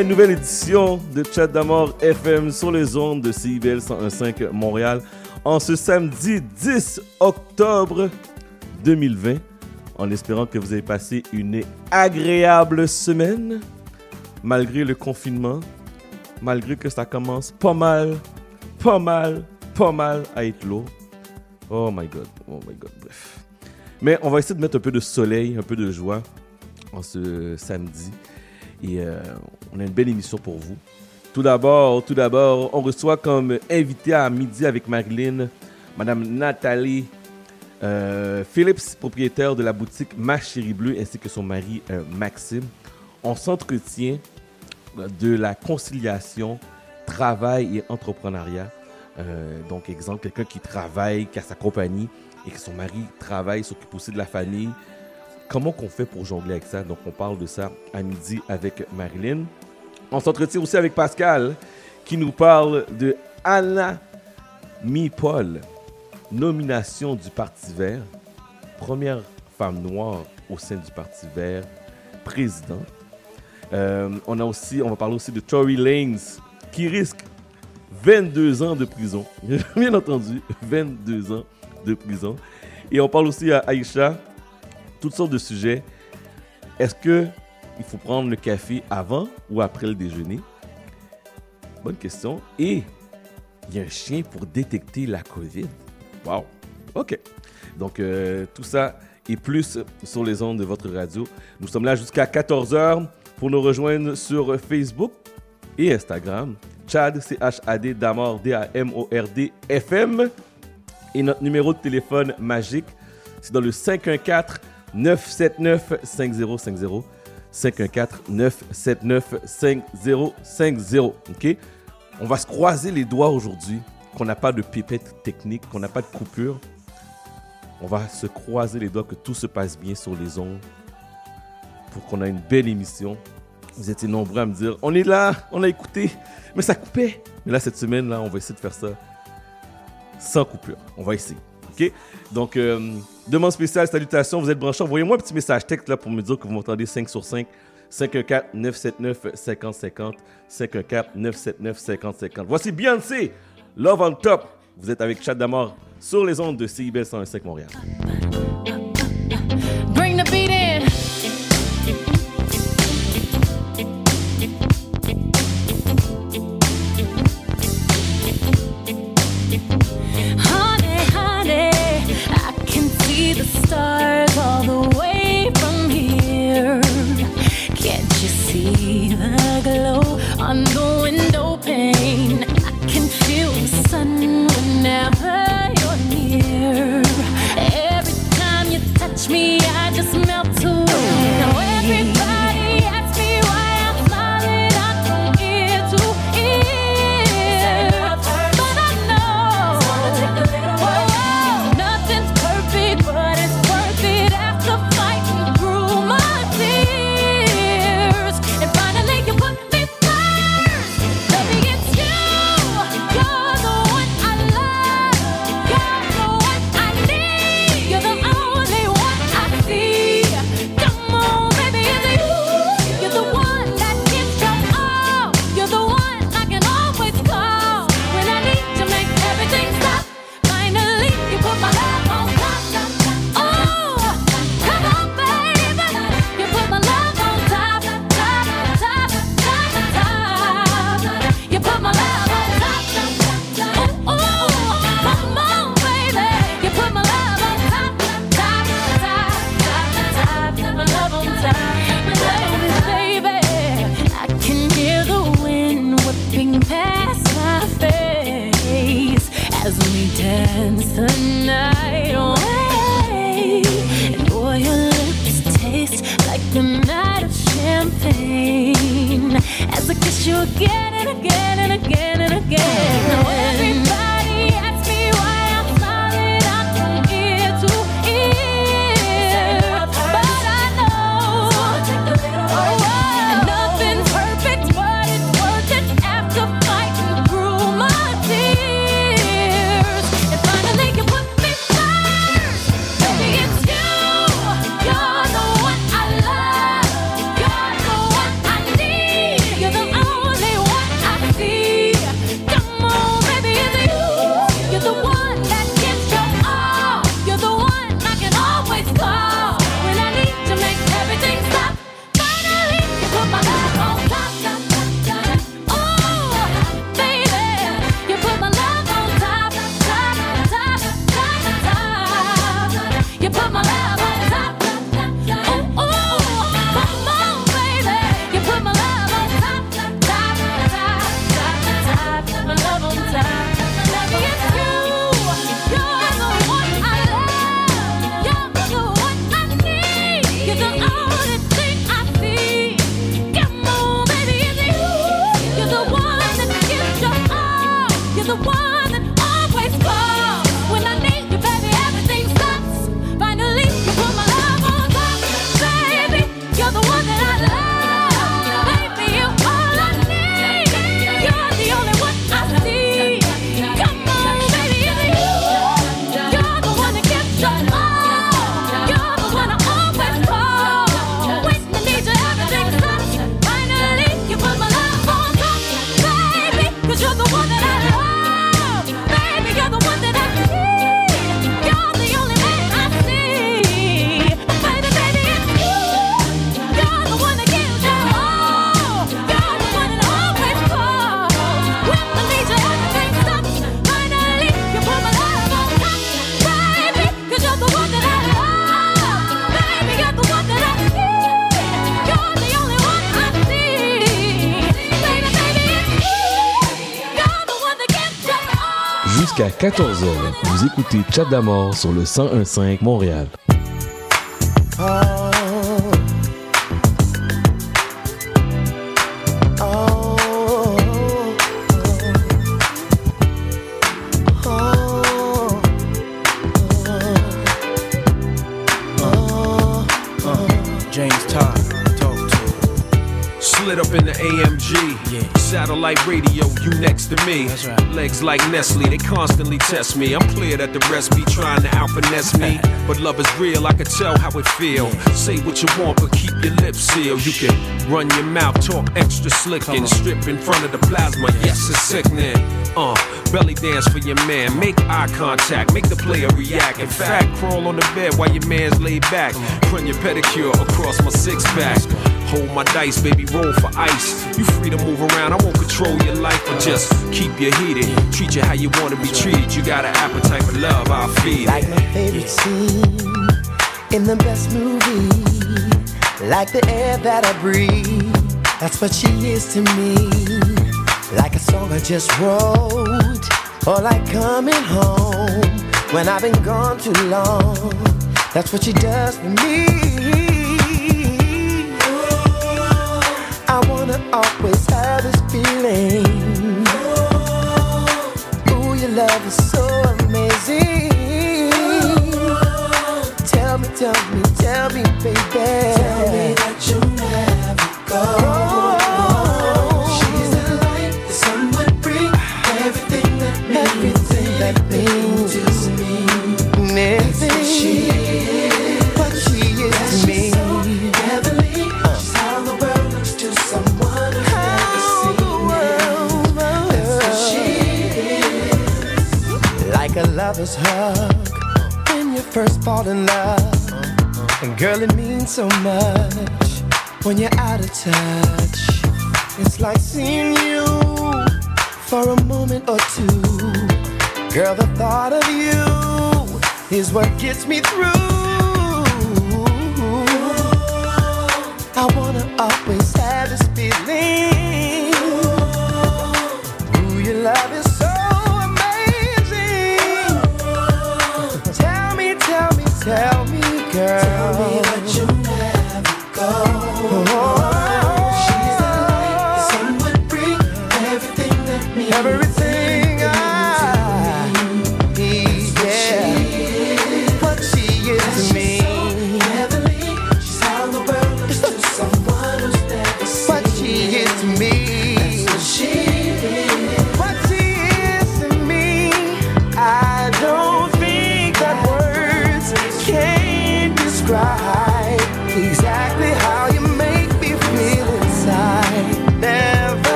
une nouvelle édition de Chat d'amour FM sur les ondes de CIBL 101.5 Montréal en ce samedi 10 octobre 2020 en espérant que vous avez passé une agréable semaine malgré le confinement, malgré que ça commence pas mal, pas mal, pas mal à être lourd. Oh my god, oh my god, bref. Mais on va essayer de mettre un peu de soleil, un peu de joie en ce samedi. Et euh, on a une belle émission pour vous. Tout d'abord, tout d'abord, on reçoit comme invité à midi avec Marilyn, Madame Nathalie euh, Phillips, propriétaire de la boutique Ma Chérie Bleue, ainsi que son mari euh, Maxime. On s'entretient de la conciliation travail et entrepreneuriat. donc, exemple, quelqu'un qui travaille, qui a sa compagnie et que son mari travaille, s'occupe aussi de la famille, comment qu'on fait pour jongler avec ça? Donc, on parle de ça à midi avec Marilyn. On s'entretient aussi avec Pascal, qui nous parle de Anna Mi-Paul, nomination du Parti vert, première femme noire au sein du Parti vert, présidente. Euh, on, a aussi, on va parler aussi de Tory Lanez, qui risque 22 ans de prison. Bien entendu, 22 ans de prison. Et on parle aussi à Aïcha, toutes sortes de sujets. Est-ce que il faut prendre le café avant ou après le déjeuner? Bonne question. Et il y a un chien pour détecter la COVID? Wow. OK. Donc, euh, tout ça et plus sur les ondes de votre radio. Nous sommes là jusqu'à 14h pour nous rejoindre sur Facebook et Instagram. Chad, C-H-A-D, Damord, D-A-M-O-R-D, FM. Et notre numéro de téléphone magique, c'est dans le 514 979 5050. 514 979 5050. OK? On va se croiser les doigts aujourd'hui qu'on n'a pas de pipette technique, qu'on n'a pas de coupure. On va se croiser les doigts que tout se passe bien sur les ondes pour qu'on ait une belle émission. Vous étiez nombreux à me dire on est là, on a écouté, mais ça coupait. Mais là, cette semaine, là, on va essayer de faire ça sans coupure. On va essayer. Donc, euh, demande spéciale, salutations, vous êtes branchés. Envoyez-moi un petit message texte là pour me dire que vous m'entendez 5 sur 5. 514-979-5050. 514-979-5050. Voici Beyoncé, Love on Top. Vous êtes avec Chat d'amour sur les ondes de CIBL 105 Montréal. Stars all the way from here. Can't you see the glow on the window pane? I can feel the sun whenever you're near. Every time you touch me, I just melt away. Now everybody. I kiss you again and again and again and again. 14h. Vous écoutez Chat d'Amour sur le 1015 Montréal. Satellite radio, next to me. Right. Legs like Nestle, they constantly test me. I'm clear that the rest be trying to out finesse me. but love is real, I can tell how it feel. Say what you want, but keep your lips sealed. You can run your mouth, talk extra slick, and strip in front of the plasma. Yes, it's sickening. Uh, belly dance for your man. Make eye contact, make the player react. In fact, crawl on the bed while your man's laid back. Run your pedicure across my six pack. Hold my dice, baby, roll for ice. You free to move around, I won't control your life, but just keep you heated. Treat you how you wanna be treated. You got an appetite for love, I'll feed it. Like my favorite scene in the best movie, like the air that I breathe. That's what she is to me. Like a song I just wrote, or like coming home when I've been gone too long. That's what she does for me. I wanna always have this feeling. Ooh, your love is so amazing. Tell me, tell me, tell me, baby. Tell me hug when you first fall in love. And girl, it means so much when you're out of touch. It's like seeing you for a moment or two. Girl, the thought of you is what gets me through.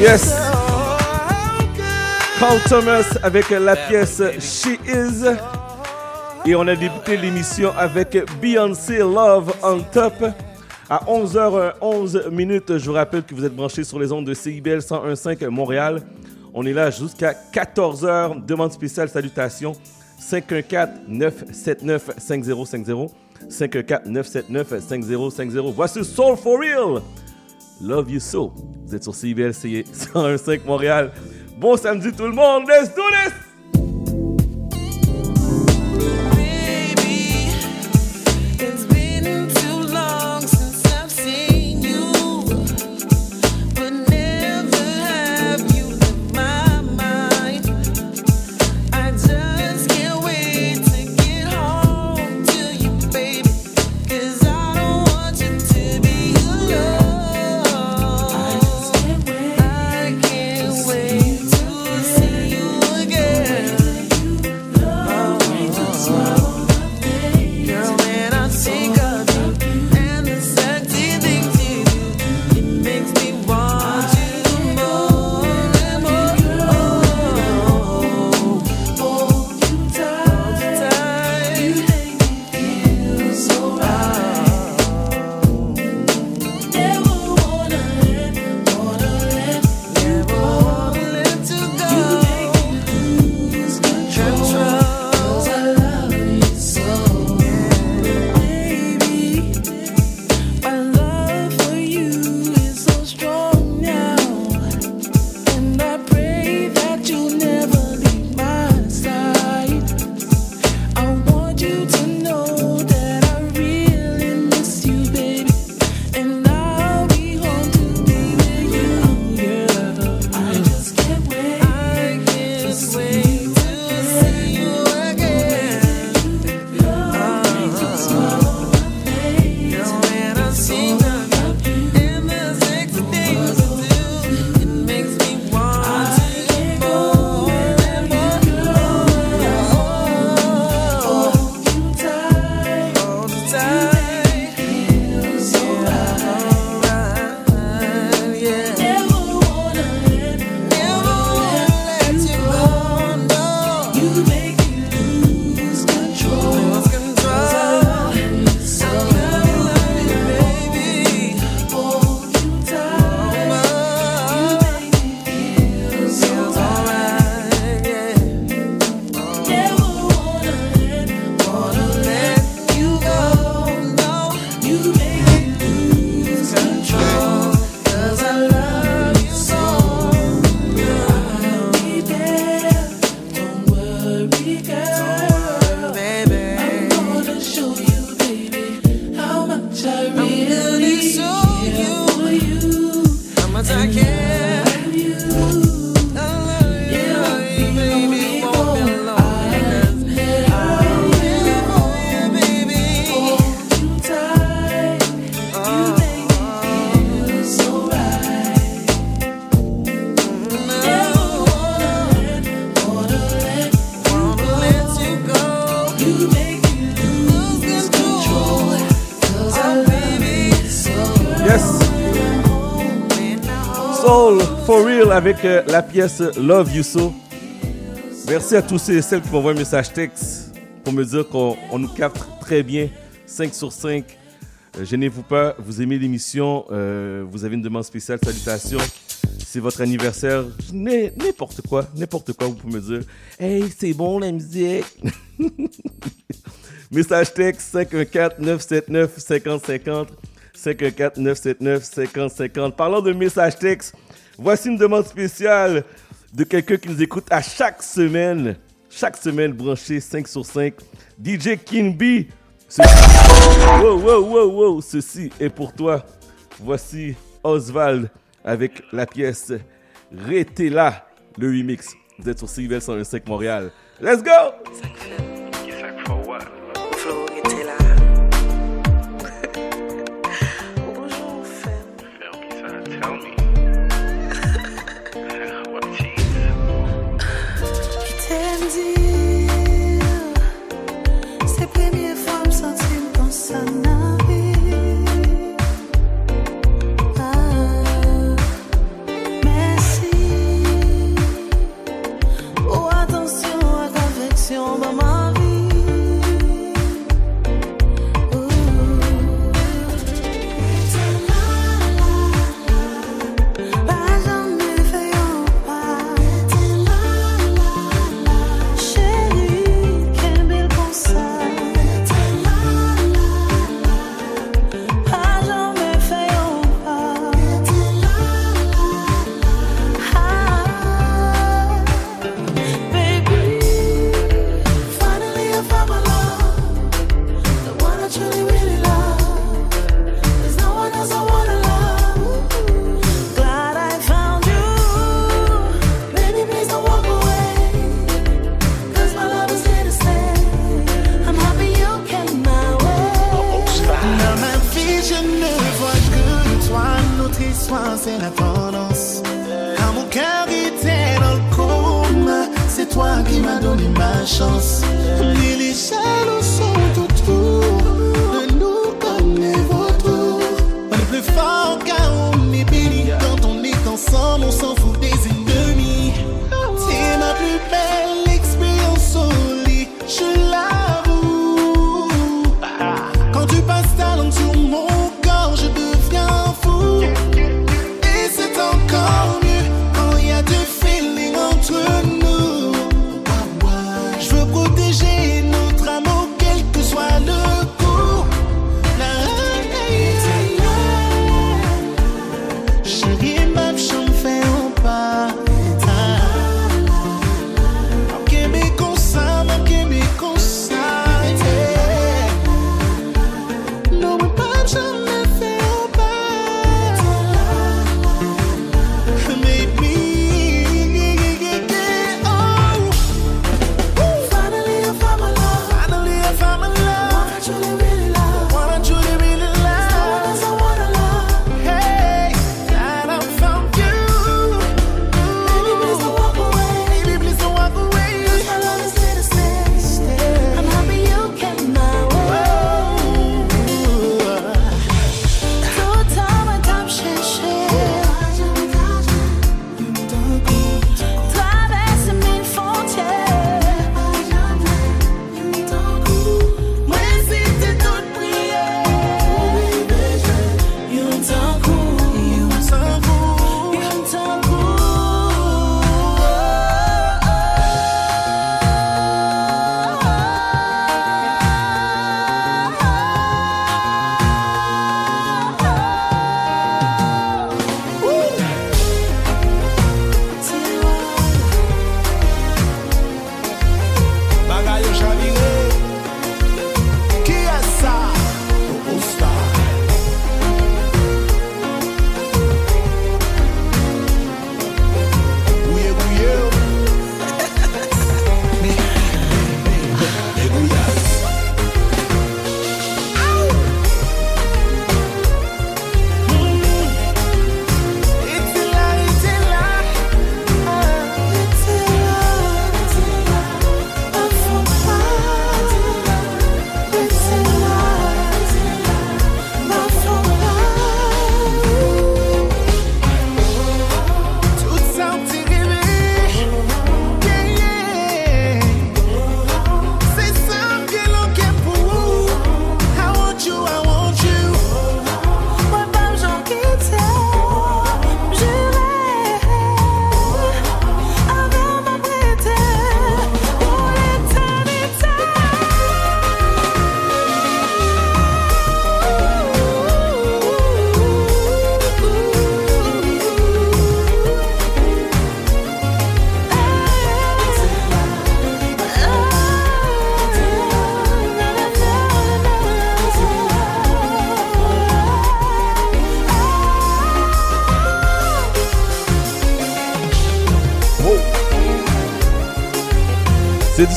Yes. Carl Thomas avec la pièce She Is. Et on a débuté l'émission avec Beyoncé Love on Top. À 11h11 minutes, je vous rappelle que vous êtes branchés sur les ondes de CIBL 101.5 Montréal. On est là jusqu'à 14h. Demande spéciale, salutations. 514-979-5050. 514-979-5050. Voici Soul for Real. Love You So. Vous êtes sur CIBL 101.5 Montréal. Bon samedi tout le monde. Let's do this! Avec euh, la pièce Love You So. Merci à tous ceux et celles qui m'envoient un message texte pour me dire qu'on on nous capte très bien, 5 sur 5. Euh, Gênez-vous pas, vous aimez l'émission, euh, vous avez une demande spéciale, salutations. C'est votre anniversaire, N'im- n'importe quoi, n'importe quoi, vous pouvez me dire Hey, c'est bon la musique. Message texte 514-979-5050. 514-979-5050. Parlant de message texte, voici une demande spéciale de quelqu'un qui nous écoute à chaque semaine. Chaque semaine branché 5 sur 5. DJ Kinby. Ceci... Wow, wow, wow, wow. Ceci est pour toi. Voici Oswald avec la pièce Rétez là, le remix. Vous êtes sur CIVL 105 Montréal. Let's go!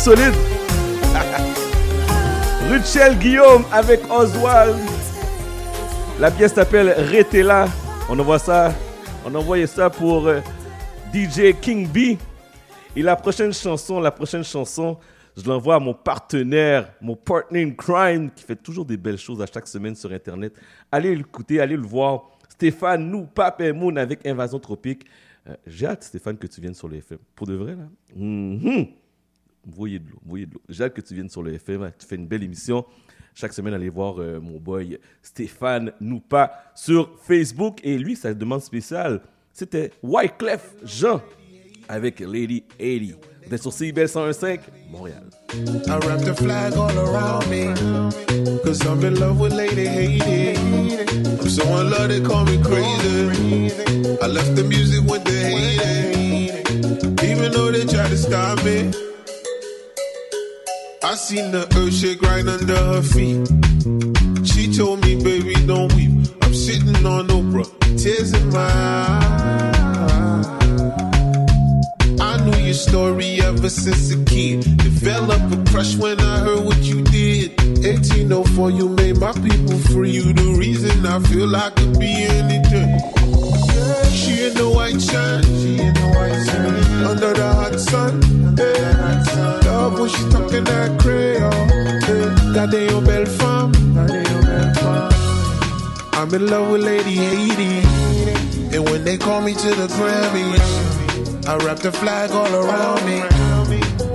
Solide. Rachel Guillaume avec Oswald. La pièce s'appelle Retela. On envoie ça. On envoyait ça pour euh, DJ King B. Et la prochaine chanson, la prochaine chanson, je l'envoie à mon partenaire, mon partner in crime, qui fait toujours des belles choses à chaque semaine sur Internet. Allez l'écouter, allez le voir. Stéphane, nous, Pape et Moon avec Invasion Tropique. Euh, J'ai hâte, Stéphane, que tu viennes sur le FM. Pour de vrai, là. Mhm. Voyez de l'eau, voyez de l'eau. J'ai hâte que tu viennes sur le FM. Tu fais une belle émission. Chaque semaine, allez voir euh, mon boy Stéphane Noupa sur Facebook. Et lui, sa demande spéciale, c'était Wyclef Jean avec Lady 80. Vous êtes sur CIBL 101.5, Montréal. I wrap the flag all around me. Cause I'm in love with Lady Haiti. I'm so in love they call me crazy. I left the music with the hate. Even though they try to stop me. I seen the earth shake right under her feet. She told me, baby, don't weep. I'm sitting on Oprah, tears in my eyes. I knew your story ever since a kid. Developed a crush when I heard what you did. 1804, you made my people free. You the reason I feel I could be anything. She in the white shine. She in the white shine. Under the hot sun. Yeah. Love when she talking that. I'm in love with Lady Haiti. And when they call me to the Grammys, I wrap the flag all around me.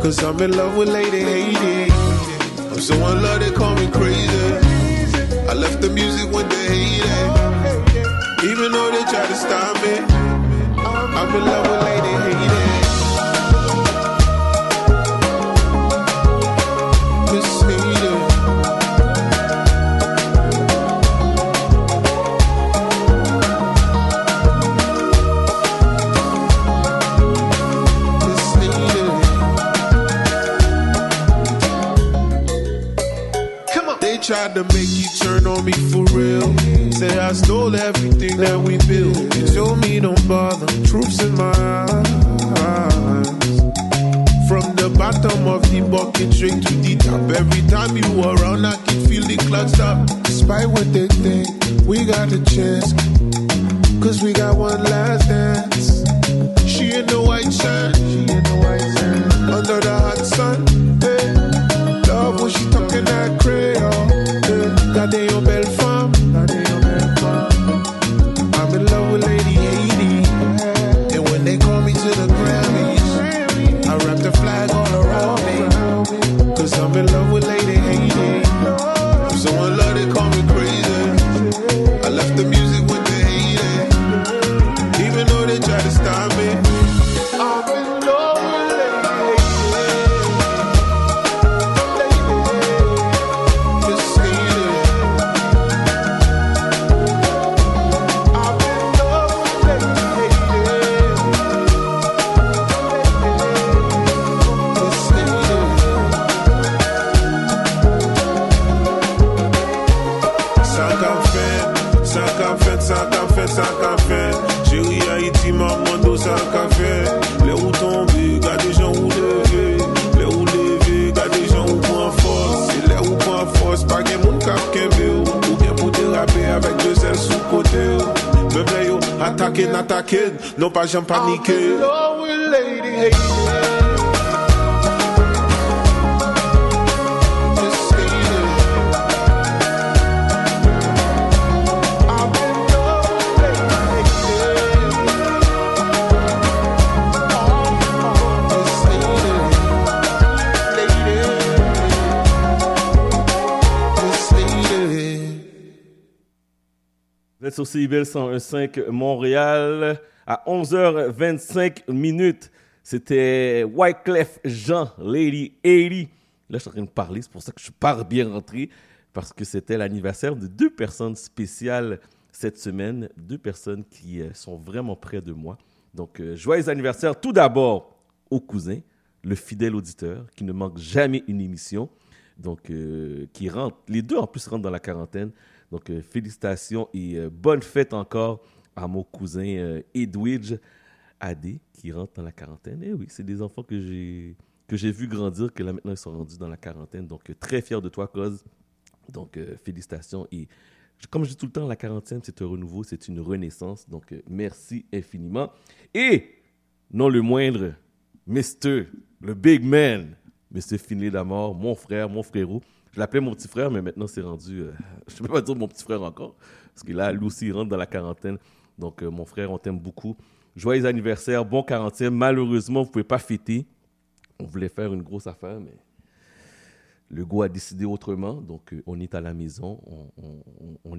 Cause I'm in love with Lady Haiti. I'm so in love they call me crazy. I left the music when they hate it. Even though they try to stop me, I'm in love with Lady Haiti. Turn on me for real. Say I stole everything that we built. You told me don't bother. Troops in my eyes. From the bottom of the bucket straight to the top. Every time you around, I can feel the clock stop. Despite what they think, we got a chance. Cause we got one last dance. She in the white shine. N'attaquer, non pas j'en paniquer. Miss Haiti. Vous êtes sur 101.5 Montréal à 11h25 minutes. C'était Wyclef Jean, Lady 80. Là, je suis en train de parler, c'est pour ça que je pas bien rentré, parce que c'était l'anniversaire de deux personnes spéciales cette semaine, deux personnes qui euh, sont vraiment près de moi. Donc, euh, joyeux anniversaire tout d'abord au cousin, le fidèle auditeur, qui ne manque jamais une émission, donc euh, qui rentre, les deux en plus rentrent dans la quarantaine. Donc, félicitations et bonne fête encore à mon cousin euh, Edwidge Adé, qui rentre dans la quarantaine. Eh oui, c'est des enfants que j'ai que j'ai vu grandir, que là maintenant ils sont rendus dans la quarantaine. Donc, euh, très fier de toi, Cause. Donc, euh, félicitations. Et comme je dis tout le temps, la quarantaine, c'est un renouveau, c'est une renaissance. Donc, merci infiniment. Et, non le moindre, Mr. le big man, Mr. Finlay Damor, mon frère, mon frérot. Je l'appelais mon petit frère, mais maintenant c'est rendu, je ne peux pas dire mon petit frère encore, parce que là, lui aussi, rentre dans la quarantaine. Donc, euh, mon frère, on t'aime beaucoup. Joyeux anniversaire, bon quarantaine. Malheureusement, vous ne pouvez pas fêter. On voulait faire une grosse affaire, mais le go a décidé autrement. Donc, euh, on est à la maison. On, on- on-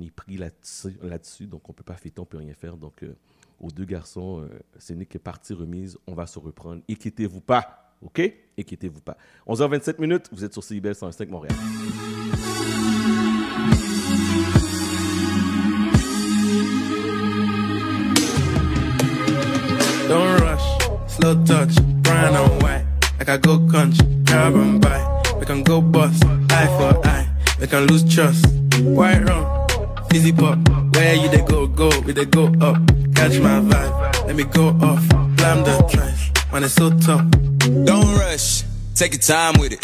là-dessus, donc on ne peut pas fêter, on ne peut rien faire. Donc, euh, aux deux garçons, euh, ce n'est que partie remise. On va se reprendre. Inquiétez-vous pas. OK? Inquiétez-vous pas. 11h27 minutes, vous êtes sur CIBL 105 Montréal. Slow touch, brown and white. Like I go country, grab and buy. We can go bust, eye for eye. We can lose trust. White rum, fizzy pop. Where you they go, go, we they go up. Catch my vibe, let me go off. Blam the trash, man it's so tough. Don't rush, take your time with it.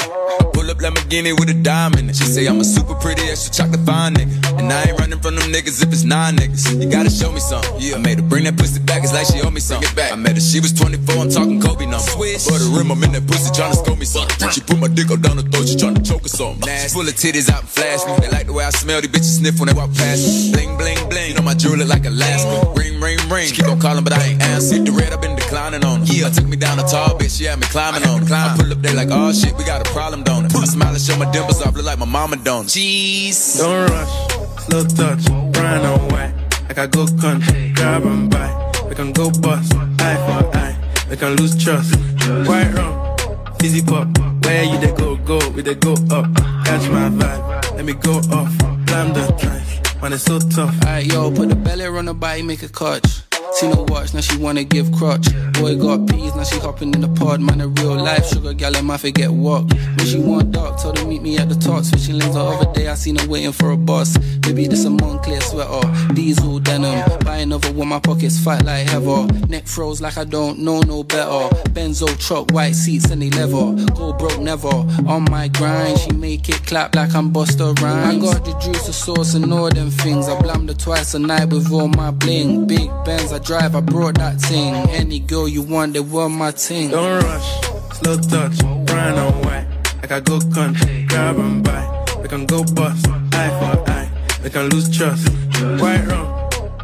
Pull up Lamborghini with a in. She say I'm a super pretty extra chocolate fine nigga. And I ain't running from them niggas if it's nine niggas. You gotta show me something. Yeah, I made her bring that pussy back, it's like she owe me something. Get back. I met her, she was 24, I'm talking Kobe number. Swish. Put her rim, I'm in that pussy trying to score me something. She put my dick up down her throat, she trying to choke or something. She full of titties out and flash me. They like the way I smell, these bitches sniff when they walk past me. Bling, bling, bling. You know my jewelry like Alaska. Ring, ring, ring. She keep on calling, but I ain't answer. The red, I've been declining on her. Yeah, took me down a tall bitch, she had me climbing on her. I pull up there like, oh shit, we got a problem, don't it? I smile and show my dimples off, look like my mama don't. Jeez. Don't rush, slow touch, brown and white. Like I go country, grab and buy. We can go bust, eye for eye. We can lose trust. White rum, fizzy pop. Where you they go, go, we they go up. Catch my vibe, let me go off. Blam the trash, man it's so tough. Alright, yo, put the belly on the body, make a catch. Seen her watch, now she wanna give crutch. Boy got peas, now she hopping in the pod. Man, a real life sugar gal, and my forget walk. When she want dark, told her meet me at the top. Switching lanes the other day, I seen her waiting for a bus. Maybe this a Moncler sweater, diesel denim. Buy another one, my pockets fight like heather. Neck froze like I don't know no better. Benzo truck, white seats, and they leather. Go broke never. On my grind, she make it clap like I'm Busta Rhymes. I got the juice, the sauce, and all them things. I blammed her twice a night with all my bling. Big Benz, I drive, I brought that thing. Any girl you want, they were my thing. Don't rush, slow touch, brown and white. Like I go country, grab and buy. We can go bust, eye for eye. We can lose trust. White rum,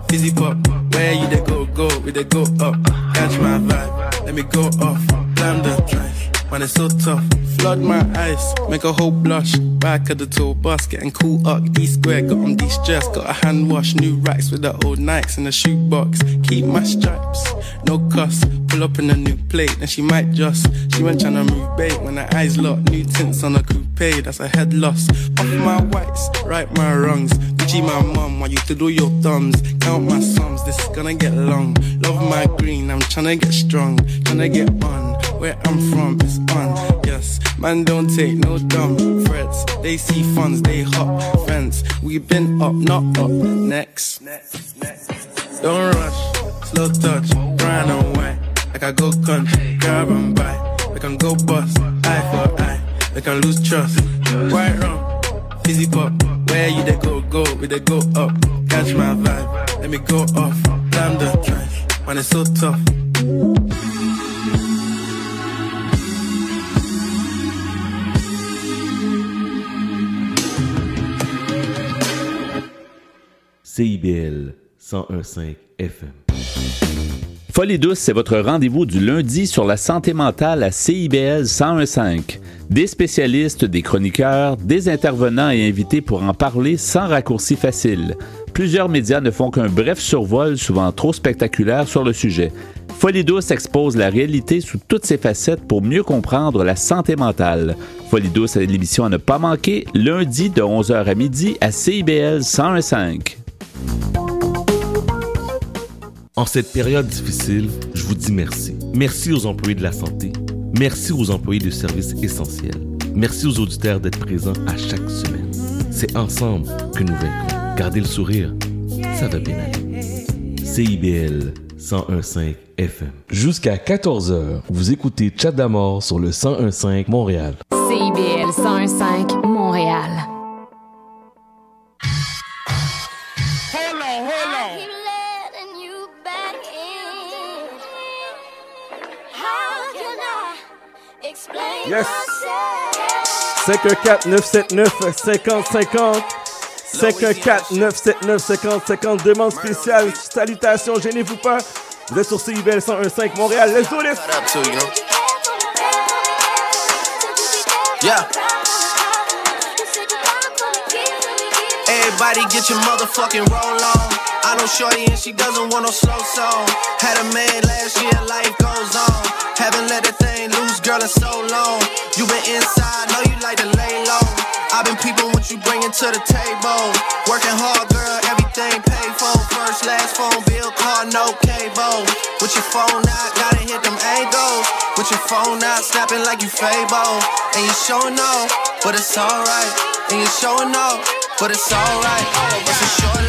fizzy pop. Where you they go, go, we they go up. Catch my vibe, let me go off. Blam the trash, man it's so tough. Flood my eyes, make a whole blush. Back of the tour bus, getting cool up. D square, got on de-stress, got a hand wash. New racks with the old Nikes in the shoebox. Keep my stripes, no cuss. Pull up in a new plate, and she might just. She went tryna move bait when her eyes locked. New tints on a coupe, that's a head loss. Off my whites, right my wrongs. Gucci my mum, while you to do your thumbs. Count my sums, this is gonna get long. Love my green, I'm tryna get strong. Tryna get on, where I'm from, it's on. Yes, man, don't take no dumb threats. They see funds, they hop fence. we been up, not up. Next. Don't rush, slow touch, brown and white. Like I go country, grab and buy. We can go bust, eye for eye. We can lose trust. White rum, fizzy pop. Where you they go, go, we they go up. Catch my vibe, let me go off. Blam the trash, man it's so tough. CIBL 101.5 FM. Folie c'est votre rendez-vous du lundi sur la santé mentale à CIBL 101.5. Des spécialistes, des chroniqueurs, des intervenants et invités pour en parler sans raccourci facile. Plusieurs médias ne font qu'un bref survol, souvent trop spectaculaire, sur le sujet. Folie expose la réalité sous toutes ses facettes pour mieux comprendre la santé mentale. Folie douce l'émission à ne pas manquer, lundi de 11h à midi à CIBL 101.5. En cette période difficile, je vous dis merci. Merci aux employés de la santé. Merci aux employés de services essentiels. Merci aux auditeurs d'être présents à chaque semaine. C'est ensemble que nous vaincrons. Gardez le sourire, ça va bien aller. CIBL 1015 FM. Jusqu'à 14h, vous écoutez Chat d'Amour sur le 1015 Montréal. Yes. 514-979-5050. 514-979-5050. Demande spéciale. Salutations, gênez-vous pas. Vous êtes sur CIBL 1015 Montréal. Let's do this. Yeah. Everybody get your motherfucking roll on. I know Shorty and she doesn't want no slow song. Had a man last year, life goes on. Haven't let that thing loose, girl, in so long. You been inside, know you like to lay low. I've been peeping what you bringing to the table. Working hard, girl, everything paid for. First, last phone bill, car, no cable. With your phone out, gotta hit them angles. With your phone out, snapping like you Fable. And you showing off, but it's alright. And you showing off, but it's alright. It's a short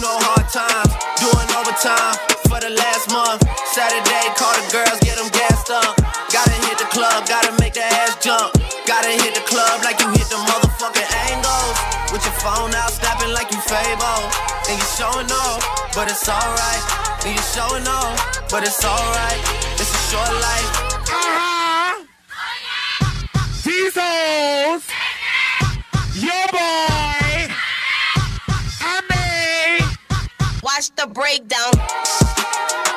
know hard times. Doing overtime for the last month. Saturday, call the girls, get them gassed up. Gotta hit the club, gotta make the ass jump. Gotta hit the club like you hit the motherfucking angles. With your phone out, snapping like you Fable. And you showing off, but it's alright. And you showing off, but it's alright. It's a short life. Uh-huh. These hoes, your boy, Watch the breakdown.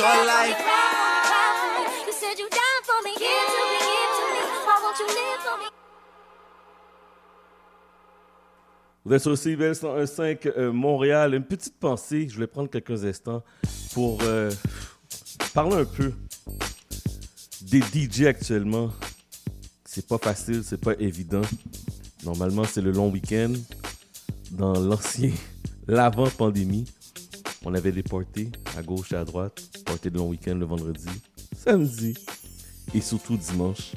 Short life. You said you down for me. Give to me, give to me. Why won't you live for me? Vous êtes sur le CIBL 101.5 euh, Montréal. Une petite pensée, je voulais prendre quelques instants pour euh, parler un peu des DJ actuellement. C'est pas facile, c'est pas évident. Normalement, c'est le long week-end. Dans l'ancien, l'avant-pandémie, on avait des parties à gauche et à droite. Parties de long week-end le vendredi, samedi et surtout dimanche.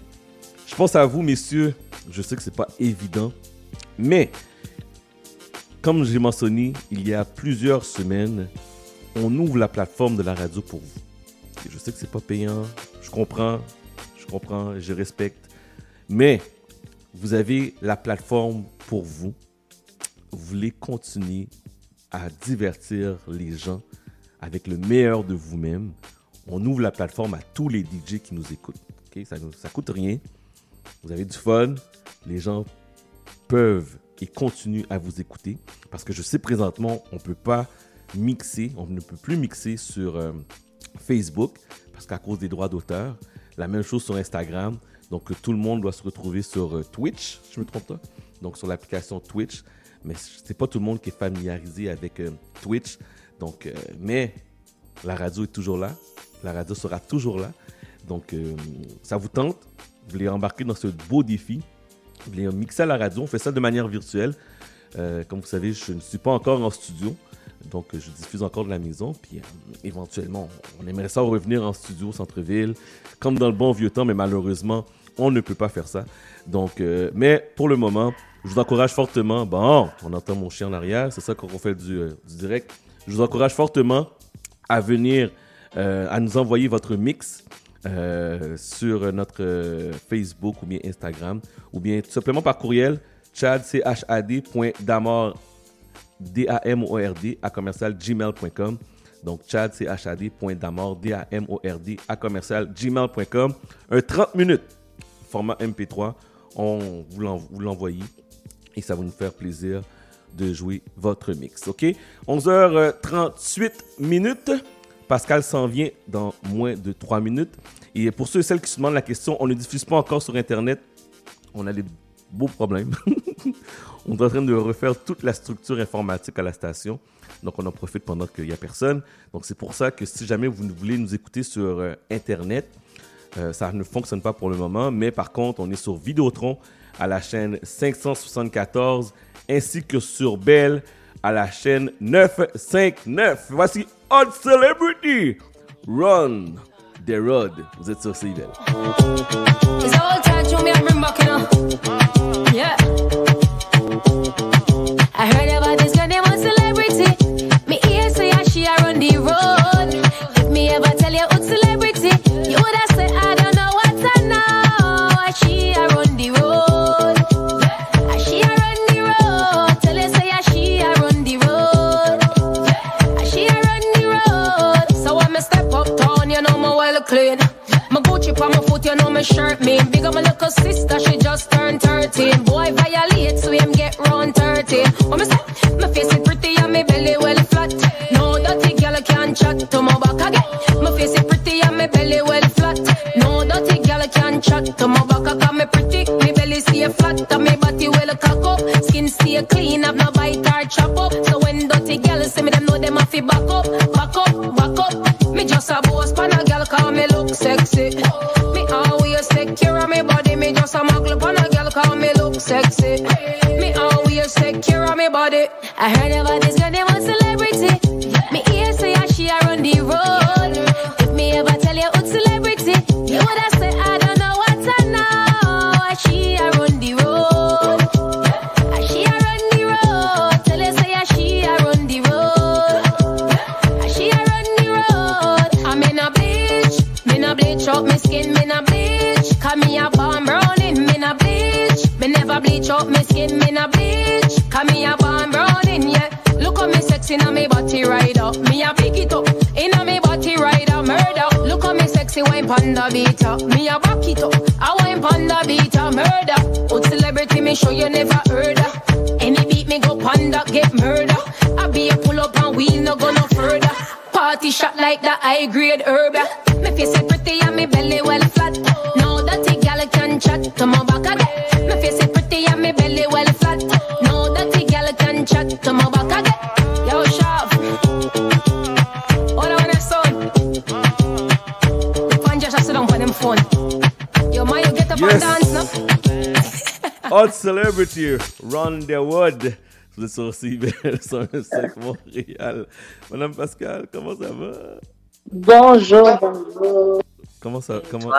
Je pense à vous, messieurs. Je sais que c'est pas évident, mais comme j'ai mentionné, il y a plusieurs semaines, on ouvre la plateforme de la radio pour vous. Et je sais que c'est pas payant, je comprends, je comprends, je respecte, mais vous avez la plateforme pour vous. Vous voulez continuer à divertir les gens avec le meilleur de vous-même. On ouvre la plateforme à tous les DJ qui nous écoutent. ok? Ça ne coûte rien. Vous avez du fun. Les gens peuvent et continuent à vous écouter. Parce que je sais présentement, on ne peut pas mixer, on ne peut plus mixer sur euh, Facebook parce qu'à cause des droits d'auteur. La même chose sur Instagram. Donc tout le monde doit se retrouver sur euh, Twitch, je me trompe pas? Donc sur l'application Twitch. Mais c'est pas tout le monde qui est familiarisé avec euh, Twitch. Euh, mais la radio est toujours là. La radio sera toujours là. Donc, euh, ça vous tente? Vous voulez embarquer dans ce beau défi? Vous voulez mixer à la radio? On fait ça de manière virtuelle. Comme vous savez, je ne suis pas encore en studio. Donc, je diffuse encore de la maison. Puis, éventuellement, on aimerait ça revenir en studio centre-ville, comme dans le bon vieux temps, mais malheureusement, on ne peut pas faire ça. Donc, mais pour le moment, je vous encourage fortement. Bon, on entend mon chien en arrière, c'est ça qu'on fait du, euh, du direct. Je vous encourage fortement à venir, euh, à nous envoyer votre mix euh, sur notre euh, Facebook ou bien Instagram, ou bien tout simplement par courriel, chad.damord, D-A-M-O-R-D, à commercial gmail.com. Donc, chad, C-H-A-D.damord, D-A-M-O-R-D, à commercial gmail.com. Un 30 minutes, format MP3, on vous l'en- vous l'envoyez et ça va nous faire plaisir de jouer votre mix. OK? 11h38 minutes. Pascal s'en vient dans moins de 3 minutes. Et pour ceux et celles qui se demandent la question, on ne diffuse pas encore sur Internet. On a des beaux problèmes. on est en train de refaire toute la structure informatique à la station. Donc, on en profite pendant qu'il n'y a personne. Donc, c'est pour ça que si jamais vous voulez nous écouter sur euh, Internet, euh, ça ne fonctionne pas pour le moment. Mais par contre, on est sur Vidéotron à la chaîne 574 ainsi que sur Bell à la chaîne 959. Voici Hot Celebrity Run the Road. Vous êtes sur CIBEL. My shirt mean. Big up my little sister, she just turned 13. Boy violate, so him get round 13. What me say? My face is pretty and my belly well flat. No dirty girl can chat to my back again. My face is pretty and my belly well flat. No dirty girl can chat to my back. I me pretty, me belly stay flat, and me body well cock up. Skin stay clean, have no bite or chop up. So when dirty girl see me, them know them have to back up, back up, back up. Me just a boss pan a girl call me look sexy. Just a muggle pan a girl call me look sexy. Me always take care of me body. I heard about this girl named one celebrity. Me ear say how she a run the road. Bleach me skin, me na bleach. Cause me a born browning, yeah. Look how me sexy na me body right up. Me a pick it up, inna me body right up, murder. Look at me sexy wine panda beater. Me a back it up, I wine panda beater, murder. Old celebrity, me show you never heard of. Any beat me go panda get murder. I be a pull up and we no go no further. Party shot like the high grade herb. Me face it pretty and me belly well flat. No dirty gal can chat to my back again. Me face it pretty and me belly well flat. No dirty gal can chat to my back again. Yo, sharp. All I son. The fan just sit down on them phone. Yo, man, you get up Yes. and dance now. Hot Celebrity, Run the Wood. Vous êtes sur CIBEL 105 Montréal. Madame Pascal, comment ça va? Bonjour, bonjour. Comment ça, comment...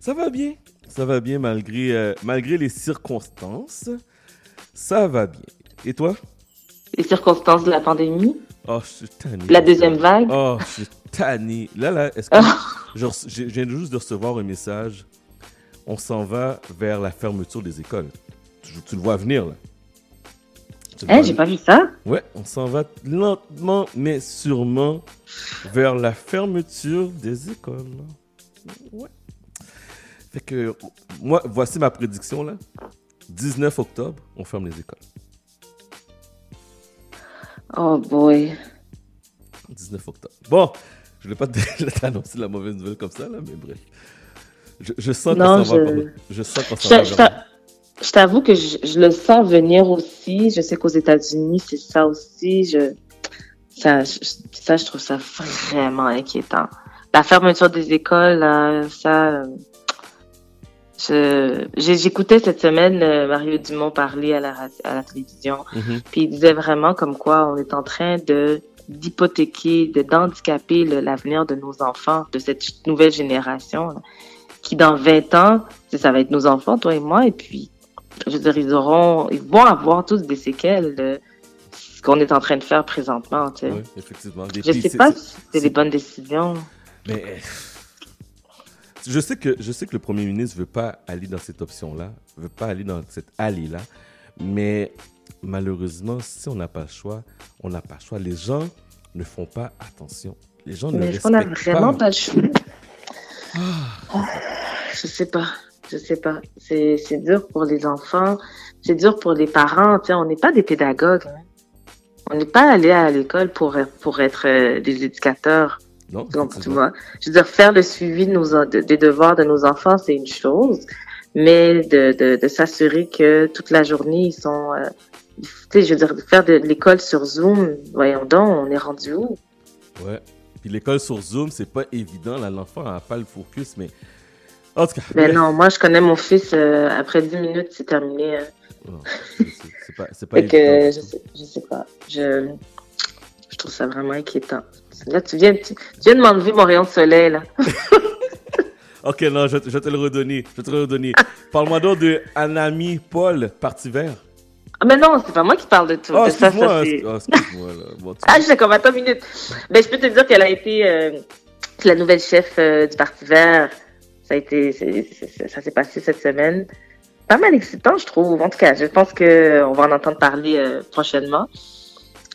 ça va bien? Ça va bien malgré, euh, malgré les circonstances. Ça va bien. Et toi? Les circonstances de la pandémie. Oh, je suis tanné. La deuxième vague. Oh, je suis tanné. Là, là, est-ce que. je rece- je viens juste de recevoir un message. On s'en va vers la fermeture des écoles. Tu, tu le vois venir, là. Vois j'ai pas vu ça. Ouais, on s'en va lentement, mais sûrement vers la fermeture des écoles. Ouais. Fait que, moi, voici ma prédiction, là. 19 octobre, on ferme les écoles. Oh boy. 19 octobre. Bon, je ne vais pas te- t'annoncer la mauvaise nouvelle comme ça, là, mais bref. Je, je sens Non, qu'on s'en va je- par- Je sens qu'on Je s'en va je je t'avoue que je, je le sens venir aussi. Je sais qu'aux États-Unis, c'est ça aussi. Je, ça, je- ça, je trouve ça vraiment inquiétant. La fermeture des écoles, là, ça, euh, Je- J'écoutais cette semaine euh, Mario Dumont parler à la, à la télévision, Mhm. puis il disait vraiment comme quoi on est en train de d'hypothéquer, de d'handicaper l'avenir de nos enfants, de cette nouvelle génération, là, qui dans 20 ans, ça va être nos enfants, toi et moi, et puis, je veux dire, ils auront, ils vont avoir tous des séquelles de ce qu'on est en train de faire présentement, tu sais. Oui, effectivement. Des Je sais pas si c'est des bonnes décisions. Mais euh, je sais que je sais que le premier ministre veut pas aller dans cette option-là, veut pas aller dans cette allée-là, mais malheureusement, si on n'a pas le choix, on n'a pas le choix. Les gens ne font pas attention. Les gens ne Mais est-ce qu'on n'a respectent vraiment pas. pas le choix? Ah, Je sais pas. Je sais pas. C'est, c'est dur pour les enfants. C'est dur pour les parents. On n'est pas des pédagogues. hein. On n'est pas allé à l'école pour, pour être euh, des éducateurs. Non, Donc, tu vois. Je veux dire, faire le suivi de nos, de- des devoirs de nos enfants, c'est une chose. Mais de, de, de s'assurer que toute la journée, ils sont, euh, tu sais, je veux dire, faire de l'école sur Zoom, voyons donc, on est rendu où? Ouais. Puis l'école sur Zoom, c'est pas évident. Là, l'enfant n'a pas le focus, mais en tout cas. Ben bref. non, moi je connais mon fils, euh, après 10 minutes, c'est terminé. Non, c'est- pas, Fait que, évident. je sais, je sais pas. Je, je trouve ça vraiment inquiétant. Là, tu viens, tu, tu viens de m'enlever mon rayon de soleil, là. Ok, non, je, je vais te le redonner. Je vais te le redonner. Parle-moi donc de Anami Paul, parti vert. Ah, mais non, c'est pas moi qui parle de tout. Oh, de ça, excuse-moi. ça, oh. Bon, Ah, je sais comme, attends une minute. Ben, je peux te dire qu'elle a été euh, la nouvelle chef euh, du Parti vert. Ça a été, ça s'est passé cette semaine. Pas mal excitant, je trouve. En tout cas, je pense que on va en entendre parler euh, prochainement.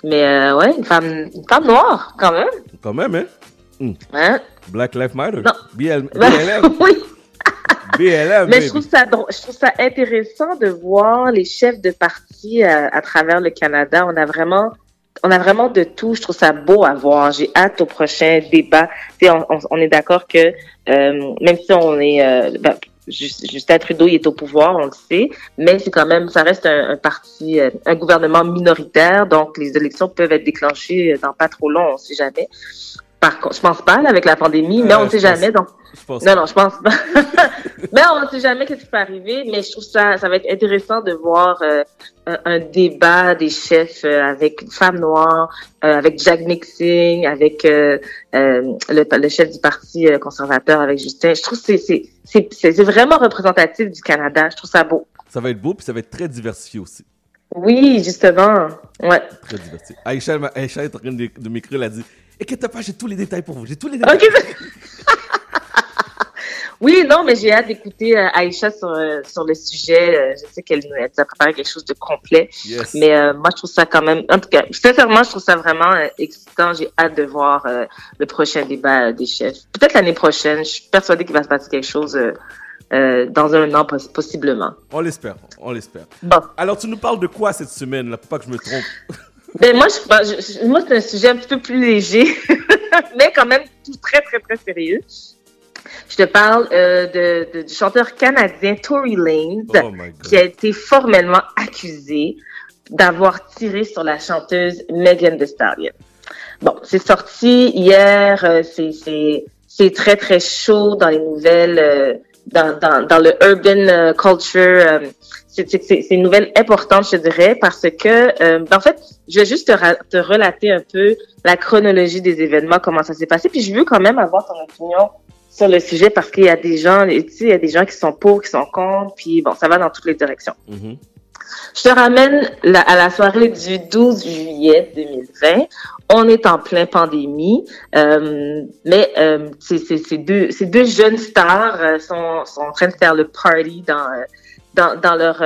Mais euh, ouais, une femme, une femme noire, quand même. Quand même, hein? Hmm. Hein? Black Lives Matter. Non. BL, Ben, BLM. oui. BLM, Mais je trouve ça drôle- je trouve ça intéressant de voir les chefs de parti euh, à travers le Canada. On a vraiment on a vraiment de tout. Je trouve ça beau à voir. J'ai hâte au prochain débat. Tu sais, on, on- on est d'accord que euh, même si on est euh, ben, Justin Trudeau est au pouvoir, on le sait, mais c'est quand même, ça reste un, parti, euh, un gouvernement minoritaire, donc les élections peuvent être déclenchées dans pas trop long, on sait jamais. Par contre, je pense pas là, avec la pandémie, mais Euh, on ne sait pense- jamais. Donc, je pense non, non, je pense pas. mais on ne sait jamais qu'est-ce qui peut arriver. Mais je trouve ça, ça va être intéressant de voir euh, un, débat des chefs euh, avec une femme noire, avec Jack Nixon, avec le, le chef du parti conservateur, avec Justin. Je trouve que c'est vraiment représentatif du Canada. Je trouve ça beau. Ça va être beau, puis ça va être très diversifié aussi. Oui, justement. Ouais. Très diversifié. Aïcha, Aïcha est en train de m'écrire, elle a dit Inquiète pas, j'ai tous les détails pour vous. J'ai tous les détails. Ok. Oui, non, mais j'ai hâte d'écouter euh, Aïcha sur, euh, sur le sujet. Euh, je sais qu'elle nous a préparé quelque chose de complet. Yes. Mais euh, moi, je trouve ça quand même... En tout cas, sincèrement, je trouve ça vraiment excitant. J'ai hâte de voir euh, le prochain débat euh, des chefs. Peut-être l'année prochaine. Je suis persuadée qu'il va se passer quelque chose euh, euh, dans un an, poss- possiblement. On l'espère, on l'espère. Bon. Alors, tu nous parles de quoi cette semaine, là, pour pas que je me trompe Ben, moi, je, ben, moi c'est un sujet un petit peu plus léger, mais quand même tout très, très, très sérieux. Je te parle euh, de, de- du chanteur canadien Tory Lanez, Oh qui a été formellement accusé d'avoir tiré sur la chanteuse Megan Thee Stallion. Bon, c'est sorti hier, euh, c'est c'est c'est très très chaud dans les nouvelles, euh, dans dans dans le urban euh, culture. euh, c'est une nouvelle importante, je dirais, parce que euh, en fait, je vais juste te, te relater un peu la chronologie des événements, comment ça s'est passé, puis je veux quand même avoir ton opinion sur le sujet parce qu'il y a des gens, tu sais, il y a des gens qui sont pour, qui sont contre, puis bon, ça va dans toutes les directions. Mhm. Je te ramène la- à la soirée du 12 juillet 2020. On est en plein pandémie, euh, mais euh, ces deux, ces deux jeunes stars euh, sont, sont en train de faire le party dans, euh, dans, dans leur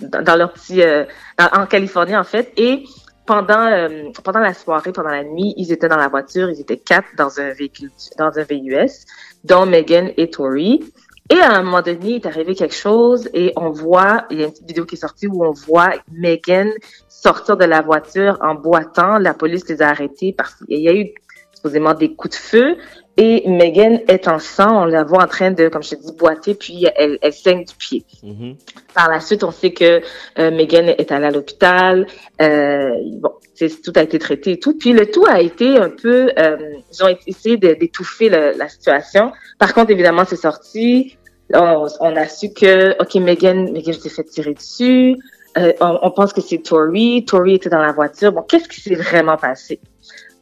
dans, leur petit euh, en Californie en fait. Et pendant euh, pendant la soirée, pendant la nuit, ils étaient dans la voiture, ils étaient quatre dans un véhicule dans un VUS, dont Megan et Tori. Et à un moment donné, il est arrivé quelque chose et on voit, il y a une petite vidéo qui est sortie où on voit Megan sortir de la voiture en boitant. La police les a arrêtés parce qu'il y a eu supposément des coups de feu et Megan est en sang. On la voit en train de, comme je te dis, boiter puis elle, elle saigne du pied. Mhm. Par la suite, on sait que euh, Megan est allée à l'hôpital. Euh, bon, tout a été traité et tout. Puis le tout a été un peu, euh, ils ont essayé d'étouffer la situation. Par contre, évidemment, c'est sorti. on, on a su que, OK, Megan, Megan s'est fait tirer dessus. Euh, on, on pense que c'est Tori. Tori était dans la voiture. Bon, qu'est-ce qui s'est vraiment passé?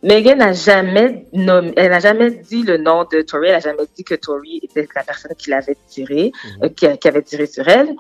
Megan n'a jamais nommé, elle n'a jamais dit le nom de Tori. Elle n'a jamais dit que Tori était la personne qui l'avait tiré, euh, qui, qui avait tiré sur elle.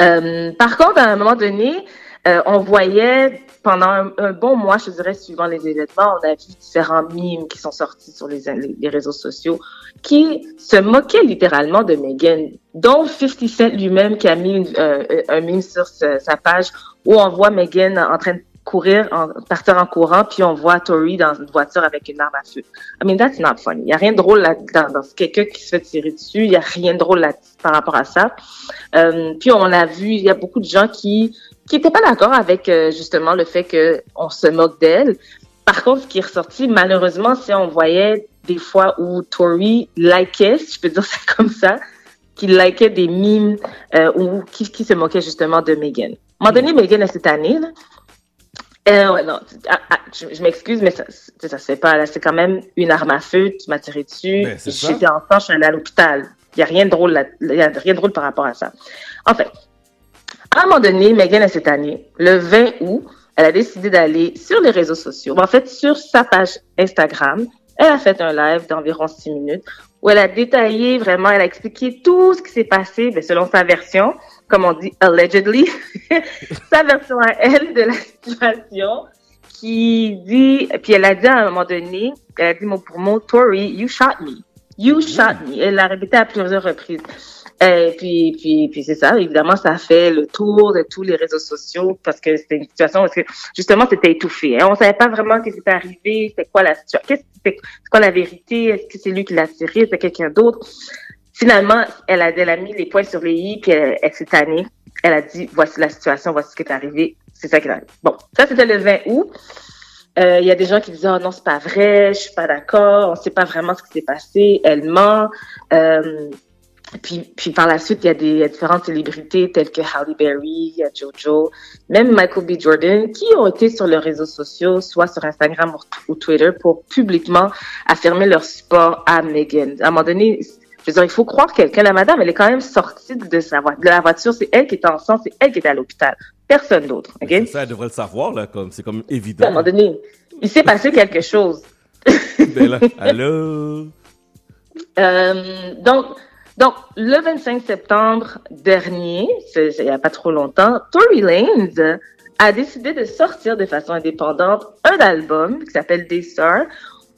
Euh, par contre, à un moment donné, euh, on voyait pendant un, un bon mois, je dirais, suivant les événements, on a vu différents mimes qui sont sortis sur les, les, les réseaux sociaux qui se moquaient littéralement de Megan, dont 50 Cent lui-même qui a mis une- euh, un mime sur sa, sa page où on voit Megan en train de courir, en, partir en courant, puis on voit Tori dans une voiture avec une arme à feu. I mean, that's not funny. Il n'y a rien de drôle là, dans, quelqu'un qui se fait tirer dessus. Il n'y a rien de drôle là, par rapport à ça. Euh, puis on a vu, il y a beaucoup de gens qui qui n'étaient pas d'accord avec euh, justement le fait que on se moque d'elle. Par contre, ce qui est ressorti, malheureusement, c'est on voyait des fois où Tori likait, si je peux dire ça comme ça, qui likait des mimes euh, ou qui, qui se moquait justement de Megan. À un moment donné, Megan, cette année, là, euh, ouais, non, ah, ah, je, je m'excuse, mais ça, ça, se fait pas. Là, c'est quand même une arme à feu. Tu m'as tiré dessus. Ben. J'étais enfant, je suis allée à l'hôpital. Il y a rien de drôle là. Il y a rien de drôle par rapport à ça. En fait, à un moment donné, Megan, cette année, le 20 août, elle a décidé d'aller sur les réseaux sociaux. En fait, sur sa page Instagram, elle a fait un live d'environ six minutes où elle a détaillé vraiment, elle a expliqué tout ce qui s'est passé, ben, selon sa version, comme on dit allegedly, sa version à elle de la situation, qui dit, puis elle a dit à un moment donné, elle a dit mot pour mot, Tori, you shot me. You shot me. Elle l'a répété à plusieurs reprises. Et puis, puis, puis c'est ça. Évidemment, ça a fait le tour de tous les réseaux sociaux parce que c'était une situation parce que justement c'était étouffé. Hein. On savait pas vraiment ce qui s'était arrivé, c'était quoi la situation, qu'est-ce c'est quoi la vérité, est-ce que c'est lui qui l'a tiré, c'est quelqu'un d'autre. Finalement, elle a, elle a mis les points sur les i, puis elle, elle s'est tannée. Elle a dit voici la situation, voici ce qui est arrivé, c'est ça qui est arrivé. Bon, ça c'était le 20 août. Euh, Il y a des gens qui disaient oh non c'est pas vrai, je suis pas d'accord, on sait pas vraiment ce qui s'est passé, elle ment. Euh, puis, par la suite, il y a des différentes célébrités telles que Halle Berry, Jojo, même Michael B. Jordan, qui ont été sur les réseaux sociaux, soit sur Instagram ou, Twitter, pour publiquement affirmer leur support à Meghan. À un moment donné, je veux dire, il faut croire quelqu'un. La madame, elle est quand même sortie de, sa de la voiture. C'est elle qui était en sang, c'est elle qui était à l'hôpital. Personne d'autre. ok? Ça, elle devrait le savoir, là, comme c'est comme À un évident. moment donné, il s'est passé quelque chose. Ben là, allô? Euh, donc, donc, le 25 septembre dernier, il n'y a pas trop longtemps, Tory Lanez a décidé de sortir de façon indépendante un album qui s'appelle Des Sœurs,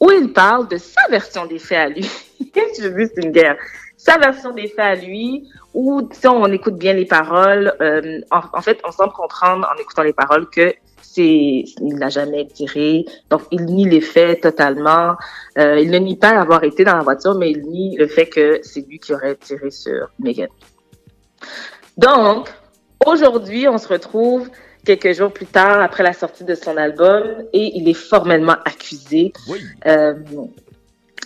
où il parle de sa version des faits à lui. Je veux c'est une guerre? Sa version des faits à lui, où si on écoute bien les paroles, euh, en, en fait, on semble comprendre en écoutant les paroles que c'est il n'a jamais tiré, donc il nie les faits totalement. Euh, il ne nie pas avoir été dans la voiture, mais il nie le fait que c'est lui qui aurait tiré sur Megan. Donc, aujourd'hui, on se retrouve quelques jours plus tard après la sortie de son album et il est formellement accusé. Euh,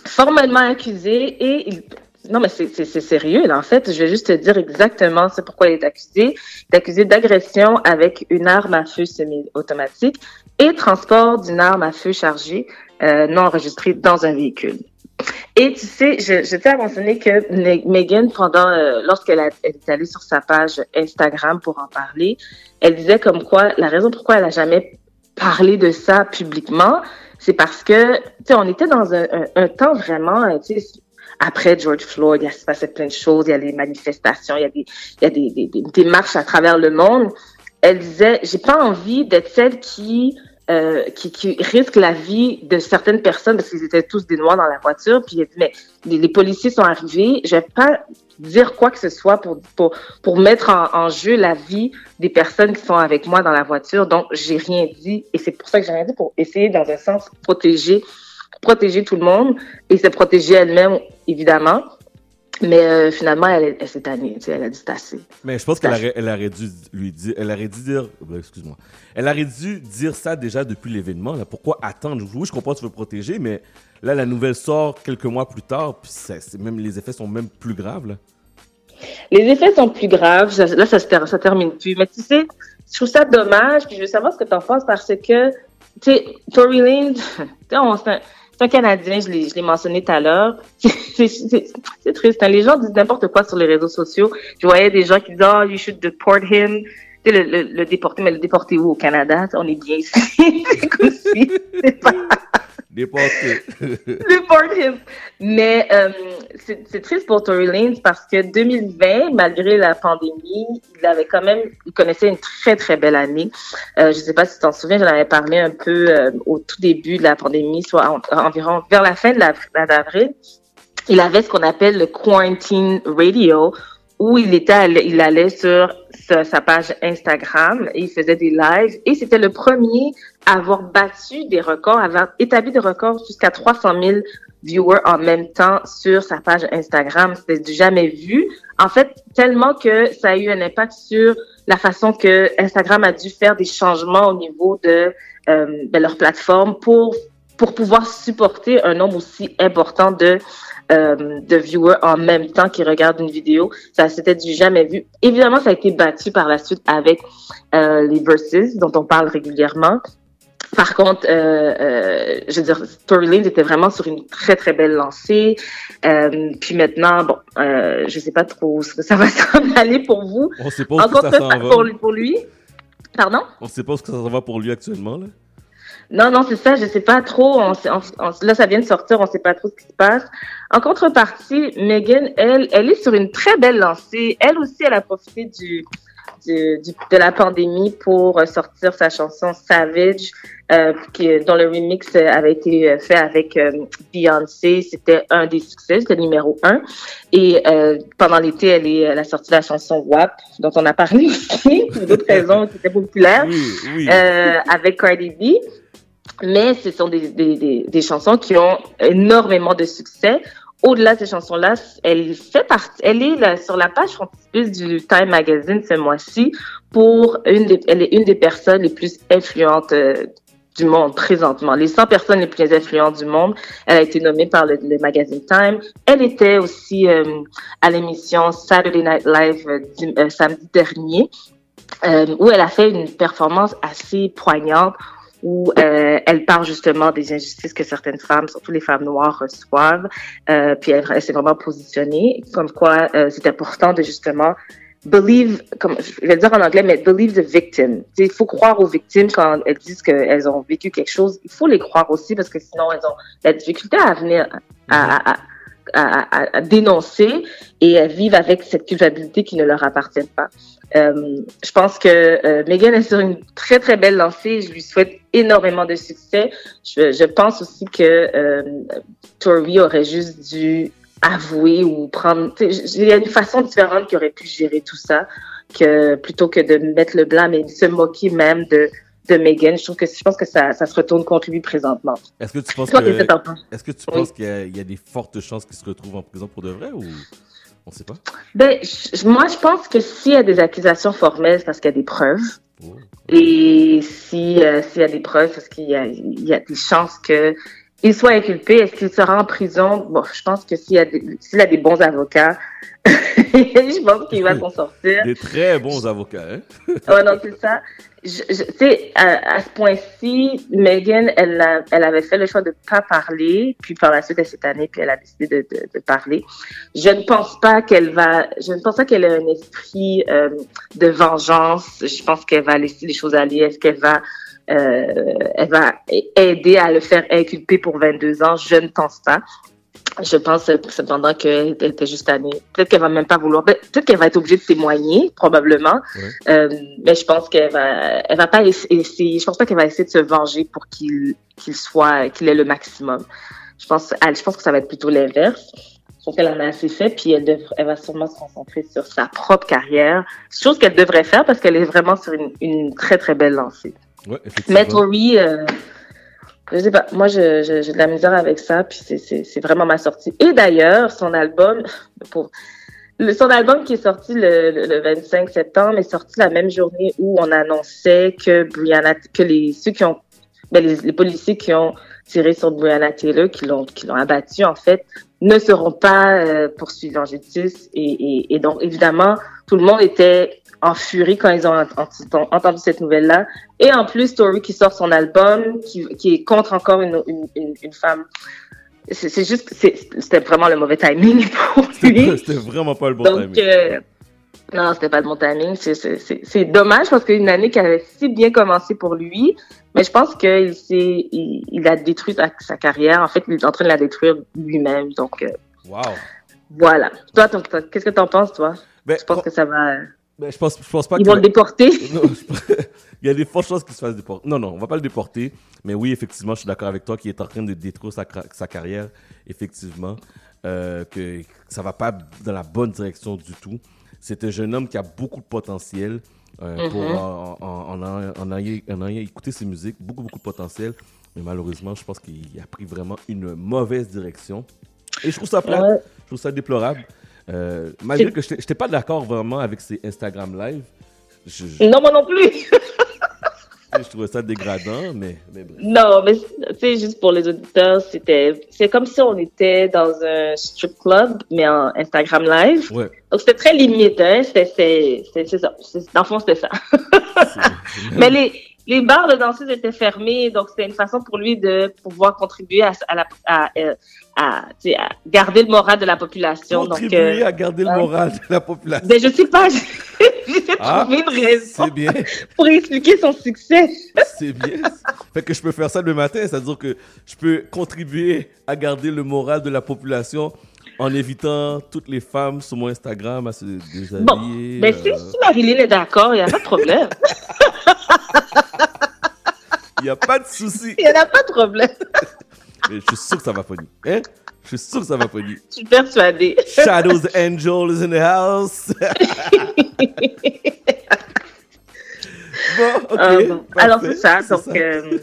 formellement accusé et. Non, mais c'est sérieux. En fait, je vais juste te dire exactement c'est pourquoi il est accusé. Il est accusé d'agression avec une arme à feu semi-automatique et transport d'une arme à feu chargée euh, non enregistrée dans un véhicule. Et tu sais, je, je tiens à mentionner que Me- Megan, pendant, euh, lorsqu'elle est allée sur sa page Instagram pour en parler, elle disait comme quoi la raison pourquoi elle a jamais parlé de ça publiquement, c'est parce que, tu sais, on était dans un, un, un temps vraiment, euh, tu sais, après George Floyd, il se passait plein de choses, il y a des manifestations, il y a des, il y a des, des, des, des marches à travers le monde. Elle disait, j'ai pas envie d'être celle qui, euh, qui, qui risque la vie de certaines personnes parce qu'ils étaient tous des noirs dans la voiture. Puis elle dit, mais les, les policiers sont arrivés, je vais pas dire quoi que ce soit pour, pour, pour mettre en, en jeu la vie des personnes qui sont avec moi dans la voiture. Donc, j'ai rien dit. Et c'est pour ça que j'ai rien dit, pour essayer, dans un sens, protéger, protéger tout le monde et se protéger elle-même, évidemment. Mais euh, finalement, elle, elle s'est tannée. Tu sais, elle a dit assez. Mais je pense qu'elle aurait, elle aurait dû lui dire, elle aurait dû dire, ben, excuse-moi, elle aurait dû dire ça déjà depuis l'événement. Là, pourquoi attendre? Oui, je comprends, tu veux protéger, mais là, la nouvelle sort quelques mois plus tard, puis ça- c'est même les effets sont même plus graves. Là. Les effets sont plus graves. Ça- Là, ça se ça termine plus. Mais tu sais, je trouve ça dommage. Puis je veux savoir ce que tu en penses parce que, tu sais, Tory tu sais, on- c'est un- Canadien, je l'ai mentionné tout à l'heure. C'est- triste. hein. Les gens disent n'importe quoi sur les réseaux sociaux. Je voyais des gens qui disaient, oh, you should deport him. Tu le, le, le déporter, mais le déporter où? Au Canada? On est bien ici. c'est pas- Déporté. Deport him. Mais euh, c'est triste pour Tory Lanez parce que 2020, malgré la pandémie, il avait quand même, il connaissait une très très belle année. Euh, je sais pas si tu t'en souviens, j'en avais parlé un peu euh, au tout début de la pandémie, soit en- environ vers la fin de d'avril. Il avait ce qu'on appelle le quarantine radio, où il était, il allait sur sa, page Instagram et il faisait des lives et c'était le premier avoir battu des records, avoir établi des records jusqu'à 300 000 viewers en même temps sur sa page Instagram. C'était du jamais vu. En fait, tellement que ça a eu un impact sur la façon que Instagram a dû faire des changements au niveau de, euh, de leur plateforme pour pour pouvoir supporter un nombre aussi important de euh, de viewers en même temps qui regardent une vidéo. Ça, c'était du jamais vu. Évidemment, ça a été battu par la suite avec euh, les verses dont on parle régulièrement. Par contre, euh, euh, je veux dire, Tory Lanez était vraiment sur une très très belle lancée. Euh, puis maintenant, bon, euh, je sais pas trop ce que ça va s'en aller pour vous. On sait pas où En ça s'en va. pour, lui- pour lui. Pardon? On sait pas où ça s'en va pour lui actuellement, là. Non, non, c'est ça, je sais pas trop. On, sait- on- on- là, ça vient de sortir, on sait pas trop ce qui se passe. En contrepartie, Megan, elle, elle est sur une très belle lancée. Elle aussi, elle a profité du, du, du- de la pandémie pour sortir sa chanson Savage, euh, qui, dont le remix euh, avait été euh, fait avec euh, Beyoncé. C'était un des succès, c'était le numéro un. Et euh, pendant l'été, elle, est, elle a sorti la chanson WAP, dont on a parlé aussi, pour d'autres raisons qui étaient populaires, oui. euh, avec Cardi B. Mais ce sont des, des, des, des chansons qui ont énormément de succès. Au-delà de ces chansons-là, elle fait partie, elle est là, sur la page frontispice du Time Magazine ce mois-ci pour une des, elle est une des personnes les plus influentes euh, du monde présentement. Les 100 personnes les plus influentes du monde. Elle a été nommée par le, magazine Time. Elle était aussi euh, à l'émission Saturday Night Live euh, euh, samedi dernier, euh, où elle a fait une performance assez poignante où elle parle justement des injustices que certaines femmes, surtout les femmes noires, reçoivent. Puis elle, s'est vraiment positionnée, comme quoi c'est important de justement believe, comme je vais dire en anglais, mais believe the victim. Il faut croire aux victimes quand elles disent qu'elles ont vécu quelque chose. Il faut les croire aussi parce que sinon elles ont la difficulté à venir à, à, à, dénoncer et elles vivent avec cette culpabilité qui ne leur appartient pas. Euh, je pense que euh, Megan est sur une très très belle lancée. Je lui souhaite énormément de succès. Je, pense aussi que euh, Tory aurait juste dû avouer ou prendre. Il y a une façon différente qu'il aurait pu gérer tout ça que plutôt que de mettre le blâme et de se moquer même de de Megan. Je trouve que je pense que ça, ça se retourne contre lui présentement. Est-ce que tu penses que est-ce que tu Oui. penses qu'il y, a- il y a des fortes chances qu'il se retrouve en prison pour de vrai ou on sait pas? Ben, je- moi, je pense que s'il y a des accusations formelles, c'est parce qu'il y a des preuves. Et si euh, s'il y a des preuves, parce qu'il y y a des chances que il soit inculpé. Est-ce qu'il sera en prison? Bon, je pense que s'il a des, s'il a des bons avocats, je pense qu'il va s'en sortir. Des très bons avocats, hein? Ouais, non, c'est ça. Tu sais, à, à ce point-ci, Megan, elle, a- elle avait fait le choix de pas parler, puis par la suite, elle s'est année, puis elle a décidé de, de, de parler. Je ne pense pas qu'elle va, je ne pense pas qu'elle ait un esprit euh, de vengeance. Je pense qu'elle va laisser les choses aller. Est-ce qu'elle va, elle va aider à le faire inculper pour 22 ans? Je ne pense pas. Je pense euh, cependant qu'elle était juste année. Peut-être qu'elle va même pas vouloir. ben, Peut-être qu'elle va être obligée de témoigner, probablement. Euh, mais je pense qu'elle va, elle va pas essa- essayer. Je pense pas qu'elle va essayer de se venger pour qu'il qu'il soit, qu'il ait le maximum. Je pense, je pense que ça va être plutôt l'inverse. Je pense qu'elle en a assez fait, puis elle, va sûrement se concentrer sur sa propre carrière, chose qu'elle devrait faire parce qu'elle est vraiment sur une, une très très belle lancée. Ouais. Mais Tori, euh, je sais pas, moi j'ai de la misère avec ça, puis c'est- vraiment ma sortie. Et d'ailleurs, son album, pour, le, son album qui est sorti le, le, le 25 septembre est sorti la même journée où on annonçait que Brianna, que les ceux qui ont, ben, les, policiers qui ont tiré sur Brianna Taylor, qui l'ont abattu en fait, ne seront pas euh, poursuivis en justice. Et donc évidemment, tout le monde était en furie quand ils ont ent- ent- entendu cette nouvelle-là. Et en plus, Tori qui sort son album, qui, qui est contre encore une, une, une, une femme. C'est juste, c'était vraiment le mauvais timing pour lui. C'était vraiment pas le bon Donc, timing. euh, non, c'était pas le bon timing. C'est- dommage parce qu'une année qui avait si bien commencé pour lui, mais je pense qu'il il, il a détruit sa, sa carrière. En fait, il est en train de la détruire lui-même. Donc, euh, Wow. voilà. Toi, qu'est-ce que t'en penses, toi? Ben, je pense que ça va... Ben, je pense, je pense pas Ils vont le déporter? Non, je- Il y a des fortes chances qu'il se fasse déporter. Non, non, on va pas le déporter. Mais oui, effectivement, je suis d'accord avec toi qu'il est en train de détruire sa, carrière. Effectivement, euh, que ça va pas dans la bonne direction du tout. C'est un jeune homme qui a beaucoup de potentiel. euh, pour, Mhm. en, en- en ayant, en ayant écouté ses musiques, beaucoup, beaucoup de potentiel. Mais malheureusement, je pense qu'il a pris vraiment une mauvaise direction. Et je trouve ça plate. Ouais. Je trouve ça déplorable. Euh, malgré C'est- que je n'étais pas d'accord vraiment avec ses Instagram Live. Je, je- Non, moi non plus. je trouvais ça dégradant, mais, mais bref. Non, mais tu sais, juste pour les auditeurs, c'était, c'est comme si on était dans un strip club, mais en Instagram Live. Ouais. Donc c'était très limite, hein. C'était, c'est, c'est, c'est ça. C'est- dans le fond, c'était ça. mais les, les bars de danseuses étaient fermés, donc c'était une façon pour lui de pouvoir contribuer à, à, la, à, euh, à, garder le moral de la population. Contribuer donc, euh, à garder le hein. moral de la population. Ben, je sais pas, j'ai Ah, trouvé une raison bien. pour expliquer son succès. C'est bien. Fait que je peux faire ça le matin, c'est-à-dire que je peux contribuer à garder le moral de la population en évitant toutes les femmes sur mon Instagram à se déshabiller. Bon, ben, si, euh, si Marilyn est d'accord, il n'y a pas de problème. Il n'y a pas de souci. Il n'y en a pas de problème. Mais je suis sûr que ça va pogner. Hein? Je suis sûr que ça va pogner. Je suis persuadée. Shadows Angel is in the house. bon, ok. Euh, bon. Alors, c'est ça. Donc, euh,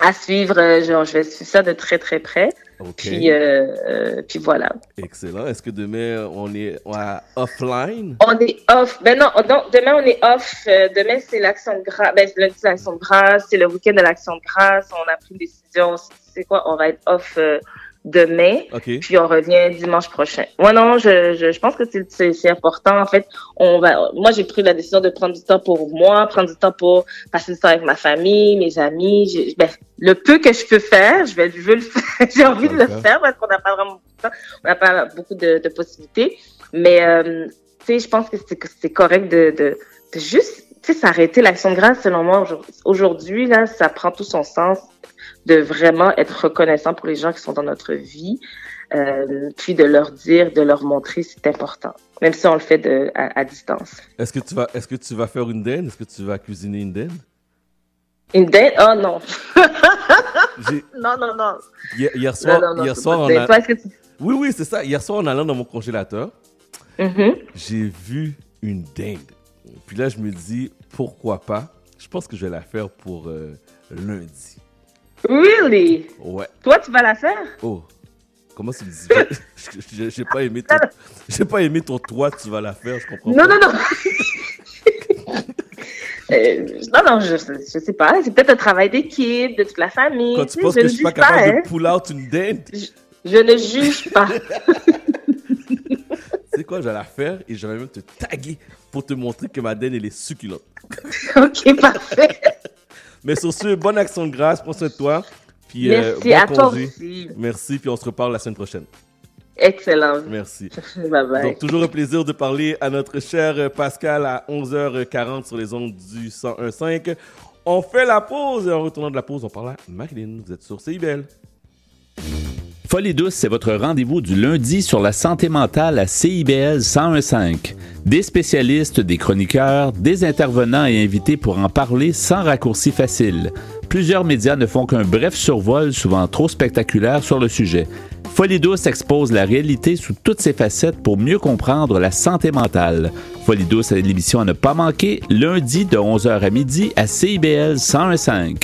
à suivre, euh, genre, je vais suivre ça de très, très près. Ok. Puis, euh, puis voilà. Excellent. Est-ce que demain, on est à offline? On est off. Ben non, non, demain, on est off. Demain, c'est l'action de grâce. Ben, c'est lundi, l'action de grâce. C'est le week-end de l'action de grâce. On a pris une décision. C'est quoi? On va être off euh, demain. Puis on revient dimanche prochain. Ouais, non, je, je, je pense que c'est- important. En fait, on va. Moi, j'ai pris la décision de prendre du temps pour moi, prendre du temps pour passer du temps avec ma famille, mes amis. Ben, le peu que je peux faire, je vais, je veux le faire. j'ai envie de le faire parce qu'on n'a pas vraiment beaucoup de temps. On n'a pas beaucoup de, de possibilités. Mais euh, tu sais, je pense que c'est correct de, de, de juste tu sais, s'arrêter l'action de grâce. Selon moi, aujourd'hui- aujourd'hui là, ça prend tout son sens de vraiment être reconnaissant pour les gens qui sont dans notre vie, euh, puis de leur dire, de leur montrer c'est important, même si on le fait de, à, à distance. Est-ce que tu vas, est-ce que tu vas faire une dinde? Est-ce que tu vas cuisiner une dinde? Une date? Oh non. Non, non, non. Hier, hier soir, non, non, hier c'est soir, on a... dinde. Toi, que tu- Oui, oui, c'est ça. Hier soir, en allant dans mon congélateur, Mhm. j'ai vu une dinde. Puis là, je me dis, pourquoi pas? Je pense que je vais la faire pour euh, lundi. Really? Ouais. Toi, tu vas la faire? Oh, comment tu me dis? J'ai pas aimé ton... J'ai pas aimé ton toi, tu vas la faire, je comprends Non, pas. non, non. Euh, non, non, je, je sais pas. C'est peut-être un travail d'équipe, de toute la famille. Quand Tu tu sais, penses je que je suis pas capable hein. de pull out une dinde, Je ne juge pas. c'est quoi, je vais la faire et je vais même te taguer pour te montrer que ma dinde, elle est succulente. ok, parfait. Mais sur ce, bonne action de grâce, prends soin de toi. Puis, euh, Merci bon à toi aussi. Merci, puis on se reparle la semaine prochaine. Excellent. Merci. Bye bye. Donc, toujours un plaisir de parler à notre cher euh, Pascal à 11h40 sur les ondes du 101.5. On fait la pause et en retournant de la pause, on parle à Marilyn. Vous êtes sur CIBL. Folie douce, c'est votre rendez-vous du lundi sur la santé mentale à CIBL 1015. Des spécialistes, des chroniqueurs, des intervenants et invités pour en parler sans raccourci facile. Plusieurs médias ne font qu'un bref survol, souvent trop spectaculaire, sur le sujet. Folie douce expose la réalité sous toutes ses facettes pour mieux comprendre la santé mentale. Folie douce est l'émission à ne pas manquer, lundi de 11h à midi à CIBL 1015.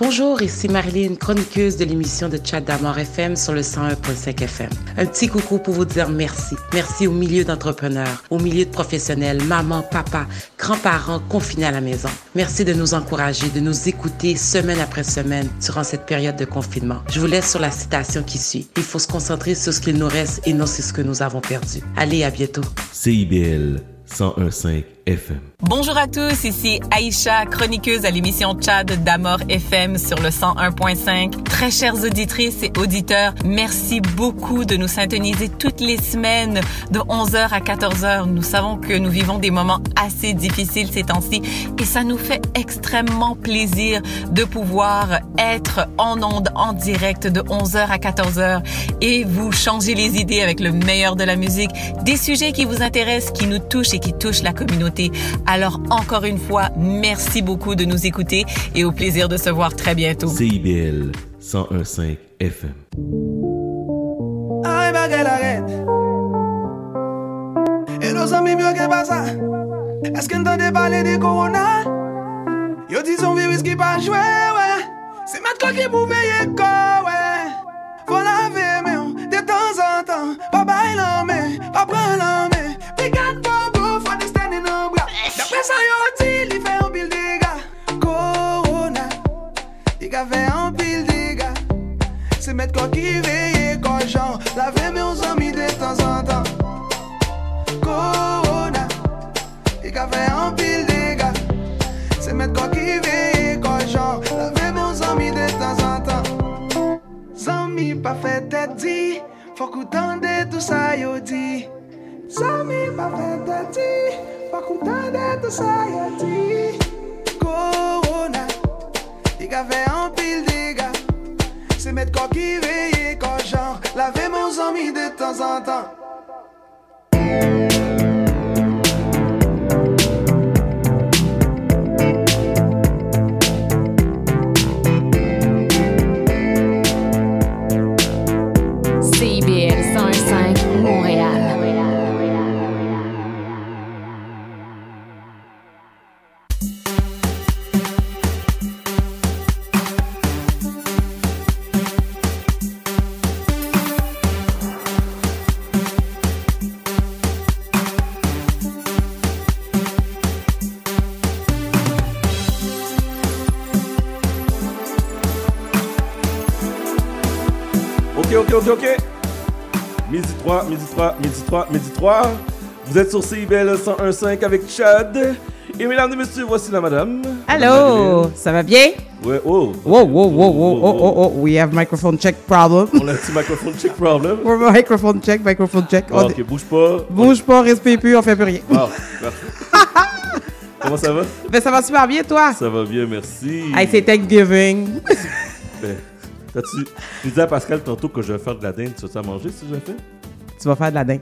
Bonjour, ici Marilyn, chroniqueuse de l'émission de Chat d'Amour FM sur le 101.5 FM. Un petit coucou pour vous dire merci. Merci au milieu d'entrepreneurs, au milieu de professionnels, maman, papa, grands-parents confinés à la maison. Merci de nous encourager, de nous écouter semaine après semaine durant cette période de confinement. Je vous laisse sur la citation qui suit. Il faut se concentrer sur ce qu'il nous reste et non sur ce que nous avons perdu. Allez, à bientôt. CIBL 101.5 Bonjour à tous, ici Aïcha, chroniqueuse à l'émission Tchad d'Amor FM sur le 101.5. Très chères auditrices et auditeurs, merci beaucoup de nous syntoniser toutes les semaines de 11h à 14h. Nous savons que nous vivons des moments assez difficiles ces temps-ci et ça nous fait extrêmement plaisir de pouvoir être en onde en direct de 11h à 14h et vous changer les idées avec le meilleur de la musique, des sujets qui vous intéressent, qui nous touchent et qui touchent la communauté. Alors encore une fois, merci beaucoup de nous écouter et au plaisir de se voir très bientôt. CIBL 101.5 FM. Ay, bagay la red E los ami myo ke pasa Eske n'tande pale de korona Yo di son virus ki pa jwe, wè Se mat ko ki pou veye ko, wè Fò lave men, de tan an tan Pa bay lan men, pa pran lan men sa yo di li fe an pil dega Korona Li ka fe an pil dega Se met kon ki veye kon jan Lave me ou zami de tan san tan. Korona Li ka fe an pil dega Se met kon ki veye kon jan Lave me ou zami de tan san tan. Zami pa fe te di Fok ou tande tout sa yo di. Zami pa fe tet di Fok ou tande tout sa yo di Korona Li ka fe an pil dega Se met ko ki veye ko jan Lave men os ami de tan an tan 3, midi 3, midi 3, midi 3. Vous êtes sur CIBL 101.5 avec Chad. Et mesdames et messieurs, voici la madame. Allô, ça va bien? Ouais, oh. Whoa, whoa, whoa, whoa, oh, oh, oh, we have microphone check problem. On a un petit microphone check problem. We're microphone check, microphone check. Ah, ok, bouge pas. Bouge pas, respire plus, on fait plus rien. Merci. Comment ça va? Ben, ça va super bien, toi? Ça va bien, merci. Hey, c'est Thanksgiving. Ben, t'as-tu- Je disais à Pascal tantôt que je vais faire de la dinde. Tu vas manger si je le fais? Tu vas faire de la dingue.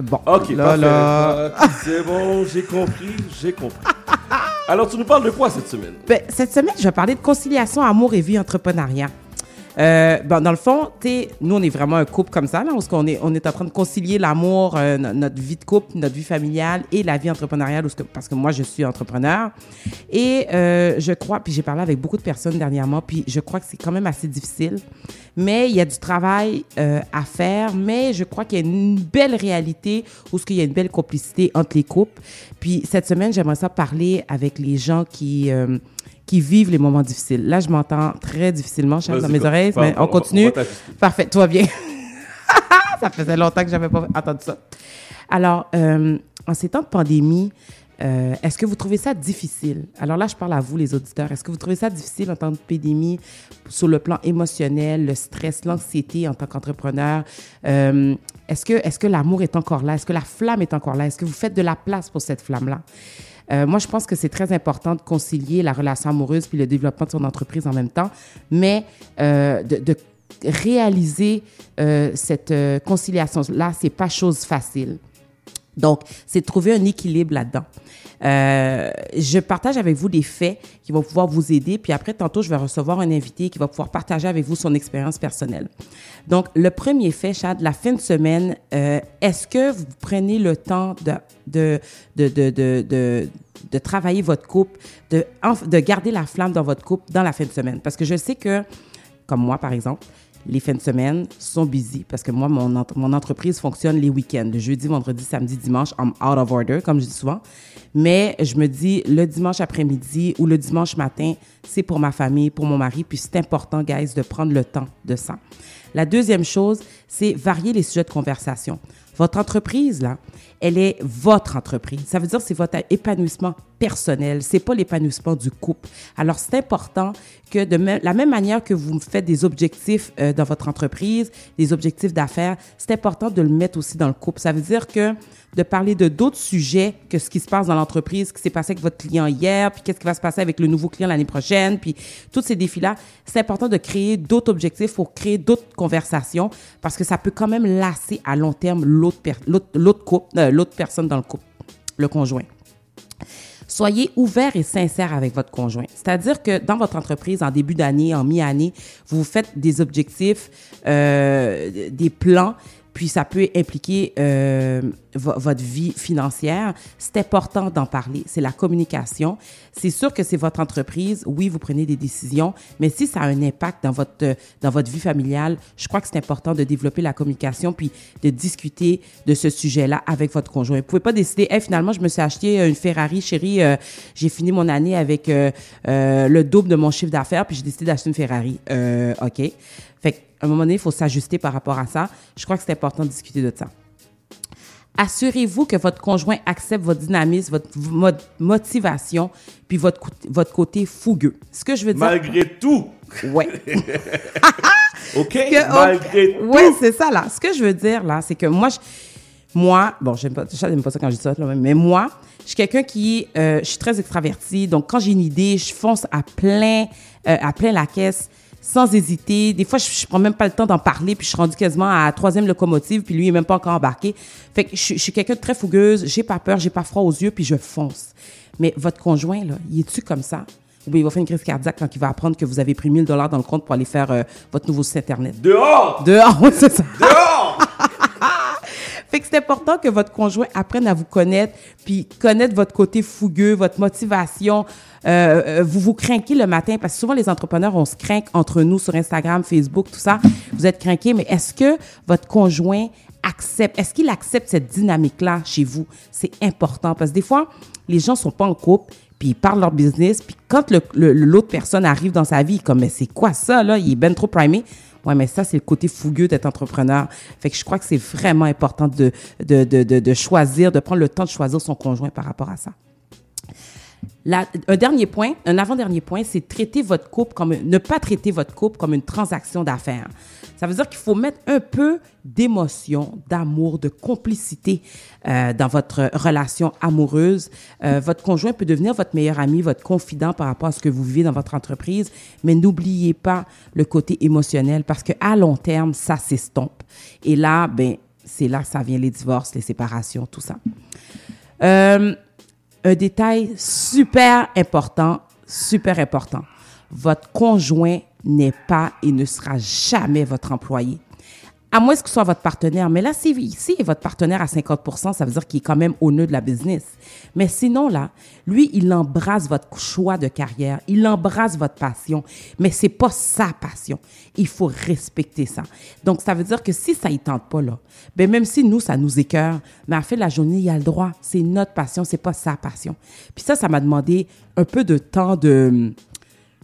Bon, Ok, là, parfait. là. Ah, C'est bon, j'ai compris, j'ai compris. Alors, tu nous parles de quoi cette semaine? Ben, cette semaine, je vais parler de conciliation, amour et vie entrepreneuriat. Euh, bon, dans le fond, t'sais, nous, on est vraiment un couple comme ça, là, parce qu'on est, on est en train de concilier l'amour, euh, no- notre vie de couple, notre vie familiale et la vie entrepreneuriale, parce que, moi, je suis entrepreneur. Et euh, je crois, puis j'ai parlé avec beaucoup de personnes dernièrement, puis je crois que c'est quand même assez difficile. Mais il y a du travail euh, à faire, mais je crois qu'il y a une belle réalité où il y a une belle complicité entre les couples. Puis cette semaine, j'aimerais ça parler avec les gens qui... qui vivent les moments difficiles. Là, je m'entends très difficilement, Charles, dans mes oreilles, mais on on on continue. t'ajuster. Parfait, tout va bien. ça faisait longtemps que j'avais pas entendu ça. Alors, euh, en ces temps de pandémie, euh, est-ce que vous trouvez ça difficile? Alors là, je parle à vous, les auditeurs. Est-ce que vous trouvez ça difficile en temps de pandémie sur le plan émotionnel, le stress, l'anxiété en tant qu'entrepreneur? Euh, est-ce que, est-ce que l'amour est encore là? Est-ce que la flamme est encore là? Est-ce que vous faites de la place pour cette flamme-là? Euh, moi, je pense que c'est très important de concilier la relation amoureuse puis le développement de son entreprise en même temps, mais euh, de, réaliser euh, cette conciliation-là, c'est pas chose facile. Donc, c'est de trouver un équilibre là-dedans. Je partage avec vous des faits qui vont pouvoir vous aider, puis après, tantôt, je vais recevoir un invité qui va pouvoir partager avec vous son expérience personnelle. Donc, le premier fait, Chad, la fin de semaine, euh, est-ce que vous prenez le temps de, de, de, de, de, travailler votre couple, de, de garder la flamme dans votre couple dans la fin de semaine? Parce que je sais que, comme moi, par exemple, les fins de semaine sont busy parce que moi, mon, mon entreprise fonctionne les week-ends, le jeudi, vendredi, samedi, dimanche, I'm out of order, comme je dis souvent. Mais je me dis, le dimanche après-midi ou le dimanche matin, c'est pour ma famille, pour mon mari, puis c'est important, guys, de prendre le temps de ça. La deuxième chose, c'est varier les sujets de conversation. Votre entreprise, là, elle est votre entreprise. Ça veut dire c'est votre épanouissement personnel, c'est pas l'épanouissement du couple. Alors, c'est important que de même- la même manière que vous faites des objectifs euh, dans votre entreprise, des objectifs d'affaires, c'est important de le mettre aussi dans le couple. Ça veut dire que de parler de d'autres sujets que ce qui se passe dans l'entreprise, ce qui s'est passé avec votre client hier, puis qu'est-ce qui va se passer avec le nouveau client l'année prochaine, puis tous ces défis-là, c'est important de créer d'autres objectifs pour créer d'autres conversations parce que ça peut quand même lasser à long terme l'autre per- euh, personne dans le couple, le conjoint. Soyez ouvert et sincère avec votre conjoint. C'est-à-dire que dans votre entreprise, en début d'année, en mi-année, vous faites des objectifs, euh, des plans, puis ça peut impliquer euh, vo- votre vie financière. C'est important d'en parler. C'est la communication. C'est sûr que c'est votre entreprise. Oui, vous prenez des décisions, mais si ça a un impact dans votre, euh, dans votre vie familiale, je crois que c'est important de développer la communication puis de discuter de ce sujet-là avec votre conjoint. Vous pouvez pas décider, hey, finalement, je me suis acheté une Ferrari, chérie, euh, j'ai fini mon année avec euh, euh, le double de mon chiffre d'affaires, puis j'ai décidé d'acheter une Ferrari. OK. Qu'à un moment donné, il faut s'ajuster par rapport à ça. Je crois que c'est important de discuter de ça. Assurez-vous que votre conjoint accepte votre dynamisme, votre mo- motivation, puis votre, votre côté fougueux. Ce que je veux dire. Malgré tout. Ouais. OK? Que- Malgré tout. Ouais, c'est ça, là. Ce que je veux dire, là, c'est que moi, je- moi, bon, j'aime pas, pas ça quand je dis ça, là, mais moi, je suis quelqu'un qui, euh, je suis très extraverti. Donc, quand j'ai une idée, je fonce à plein, euh, à plein la caisse, sans hésiter. Des fois, je, je prends même pas le temps d'en parler, puis je suis rendue quasiment à la troisième locomotive, puis lui, il est même pas encore embarqué. Fait que je, suis- je suis quelqu'un de très fougueuse, j'ai pas peur, j'ai pas froid aux yeux, puis je fonce. Mais votre conjoint, là, il est-tu comme ça? Ou bien il va faire une crise cardiaque quand il va apprendre que vous avez pris 1000 dollars dans le compte pour aller faire euh, votre nouveau site Internet? Dehors! Dehors, oui, c'est ça. Dehors! Fait que c'est important que votre conjoint apprenne à vous connaître, puis connaître votre côté fougueux, votre motivation. Euh, euh, vous vous craquez le matin, parce que souvent les entrepreneurs, on se craque entre nous sur Instagram, Facebook, tout ça. Vous êtes craqués, mais est-ce que votre conjoint accepte, est-ce qu'il accepte cette dynamique-là chez vous? C'est important, parce que des fois, les gens sont pas en couple, puis ils parlent leur business, puis quand l'autre personne arrive dans sa vie, comme, mais c'est quoi ça, là? Il est ben trop primé. Ouais, mais ça, c'est le côté fougueux d'être entrepreneur. Fait que je crois que c'est vraiment important de, de, de, de, de choisir, de prendre le temps de choisir son conjoint par rapport à ça. Un dernier point, un avant-dernier point, c'est traiter votre couple comme ne pas traiter votre couple comme une transaction d'affaires. Ça veut dire qu'il faut mettre un peu d'émotion, d'amour, de complicité euh, dans votre relation amoureuse. Euh, votre conjoint peut devenir votre meilleur ami, votre confident par rapport à ce que vous vivez dans votre entreprise, mais n'oubliez pas le côté émotionnel parce que à long terme, ça s'estompe. Et là, ben, c'est là que ça vient les divorces, les séparations, tout ça. Euh, un détail super important, super important. Votre conjoint n'est pas et ne sera jamais votre employé. À moins que ce soit votre partenaire. Mais là, si, si votre partenaire à 50% ça veut dire qu'il est quand même au nœud de la business. Mais sinon, là, lui, il embrasse votre choix de carrière. Il embrasse votre passion. Mais c'est pas sa passion. Il faut respecter ça. Donc, ça veut dire que si ça ne tente pas, là, ben même si nous, ça nous écœure, mais à la fin de la journée, il a le droit. C'est notre passion, c'est pas sa passion. Puis ça, ça m'a demandé un peu de temps de...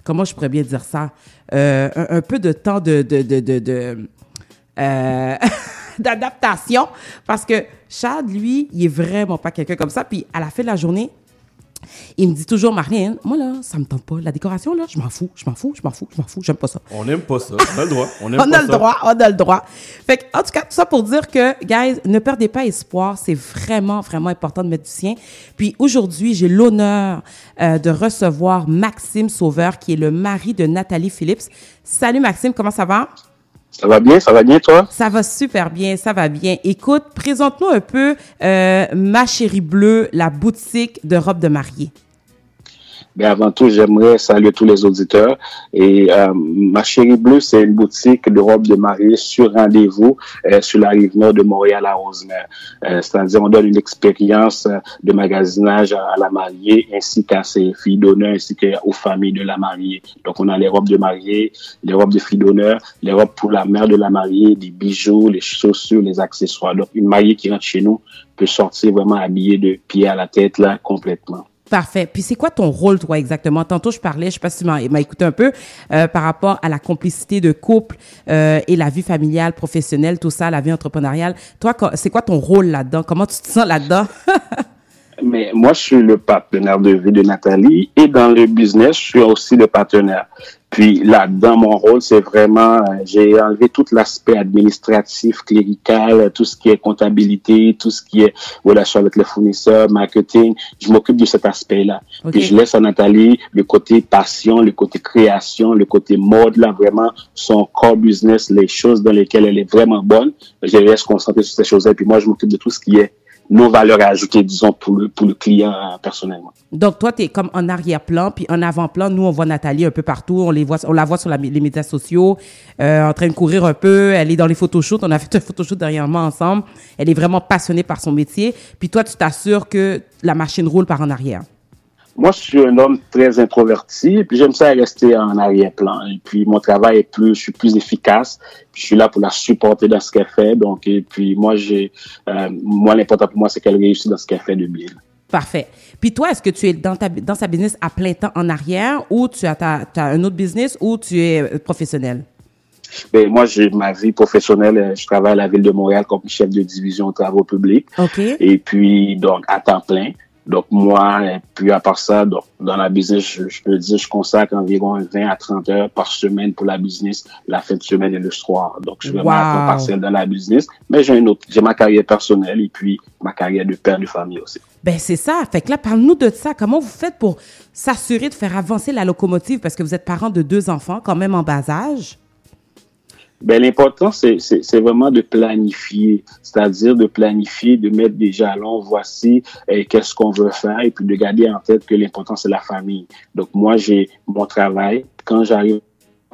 Comment je pourrais bien dire ça? Euh, un, un peu de temps de... de, de, de, de euh, d'adaptation parce que Chad, lui, il est vraiment pas quelqu'un comme ça. Puis à la fin de la journée, il me dit toujours, Marlène, moi là, ça me tente pas. La décoration, là, je m'en fous, je m'en fous, je m'en fous, je m'en fous, j'aime pas ça. On n'aime pas ça. On a le droit. On, aime On pas a le droit, on a le droit. Fait que, en tout cas, tout ça pour dire que, guys, ne perdez pas espoir. C'est vraiment, vraiment important de mettre du sien. Puis aujourd'hui, j'ai l'honneur euh, de recevoir Maxime Sauveur, qui est le mari de Nathalie Phillips. Salut Maxime, comment ça va? Ça va bien, ça va bien, toi? Ça va super bien, ça va bien. Écoute, présente-nous un peu euh, Ma Chérie Bleue, la boutique de robes de mariée. Mais avant tout, j'aimerais saluer tous les auditeurs. Et euh, Ma Chérie Bleue, c'est une boutique de robes de mariée sur rendez-vous euh, sur la rive nord de Montréal à Rosemère. Euh, C'est-à-dire, on donne une expérience euh, de magasinage à, à la mariée ainsi qu'à ses filles d'honneur ainsi qu'aux familles de la mariée. Donc, on a les robes de mariée, les robes de filles d'honneur, les robes pour la mère de la mariée, des bijoux, les chaussures, les accessoires. Donc, une mariée qui rentre chez nous peut sortir vraiment habillée de pied à la tête là complètement. Parfait. Puis c'est quoi ton rôle, toi, exactement? Tantôt, je parlais, je sais pas si tu m'as écouté un peu, euh, par rapport à la complicité de couple euh, et la vie familiale, professionnelle, tout ça, la vie entrepreneuriale. Toi, c'est quoi ton rôle là-dedans? Comment tu te sens là-dedans? Mais moi, je suis le partenaire de vie de Nathalie et dans le business, je suis aussi le partenaire. Puis là-dedans, mon rôle, c'est vraiment, euh, j'ai enlevé tout l'aspect administratif, clérical, tout ce qui est comptabilité, tout ce qui est relation avec les fournisseurs, marketing. Je m'occupe de cet aspect-là. Puis je laisse à Nathalie le côté passion, le côté création, le côté mode, là, vraiment son core business, les choses dans lesquelles elle est vraiment bonne. Je la laisse concentrer sur ces choses-là. Puis moi, je m'occupe de tout ce qui est nos valeurs ajoutées, disons, pour le, pour le client euh, personnellement. Donc, toi, tu es comme en arrière-plan, puis en avant-plan, nous, on voit Nathalie un peu partout. On, les voit, on la voit sur les médias sociaux, euh, en train de courir un peu. Elle est dans les photoshoots. On a fait un photoshoot dernièrement ensemble. Elle est vraiment passionnée par son métier. Puis toi, tu t'assures que la machine roule par en arrière. Moi, je suis un homme très introverti, et puis j'aime ça rester en arrière-plan. Et puis mon travail est plus, je suis plus efficace. Puis je suis là pour la supporter dans ce qu'elle fait. Donc, et puis moi, j'ai, euh, moi, l'important pour moi, c'est qu'elle réussisse dans ce qu'elle fait de bien. Parfait. Puis toi, est-ce que tu es dans, ta, dans sa business à plein temps en arrière ou tu as, ta, t'as un autre business ou tu es euh, professionnel? Ben, moi, j'ai ma vie professionnelle. euh, Je travaille à la ville de Montréal comme chef de division travaux publics. OK. Et puis, donc, à temps plein. Donc, moi, et puis à part ça, donc, dans la business, je, je peux dire, je consacre environ 20 à 30 heures par semaine pour la business, la fin de semaine et le soir. Donc, je suis vraiment Wow. partiel dans la business. Mais j'ai un autre, j'ai ma carrière personnelle et puis ma carrière de père de famille aussi. Ben c'est ça. Fait que là, parle-nous de ça. Comment vous faites pour s'assurer de faire avancer la locomotive? Parce que vous êtes parent de deux enfants, quand même en bas âge? Ben, l'important, c'est, c'est, c'est vraiment de planifier, c'est-à-dire de planifier, de mettre des jalons, voici euh, qu'est-ce qu'on veut faire, et puis de garder en tête que l'important, c'est la famille. Donc, moi, j'ai mon travail. Quand j'arrive,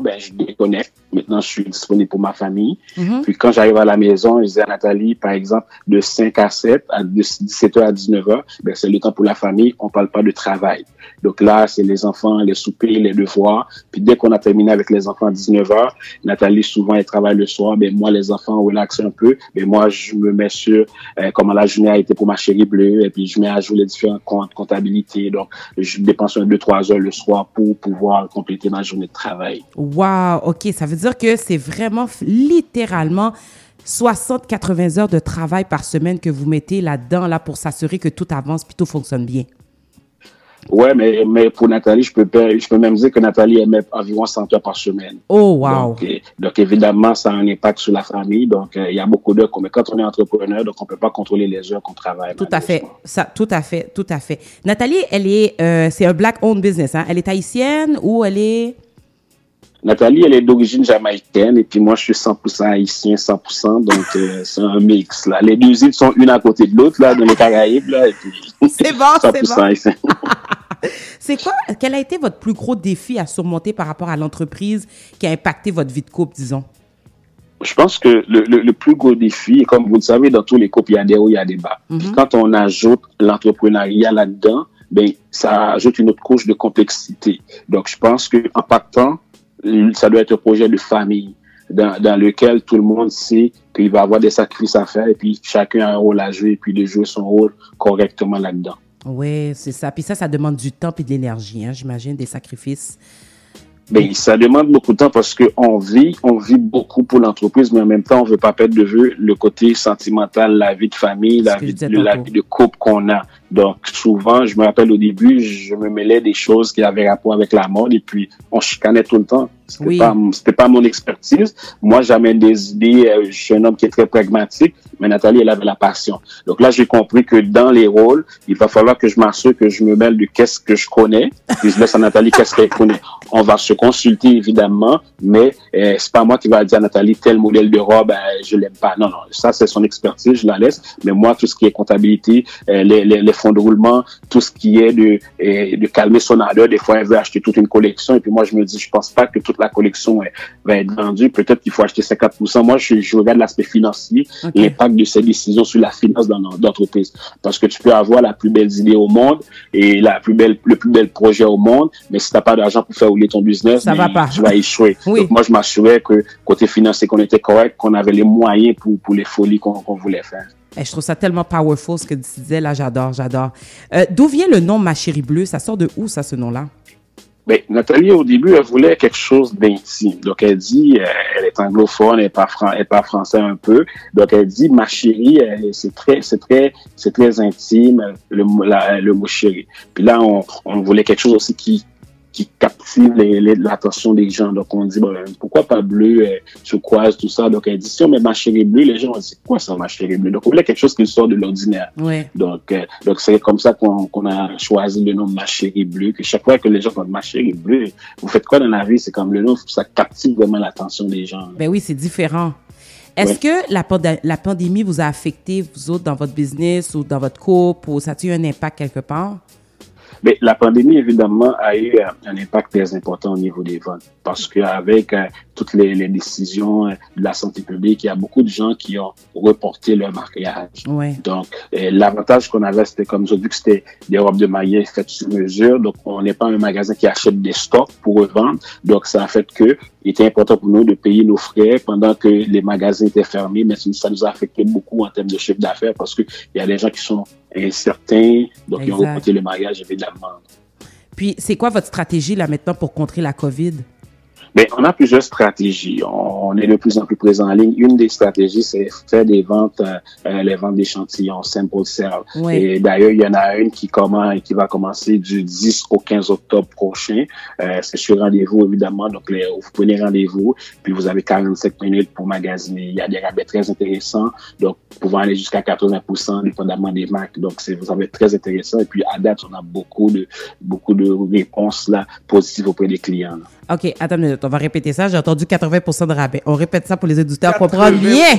ben, je déconnecte. Maintenant, je suis disponible pour ma famille. Mhm. Puis quand j'arrive à la maison, je dis à Nathalie, par exemple, de 5 à 7, à de 17h à 19h, ben, c'est le temps pour la famille, on parle pas de travail. Donc là, c'est les enfants, les soupers, les devoirs. Puis dès qu'on a terminé avec les enfants à 19h, Nathalie, souvent, elle travaille le soir. Ben, moi, les enfants relaxent un peu. Mais moi, je me mets sur euh, comment la journée a été pour ma chérie bleue. Et puis, je mets à jour les différents comptes, comptabilité. Donc, je dépense un, deux, trois heures le soir pour pouvoir compléter ma journée de travail. Wow, OK. Ça veut dire que c'est vraiment littéralement 60-80 heures de travail par semaine que vous mettez là-dedans là, pour s'assurer que tout avance puis tout fonctionne bien. Ouais, mais, mais pour Nathalie, je peux, je peux même dire que Nathalie, elle met environ 100 heures par semaine. Oh, wow. Donc, euh, donc, évidemment, ça a un impact sur la famille. Donc, euh, il y a beaucoup d'heures met. Quand on est entrepreneur, donc on peut pas contrôler les heures qu'on travaille. Tout à fait. Ça, tout à fait, tout à fait. Nathalie, elle est, euh, c'est un black-owned business. Hein? Elle est haïtienne ou elle est... Nathalie, elle est d'origine jamaïcaine et puis moi, je suis 100% haïtien, 100%. Donc, euh, c'est un mix. Là. Les deux îles sont une à côté de l'autre, là, dans les Caraïbes. Là, et puis C'est bon, c'est 100% bon. haïtien. C'est quoi, quel a été votre plus gros défi à surmonter par rapport à l'entreprise qui a impacté votre vie de couple, disons? Je pense que le, le, le plus gros défi, comme vous le savez, dans tous les couples, il y a des hauts, il y a des bas. Puis quand on ajoute l'entrepreneuriat là-dedans, ben, ça ajoute une autre couche de complexité. Donc, je pense que en partant, ça doit être un projet de famille dans, dans lequel tout le monde sait qu'il va avoir des sacrifices à faire et puis chacun a un rôle à jouer et puis de jouer son rôle correctement là-dedans. Oui, c'est ça. Puis ça, ça demande du temps et de l'énergie, hein, j'imagine, des sacrifices. Ben, ça demande beaucoup de temps parce que on vit, on vit beaucoup pour l'entreprise, mais en même temps, on veut pas perdre de vue le côté sentimental, la vie de famille, la vie, de, la vie de couple qu'on a. Donc, souvent, je me rappelle au début, je me mêlais des choses qui avaient rapport avec la mode et puis on chicanait tout le temps. C'était Oui. pas, c'était pas mon expertise. Moi, j'amène des idées. euh, Je suis un homme qui est très pragmatique, mais Nathalie, elle avait la passion. Donc là, j'ai compris que dans les rôles, il va falloir que je m'assure que je me mêle de qu'est-ce que je connais, puis je laisse à Nathalie qu'est-ce qu'elle connaît. On va se consulter évidemment, mais euh, c'est pas moi qui va dire à Nathalie tel modèle de robe, euh, je l'aime pas. Non, non, ça c'est son expertise, je la laisse. Mais moi, tout ce qui est comptabilité, euh, les, les, les fonds de roulement, tout ce qui est de, euh, de calmer son ardeur, des fois elle veut acheter toute une collection et puis moi je me dis, je pense pas que toute la collection euh, va être vendue. Peut-être qu'il faut acheter 50%. Moi, je, je regarde l'aspect financier, l'impact de ces décisions sur la finance dans l'entreprise. Parce que tu peux avoir la plus belle idée au monde et la plus belle, le plus bel projet au monde, mais si t'as pas d'argent pour faire rouler ton business, Ça va pas. tu vas échouer. Oui. Donc moi, je m'assurais que côté financier, qu'on était correct, qu'on avait les moyens pour, pour les folies qu'on voulait faire. Eh, je trouve ça tellement powerful ce que tu disais là, j'adore, j'adore. Euh, D'où vient le nom Ma chérie bleue? Ça sort de où, ça, ce nom-là? Ben, Nathalie, au début, elle voulait quelque chose d'intime. Donc, elle dit, euh, elle est anglophone, elle parle, fran- elle parle français un peu. Donc, elle dit, ma chérie, euh, c'est très, c'est très, c'est très intime, le, mot- la- le mot chérie. Puis là, on, on voulait quelque chose aussi qui, qui captive l'attention des gens. Donc, on dit, bon, pourquoi pas bleu, euh, turquoise, tout ça. Donc, elle dit, si on met ma chérie bleue, les gens vont dire, quoi ça, ma chérie bleue? Donc, on voulait quelque chose qui sort de l'ordinaire. Ouais. Donc, euh, donc c'est comme ça qu'on a choisi le nom Ma chérie bleue, que chaque fois que les gens parlent Ma chérie bleue, vous faites quoi dans la vie? C'est comme le nom, ça captive vraiment l'attention des gens. Ben oui, c'est différent. Est-ce Ouais. que la, la pandémie vous a affecté, vous autres, dans votre business ou dans votre couple, ou ça a eu un impact quelque part? Mais la pandémie, évidemment, a eu euh, un impact très important au niveau des ventes. Parce qu'avec euh, toutes les, les décisions de la santé publique, il y a beaucoup de gens qui ont reporté leur mariage. Ouais. Donc, euh, l'avantage qu'on avait, c'était comme ça, vu que c'était des robes de mariée faites sur mesure, donc on n'est pas un magasin qui achète des stocks pour revendre. Donc, ça a fait que il était important pour nous de payer nos frais pendant que les magasins étaient fermés, mais ça nous a affecté beaucoup en termes de chiffre d'affaires parce qu'il y a des gens qui sont incertains, donc ils ont reporté le mariage, évidemment. Puis, c'est quoi votre stratégie là maintenant pour contrer la COVID? Mais on a plusieurs stratégies. On, est de plus en plus présent en ligne. Une des stratégies, c'est faire des ventes, euh, euh, les ventes d'échantillons, sample sale. Ouais. Et d'ailleurs, il y en a une qui, commence, qui va commencer du 10 au 15 octobre prochain. Euh, c'est sur rendez-vous, évidemment. Donc, les- vous prenez rendez-vous, puis vous avez 45 minutes pour magasiner. Il y a des rabais très intéressants, donc pouvant aller jusqu'à 80%, dépendamment des marques. Donc, c'est, vous avez très intéressant. Et puis, à date, on a beaucoup de, beaucoup de réponses là, positives auprès des clients. là. OK, attends une minute, on va répéter ça. J'ai entendu 80 de rabais. On répète ça pour les auditeurs comprendre bien.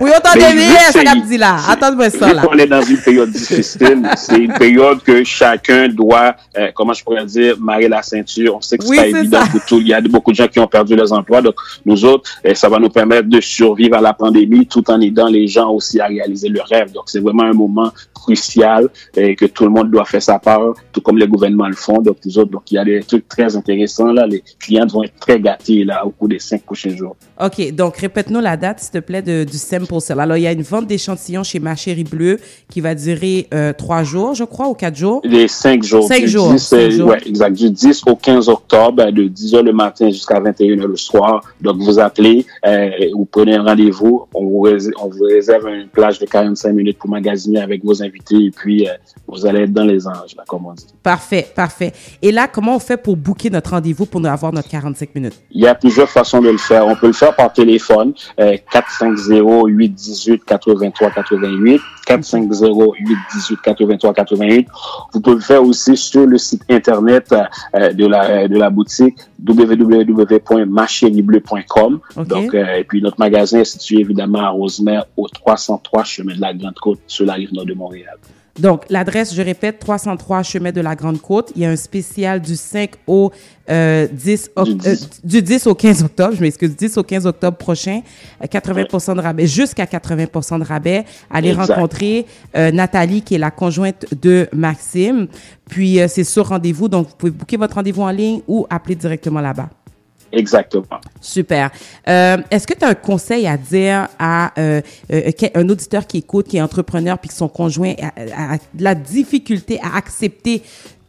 Oui, autant Mais de vu bien, ça dit là. Attends-moi ça là. qu'on est dans une période difficile, c'est une période que chacun doit, euh, comment je pourrais dire, marrer la ceinture. On sait que c'est Oui, pas évident ça. pour tout. Il y a beaucoup de gens qui ont perdu leurs emplois. Donc, nous autres, euh, ça va nous permettre de survivre à la pandémie tout en aidant les gens aussi à réaliser leurs rêves. Donc, c'est vraiment un moment crucial et que tout le monde doit faire sa part, tout comme les gouvernements le font. Donc, nous autres, donc, il y a des trucs très intéressants là. Les clients vont être très gâtés là au cours des cinq prochains jours. OK, donc répète-nous la date, s'il te plaît, de, du sample sale. Alors, il y a une vente d'échantillons chez Ma Chérie Bleue qui va durer euh, trois jours, je crois, ou quatre jours? Les cinq jours. Cinq Du jours, 10, cinq euh, jours. ouais, exact. Du 10 au 15 octobre, de 10 heures le matin jusqu'à 21 heures le soir. Donc, vous appelez, euh, vous prenez un rendez-vous, on vous, réserve, on vous réserve une plage de 45 minutes pour magasiner avec vos invités et puis euh, vous allez être dans les anges, là, comme on dit. Parfait, parfait. Et là, comment on fait pour booker notre rendez-vous pour nous avoir notre 45 minutes? Il y a plusieurs façons de le faire. On peut le faire par téléphone, euh, 450-818-8388, 450-818-8388. Vous pouvez le faire aussi sur le site internet euh, de, la, de la boutique www.machéribleu.com. Ok. Donc, euh, et puis notre magasin est situé évidemment à Rosemère, au 303 chemin de la Grande Côte, sur la rive nord de Montréal. Donc, l'adresse, je répète, 303 Chemin de la Grande Côte. Il y a un spécial du 5 au euh, 10, oc- Du 10. euh, du 10 au 15 octobre, je m'excuse, 10 au 15 octobre prochain, euh, 80 de rabais, jusqu'à 80 de rabais. Allez Exact. rencontrer euh, Nathalie, qui est la conjointe de Maxime. Puis, euh, c'est sur rendez-vous, donc vous pouvez booker votre rendez-vous en ligne ou appeler directement là-bas. Exactement. Super. Euh, Est-ce que tu as un conseil à dire à euh, euh, un auditeur qui écoute, qui est entrepreneur, puis que son conjoint a, a- la difficulté à accepter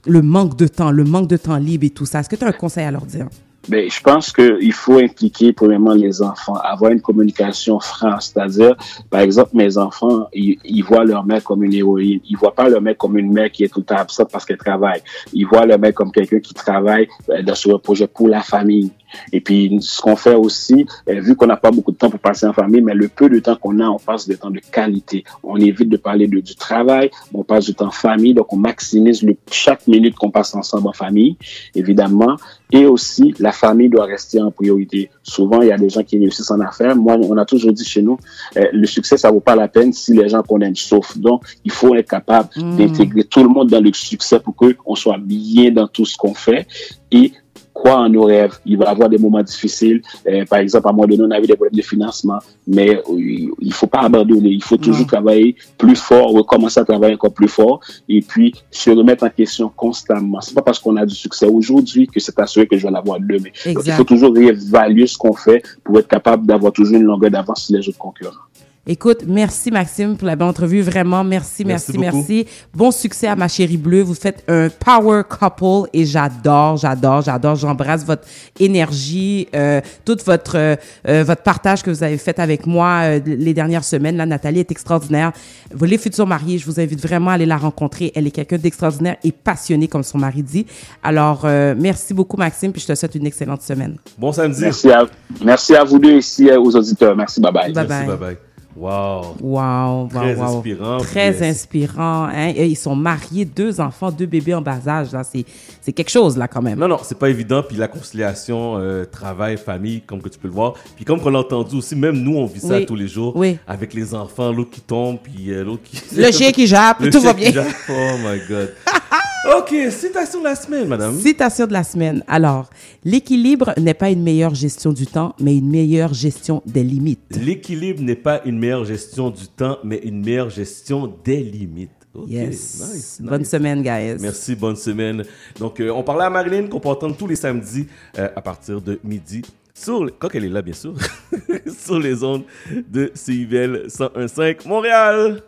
le manque de temps, le manque de temps libre et tout ça? Est-ce que tu as un conseil à leur dire? Ben, je pense qu'il faut impliquer premièrement les enfants, avoir une communication franche, c'est-à-dire, par exemple, mes enfants, ils, ils voient leur mère comme une héroïne, ils voient pas leur mère comme une mère qui est tout le temps absente parce qu'elle travaille, ils voient leur mère comme quelqu'un qui travaille euh, dans sur un projet pour la famille. Et puis, ce qu'on fait aussi, euh, vu qu'on n'a pas beaucoup de temps pour passer en famille, mais le peu de temps qu'on a, on passe des temps de qualité. On évite de parler de, du travail, on passe du temps en famille, donc on maximise le, chaque minute qu'on passe ensemble en famille, évidemment. Et aussi, la famille doit rester en priorité. Souvent, il y a des gens qui réussissent en affaires. Moi, on a toujours dit chez nous, euh, le succès, ça vaut pas la peine si les gens qu'on aime souffrent. Donc, il faut être capable Mm. d'intégrer tout le monde dans le succès pour que on soit bien dans tout ce qu'on fait et croire en nos rêves. Il va y avoir des moments difficiles. Euh, par exemple, à un moment donné, on avait des problèmes de financement, mais euh, il faut pas abandonner. Il faut toujours Non. travailler plus fort, recommencer à travailler encore plus fort et puis se remettre en question constamment. C'est pas parce qu'on a du succès aujourd'hui que c'est assuré que je vais l'avoir demain. Donc, il faut toujours réévaluer ce qu'on fait pour être capable d'avoir toujours une longueur d'avance sur les autres concurrents. Écoute, merci Maxime pour la belle entrevue. Vraiment, merci, merci, Merci. Bon succès à ma chérie bleue. Vous faites un power couple et j'adore, j'adore, j'adore. J'embrasse votre énergie, euh, tout votre, euh, euh, votre partage que vous avez fait avec moi euh, les dernières semaines. Là, Nathalie est extraordinaire. Vous, les futurs mariés, je vous invite vraiment à aller la rencontrer. Elle est quelqu'un d'extraordinaire et passionné, comme son mari dit. Alors, euh, merci beaucoup Maxime, puis je te souhaite une excellente semaine. Bon samedi. Merci à, merci à vous deux ici, euh, aux auditeurs. Merci, bye bye. Bye Merci, bye. bye bye. Wow. Wow, wow, Très wow. inspirant, Très inspirant. Hein? Et Ils sont mariés, deux enfants, deux bébés en bas âge. Là. C'est, c'est quelque chose, là, quand même. Non, non, c'est pas évident. Puis la conciliation, euh, travail, famille, comme que tu peux le voir. Puis comme qu'on l'a entendu aussi, même nous, on vit ça Oui. tous les jours. Oui. Avec les enfants, l'autre qui tombe, puis euh, l'autre qui... Le chien qui jappe, tout va bien. jappe. Oh my God. OK, citation de la semaine, madame. Citation de la semaine. Alors, l'équilibre n'est pas une meilleure gestion du temps, mais une meilleure gestion des limites. L'équilibre n'est pas une meilleure gestion du temps, mais une meilleure gestion des limites. OK, Yes. nice, Bonne semaine, guys. Merci, bonne semaine. Donc, euh, on parlait à Marilyn qu'on peut entendre tous les samedis euh, à partir de midi. Sur, quand elle est là, bien sûr, sur les ondes de CIVL 101.5 Montréal.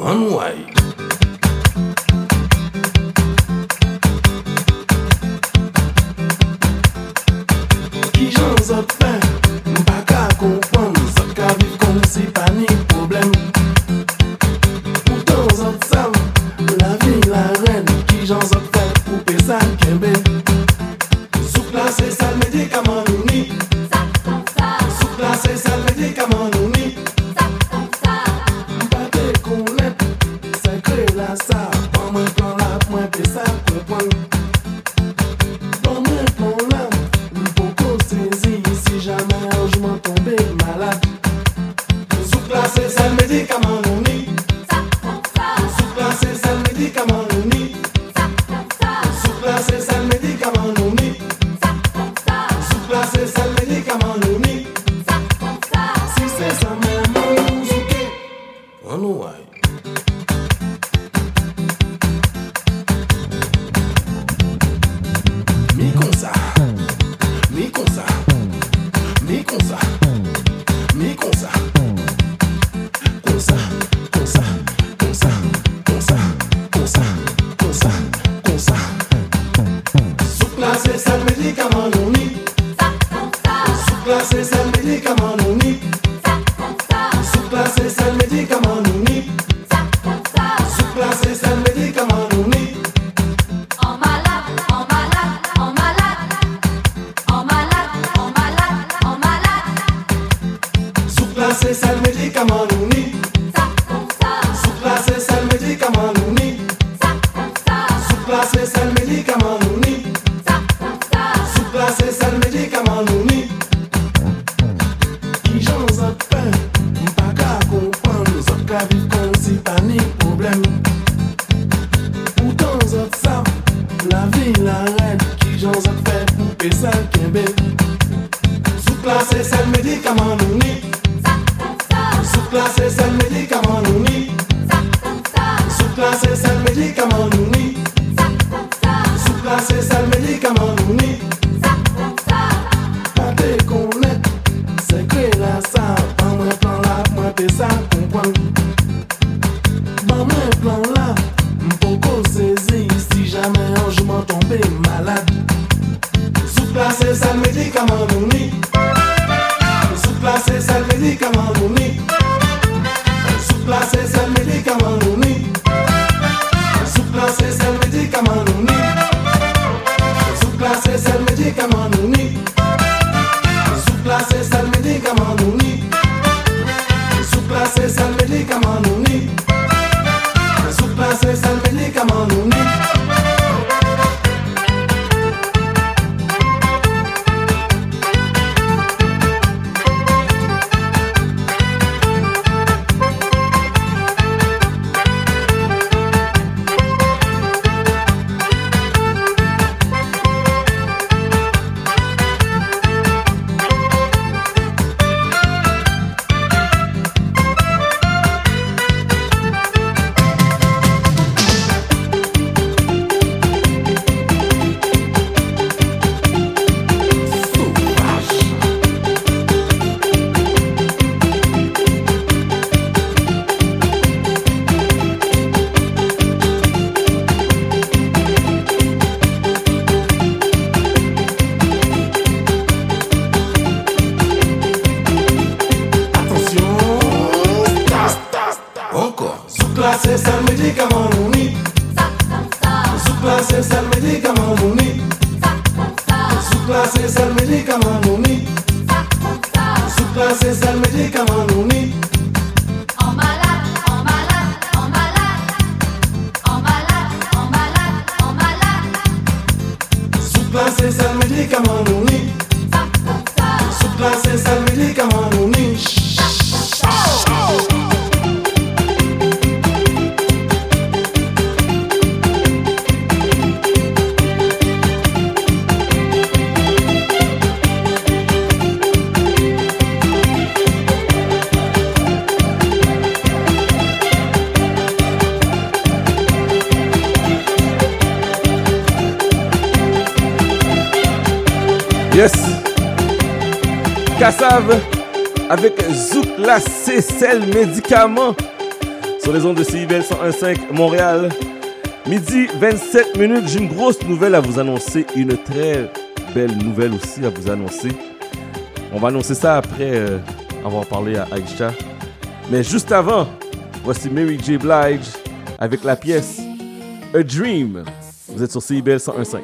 One way. Ki jan zot fè, mpa ka kompon Zot ka viv kon si pa ni problem tel médicament sur les ondes de CIBL 101.5 Montréal. Midi 27 minutes, j'ai une grosse nouvelle à vous annoncer, une très belle nouvelle aussi à vous annoncer. On va annoncer ça après euh, avoir parlé à Aisha. Mais juste avant, voici Mary J. Blige avec la pièce A Dream. Vous êtes sur CIBL 101.5.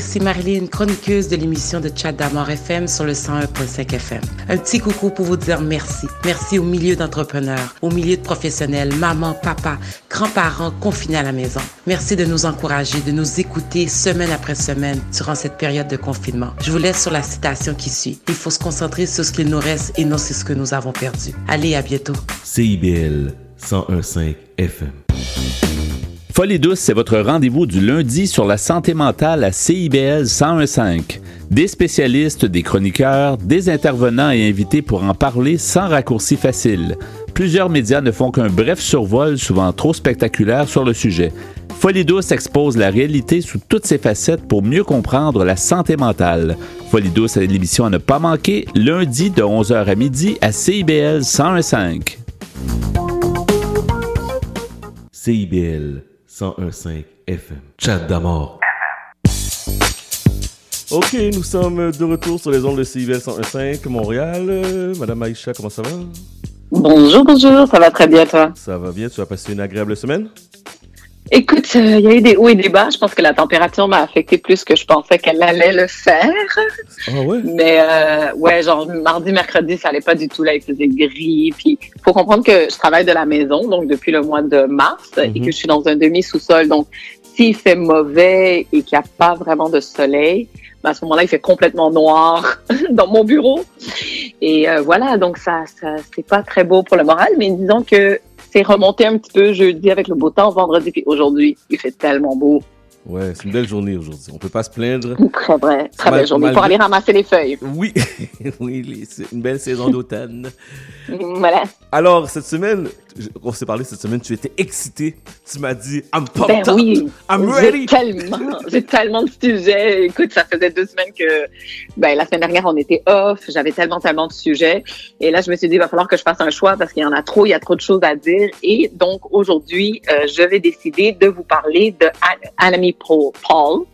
ici Marilyn, chroniqueuse de l'émission de Chat d'Amour FM sur le 101.5 FM. Un petit coucou pour vous dire merci. Merci au milieu d'entrepreneurs, au milieu de professionnels, maman, papa, grands-parents confinés à la maison. Merci de nous encourager, de nous écouter semaine après semaine durant cette période de confinement. Je vous laisse sur la citation qui suit. Il faut se concentrer sur ce qu'il nous reste et non sur ce que nous avons perdu. Allez, à bientôt. CIBL 101.5 FM. Folie douce, c'est votre rendez-vous du lundi sur la santé mentale à CIBL 1015. Des spécialistes, des chroniqueurs, des intervenants et invités pour en parler sans raccourci facile. Plusieurs médias ne font qu'un bref survol, souvent trop spectaculaire, sur le sujet. Folie douce expose la réalité sous toutes ses facettes pour mieux comprendre la santé mentale. Folie douce est l'émission à ne pas manquer, lundi de 11h à midi à CIBL 1015. CIBL 101.5 FM. Chat d'amour. Ok, nous sommes de retour sur les ondes de CIBL 101.5 Montréal. Euh, Madame Aïcha, comment ça va? Bonjour, bonjour, ça va très bien toi? Ça va bien, tu as passé une agréable semaine? Écoute, euh, il y a eu des hauts et des bas. Je pense que la température m'a affecté plus que je pensais qu'elle allait le faire. Ah ouais? Mais euh, ouais, genre mardi, mercredi, ça allait pas du tout. Là, il faisait gris. Puis faut comprendre que je travaille de la maison, donc depuis le mois de mars, et Mhm. que je suis dans un demi-sous-sol. Donc, s'il fait mauvais et qu'il n'y a pas vraiment de soleil, ben, à ce moment-là, il fait complètement noir dans mon bureau. Et euh, voilà, donc ça, ça c'est pas très beau pour le moral. Mais disons que c'est remonté un petit peu jeudi avec le beau temps, vendredi, puis aujourd'hui, il fait tellement beau. Ouais, c'est une belle journée aujourd'hui. On peut pas se plaindre. Très vrai, très Mal- belle journée pour aller ramasser les feuilles. Oui, oui, c'est une belle saison d'automne. Voilà. Alors, cette semaine, on s'est parlé cette semaine, tu étais excité. Tu m'as dit, I'm pumped Ben up. oui, I'm ready. tellement, j'ai tellement de sujets. Écoute, ça faisait deux semaines que, ben, la semaine dernière, on était off. J'avais tellement, tellement de sujets. Et là, je me suis dit, il va falloir que je fasse un choix parce qu'il y en a trop, il y a trop de choses à dire. Et donc, aujourd'hui, euh, je vais décider de vous parler de An- Anami Paul.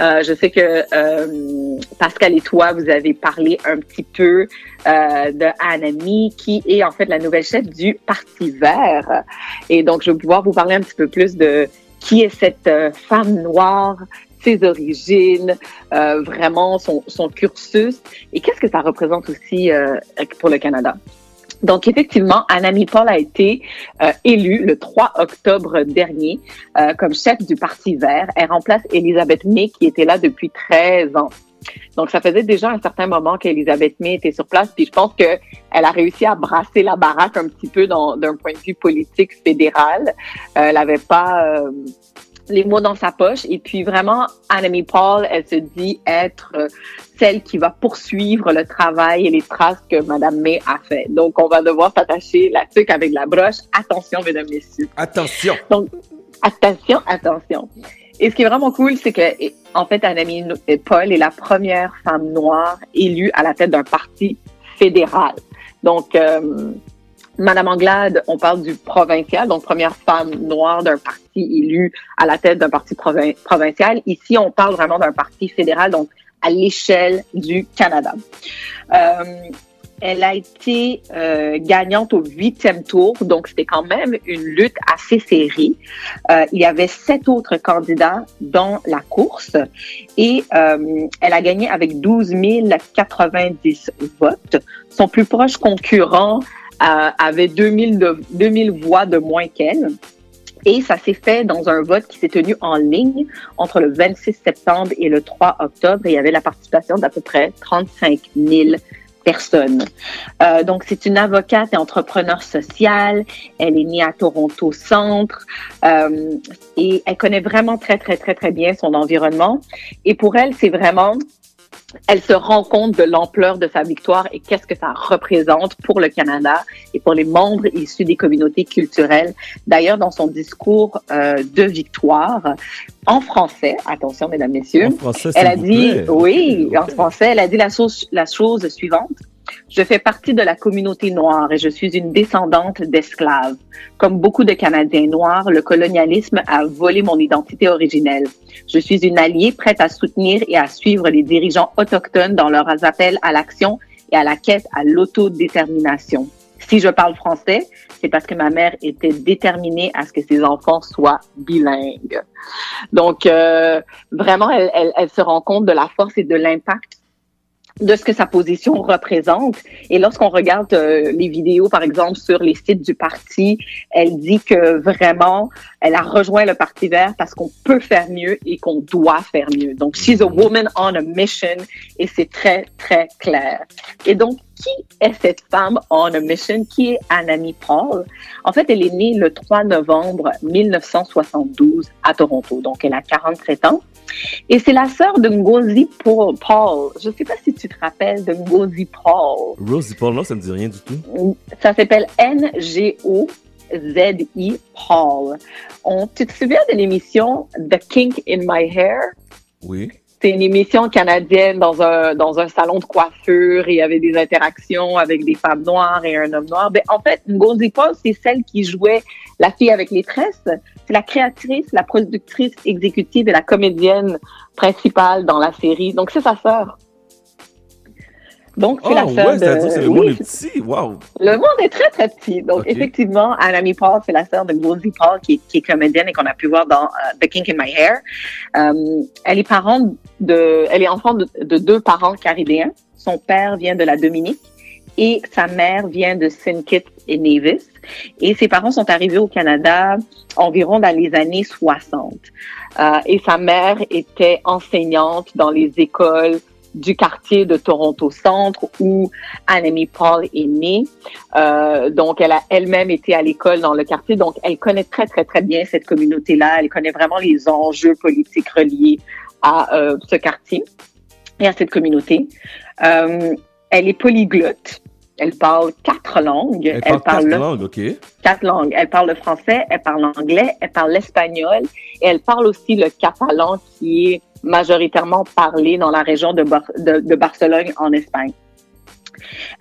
Euh, je sais que euh, Pascal et toi, vous avez parlé un petit peu euh, de Anami, qui est en fait la nouvelle chef du Parti vert. Et donc, je vais pouvoir vous parler un petit peu plus de qui est cette euh, femme noire, ses origines, euh, vraiment son, son cursus et qu'est-ce que ça représente aussi pour le Canada? Donc, effectivement, Anami Paul a été euh, élue le 3 octobre dernier euh, comme chef du Parti vert. Elle remplace Elisabeth May, qui était là depuis 13 ans. Donc, ça faisait déjà un certain moment qu'Elisabeth May était sur place, puis je pense que elle a réussi à brasser la baraque un petit peu d'un point de vue politique fédéral. Euh, elle n'avait pas les mots dans sa poche. Et puis vraiment, Annemie Paul, elle se dit être euh, celle qui va poursuivre le travail et les traces que Madame May a fait. Donc, on va devoir s'attacher la tuque avec la broche. Attention, mesdames, messieurs. Attention. Donc, attention, attention. Et ce qui est vraiment cool, c'est que, en fait, Annemie Paul est la première femme noire élue à la tête d'un parti fédéral. Donc, euh, Madame Anglade, on parle du provincial, donc première femme noire d'un parti élu à la tête d'un parti provin- provincial. Ici, on parle vraiment d'un parti fédéral, donc à l'échelle du Canada. Euh, elle a été euh, gagnante au huitième tour, donc c'était quand même une lutte assez serrée. Euh, il y avait sept autres candidats dans la course et euh, elle a gagné avec 12 090 votes. Son plus proche concurrent avait 2000, de, 2000 voix de moins qu'elle. Et ça s'est fait dans un vote qui s'est tenu en ligne entre le 26 septembre et le 3 octobre. Il y avait la participation d'à peu près 35 000 personnes. Euh, donc, c'est une avocate et entrepreneur sociale. Elle est née à Toronto Centre euh, et elle connaît vraiment très, très, très, très bien son environnement. Et pour elle, c'est vraiment elle se rend compte de l'ampleur de sa victoire et qu'est-ce que ça représente pour le Canada et pour les membres issus des communautés culturelles. D'ailleurs, dans son discours euh, de victoire, en français, attention mesdames, messieurs, En français, elle a dit, oui, en français, elle a dit la chose, la chose suivante. Je fais partie de la communauté noire et je suis une descendante d'esclaves. Comme beaucoup de Canadiens noirs, le colonialisme a volé mon identité originelle. Je suis une alliée prête à soutenir et à suivre les dirigeants autochtones dans leurs appels à l'action et à la quête à l'autodétermination. Si je parle français, c'est parce que ma mère était déterminée à ce que ses enfants soient bilingues. Donc, euh, vraiment, elle, elle, elle se rend compte de la force et de l'impact de ce que sa position représente. Et lorsqu'on regarde euh, les vidéos, par exemple, sur les sites du parti, elle dit que vraiment, elle a rejoint le Parti vert parce qu'on peut faire mieux et qu'on doit faire mieux. Donc, she's a woman on a mission et c'est très, très clair. Et donc, qui est cette femme on a mission? Qui est Anami Paul? En fait, elle est née le 3 novembre 1972 à Toronto. Donc, elle a 47 ans. Et c'est la sœur de Ngozi Paul. Paul. Je ne sais pas si tu te rappelles de Ngozi Paul. Rosie Paul, non, ça me dit rien du tout. Ça s'appelle N-G-O-Z-I Paul. On, tu te souviens de l'émission The Kink in My Hair? Oui. C'est une émission canadienne dans un, dans un salon de coiffure et il y avait des interactions avec des femmes noires et un homme noir. Ben, en fait, Ngozi Paul, c'est celle qui jouait la fille avec les tresses. C'est la créatrice, la productrice exécutive et la comédienne principale dans la série. Donc, c'est sa sœur. Donc, c'est Oh, la sœur ouais, de... c'est le Oui, monde est petit. Wow. le monde est très, très petit. Donc, effectivement, Anami Paul, c'est la sœur de Ngozi Paul, qui, qui est comédienne et qu'on a pu voir dans euh, The Kink in My Hair. Euh, elle est parent de, elle est enfant de, de deux parents caribéens. Son père vient de la Dominique et sa mère vient de St. Kitts et Nevis. Et ses parents sont arrivés au Canada environ dans les années 60. Euh, et sa mère était enseignante dans les écoles du quartier de Toronto Centre où Annemie Paul est née. Euh, donc, elle a elle-même été à l'école dans le quartier. Donc, elle connaît très, très, très bien cette communauté-là. Elle connaît vraiment les enjeux politiques reliés à euh, ce quartier et à cette communauté. Euh, elle est polyglotte. Elle parle quatre langues. Elle parle quatre le- langues, OK. quatre langues. Elle parle le français, elle parle l'anglais, elle parle l'espagnol et elle parle aussi le catalan qui est majoritairement parlé dans la région de, Bar- de, de Barcelone en Espagne.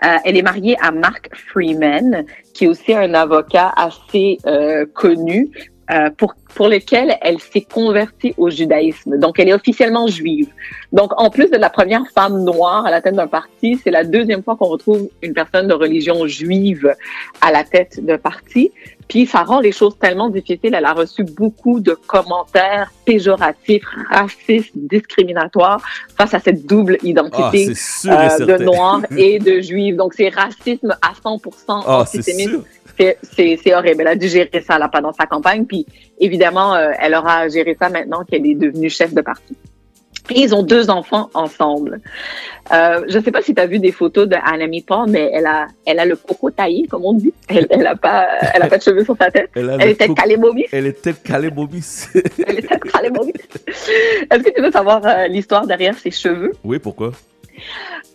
Euh, elle est mariée à Mark Freeman, qui est aussi un avocat assez euh, connu, euh, pour, pour lequel elle s'est convertie au judaïsme. Donc, elle est officiellement juive. Donc, en plus de la première femme noire à la tête d'un parti, c'est la deuxième fois qu'on retrouve une personne de religion juive à la tête d'un parti. Puis, ça rend les choses tellement difficiles. Elle a reçu beaucoup de commentaires péjoratifs, racistes, discriminatoires face à cette double identité Ah, euh, de noir et de juif. Donc, c'est racisme à 100% Ah, c'est antisémite. sûr. C'est- C'est c'est horrible. Elle a dû gérer ça là, pendant sa campagne. Puis, évidemment, euh, elle aura géré ça maintenant qu'elle est devenue chef de parti. Et ils ont deux enfants ensemble. Euh, je ne sais pas si tu as vu des photos de Anami Paul, mais elle a, elle a le coco taillé, comme on dit. Elle, elle a pas, elle a pas de cheveux sur sa tête. Elle, a Elle le est tête calée. Elle est tête calée bobis. Elle est tête calée. Est-ce que tu veux savoir euh, l'histoire derrière ses cheveux? oui, pourquoi?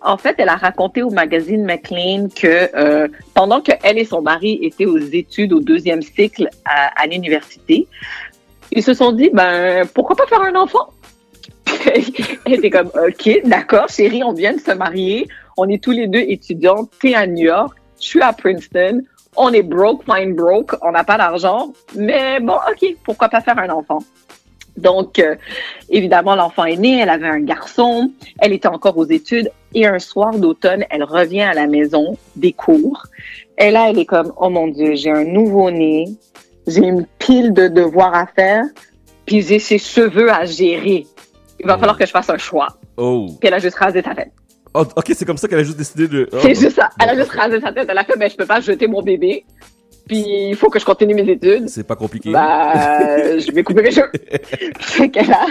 En fait, elle a raconté au magazine McLean que euh, pendant que elle et son mari étaient aux études au deuxième cycle à, à l'université, ils se sont dit ben pourquoi pas faire un enfant? Elle était comme ok d'accord chérie on vient de se marier, on est tous les deux étudiants, t'es à New York, je suis à Princeton, on est broke fine broke, on n'a pas d'argent, mais bon ok pourquoi pas faire un enfant? Donc, euh, évidemment, l'enfant est né, elle avait un garçon, elle était encore aux études, et un soir d'automne, elle revient à la maison des cours. Et là, elle est comme, oh mon Dieu, j'ai un nouveau-né, j'ai une pile de devoirs à faire, puis j'ai ses cheveux à gérer. Il va falloir que je fasse un choix. Oh. Puis elle a juste rasé sa tête. Oh, ok, c'est comme ça qu'elle a juste décidé de. oh. C'est juste ça. Elle a juste rasé sa tête. Elle a fait, ben, je peux pas jeter mon bébé. Puis il faut que je continue mes études. C'est pas compliqué. Bah, je vais couper mes cheveux. Fait qu'elle a,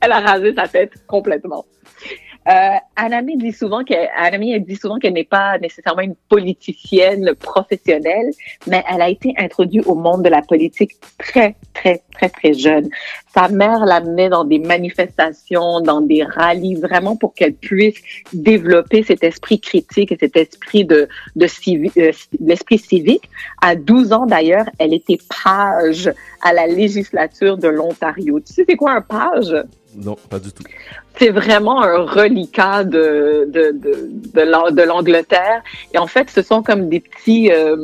elle a rasé sa tête complètement. Euh, Anami dit souvent qu'elle, Anami, dit souvent qu'elle n'est pas nécessairement une politicienne professionnelle, mais elle a été introduite au monde de la politique très, très, très, très jeune. Sa mère l'amenait dans des manifestations, dans des rallyes, vraiment pour qu'elle puisse développer cet esprit critique et cet esprit de, de civi- euh, l'esprit civique. À 12 ans d'ailleurs, elle était page à la législature de l'Ontario. Tu sais c'est quoi un page? Non, pas du tout. C'est vraiment un reliquat de, de, de, de l'An- de l'Angleterre. Et en fait, ce sont comme des petits, euh,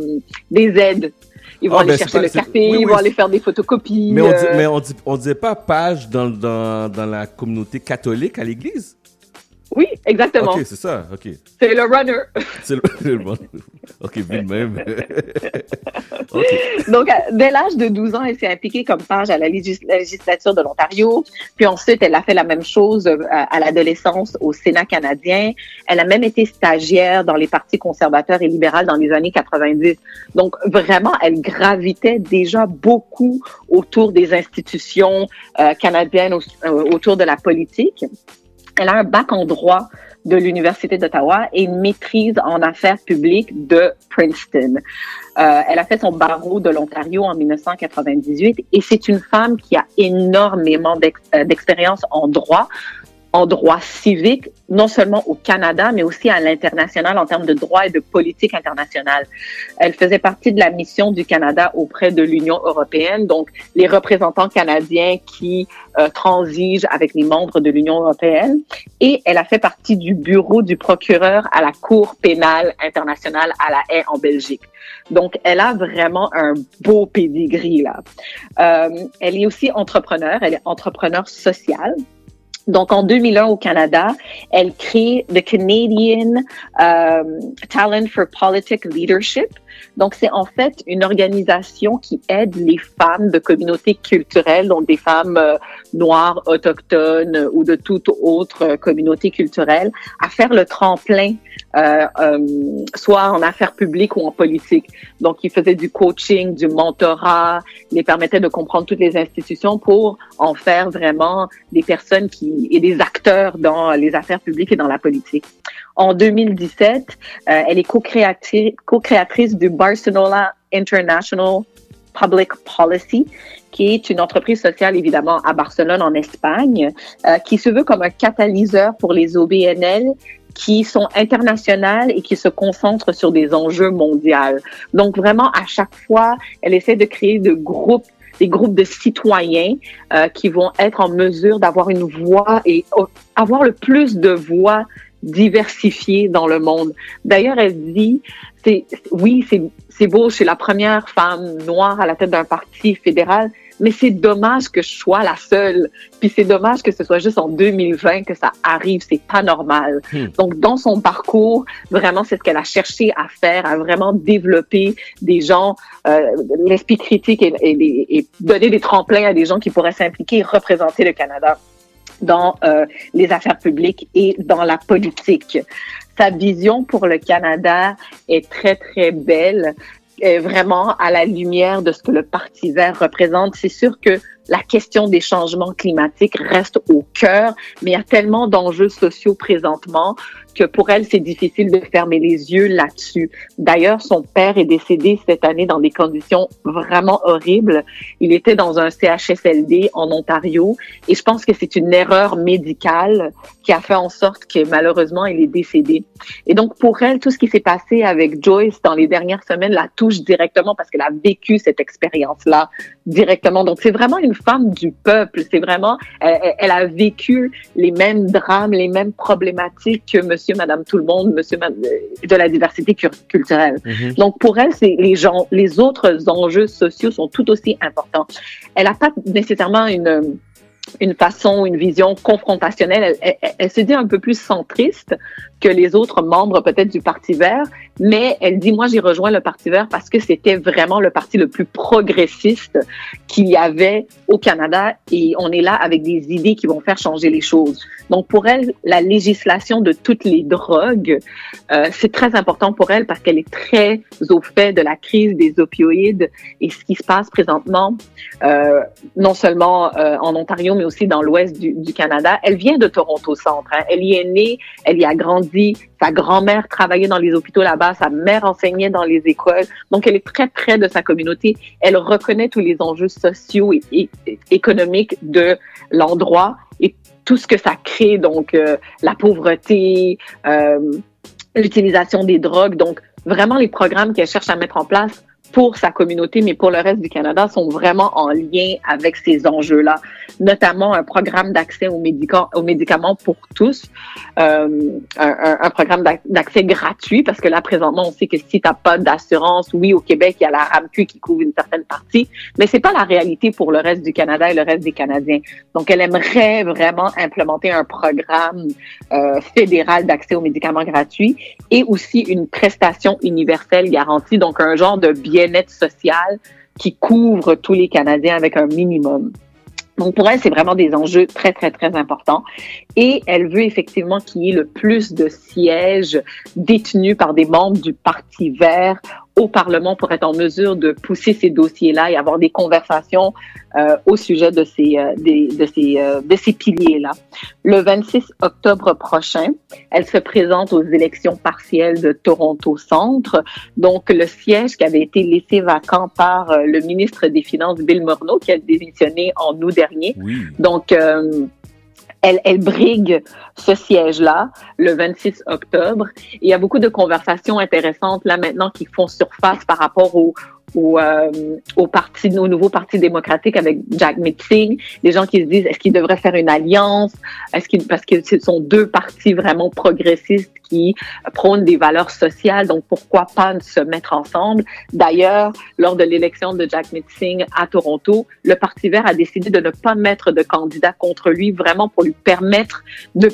des aides. Ils vont Ah, aller ben, chercher pas- le café, oui, ils oui, vont aller faire des photocopies. Mais on, dit, euh, mais on, dit, on disait pas page dans, dans, dans la communauté catholique à l'église? Oui, exactement. Ok, c'est ça, ok. C'est le runner. C'est le, le bon. Ok, vu de même. ok. Donc, dès l'âge de 12 ans, elle s'est impliquée comme page à la légis- la législature de l'Ontario. Puis ensuite, elle a fait la même chose euh, à, à l'adolescence au Sénat canadien. Elle a même été stagiaire dans les partis conservateurs et libéraux dans les années 90. Donc, vraiment, elle gravitait déjà beaucoup autour des institutions euh, canadiennes, au- euh, autour de la politique. Elle a un bac en droit de l'Université d'Ottawa et une maîtrise en affaires publiques de Princeton. Euh, elle a fait son barreau de l'Ontario en 1998 et c'est une femme qui a énormément euh, d'expérience en droit, en droit civique, non seulement au Canada, mais aussi à l'international en termes de droit et de politique internationale. Elle faisait partie de la mission du Canada auprès de l'Union européenne, donc les représentants canadiens qui euh, transigent avec les membres de l'Union européenne. Et elle a fait partie du bureau du procureur à la Cour pénale internationale à la haie en Belgique. Donc, elle a vraiment un beau pedigree là. Euh, elle est aussi entrepreneur, elle est entrepreneur sociale. Donc, en 2001 au Canada, elle crée the Canadian euh, Talent for Politic Leadership. Donc, c'est en fait une organisation qui aide les femmes de communautés culturelles, donc des femmes euh, noires, autochtones ou de toute autre euh, communauté culturelle, à faire le tremplin, euh, euh, soit en affaires publiques ou en politique. Donc, ils faisaient du coaching, du mentorat, les permettaient de comprendre toutes les institutions pour en faire vraiment des personnes qui et des acteurs dans les affaires publiques et dans la politique. En 2017, euh, elle est co-créatrice du Barcelona International Public Policy, qui est une entreprise sociale évidemment à Barcelone en Espagne, euh, qui se veut comme un catalyseur pour les OBNL qui sont internationales et qui se concentrent sur des enjeux mondiaux. Donc vraiment, à chaque fois, elle essaie de créer de groupes des groupes de citoyens euh, qui vont être en mesure d'avoir une voix et avoir le plus de voix diversifiées dans le monde. D'ailleurs, elle dit, c'est oui, c'est c'est beau, je suis la première femme noire à la tête d'un parti fédéral, mais c'est dommage que je sois la seule. Puis c'est dommage que ce soit juste en 2020 que ça arrive, c'est pas normal. Hmm. Donc dans son parcours, vraiment c'est ce qu'elle a cherché à faire, à vraiment développer des gens, euh, l'esprit critique et, et- et donner des tremplins à des gens qui pourraient s'impliquer et représenter le Canada dans euh, les affaires publiques et dans la politique. Sa vision pour le Canada est très, très belle, vraiment à la lumière de ce que le Parti vert représente. C'est sûr que la question des changements climatiques reste au cœur, mais il y a tellement d'enjeux sociaux présentement que pour elle, c'est difficile de fermer les yeux là-dessus. D'ailleurs, son père est décédé cette année dans des conditions vraiment horribles. Il était dans un CHSLD en Ontario et je pense que c'est une erreur médicale qui a fait en sorte que malheureusement, il est décédé. Et donc, pour elle, tout ce qui s'est passé avec Joyce dans les dernières semaines la touche directement parce qu'elle a vécu cette expérience-là directement. Donc, c'est vraiment une femme du peuple. C'est vraiment, elle, elle- elle a vécu les mêmes drames, les mêmes problématiques que monsieur, madame, tout le monde, monsieur, madame, euh, de la diversité culturelle. Mhm. Donc, pour elle, c'est les gens, les autres enjeux sociaux sont tout aussi importants. Elle n'a pas nécessairement une, une façon, une vision confrontationnelle. Elle, elle- elle se dit un peu plus centriste que les autres membres peut-être du Parti vert, mais elle dit, moi j'ai rejoint le Parti vert parce que c'était vraiment le parti le plus progressiste qu'il y avait au Canada et on est là avec des idées qui vont faire changer les choses. Donc pour elle, la législation de toutes les drogues, euh, c'est très important pour elle parce qu'elle est très au fait de la crise des opioïdes et ce qui se passe présentement, euh, non seulement euh, en Ontario, mais aussi dans l'ouest du, du Canada. Elle vient de Toronto Centre. hein. Elle y est née, elle y a grandi. Sa grand-mère travaillait dans les hôpitaux là-bas, sa mère enseignait dans les écoles. Donc, elle est très près de sa communauté. Elle reconnaît tous les enjeux sociaux et, économiques de l'endroit et tout ce que ça crée, donc euh, la pauvreté, euh, l'utilisation des drogues. Donc, vraiment, les programmes qu'elle cherche à mettre en place pour sa communauté, mais pour le reste du Canada, sont vraiment en lien avec ces enjeux-là. notamment un programme d'accès aux, médicaments, pour tous, euh, un, programme d'ac- d'accès gratuit, parce que là, présentement, on sait que si tu n'as pas d'assurance, oui, au Québec, il y a la RAMQ qui couvre une certaine partie, mais c'est pas la réalité pour le reste du Canada et le reste des Canadiens. Donc, elle aimerait vraiment implémenter un programme euh, fédéral d'accès aux médicaments gratuits et aussi une prestation universelle garantie, donc un genre de bien-être social qui couvre tous les Canadiens avec un minimum. Donc pour elle, c'est vraiment des enjeux très, très, très importants. Et elle veut effectivement qu'il y ait le plus de sièges détenus par des membres du Parti vert au Parlement pour être en mesure de pousser ces dossiers-là et avoir des conversations euh, au sujet de ces, euh, des- de ces, euh, de ces piliers-là. Le 26 octobre prochain, elle se présente aux élections partielles de Toronto Centre. Donc, le siège qui avait été laissé vacant par euh, le ministre des Finances, Bill Morneau, qui a démissionné en août dernier. Donc, euh, elle, elle brigue ce siège-là le 26 octobre. Il y a beaucoup de conversations intéressantes là maintenant qui font surface par rapport au, au, euh, au parti, au nouveau parti démocratique avec Jack Metzing. Les gens qui se disent est-ce qu'ils devraient faire une alliance? Est-ce qu'ils parce que ce sont deux partis vraiment progressistes qui prônent des valeurs sociales. Donc pourquoi pas se mettre ensemble? D'ailleurs, lors de l'élection de Jack Metzing à Toronto, le Parti Vert a décidé de ne pas mettre de candidat contre lui, vraiment pour lui permettre de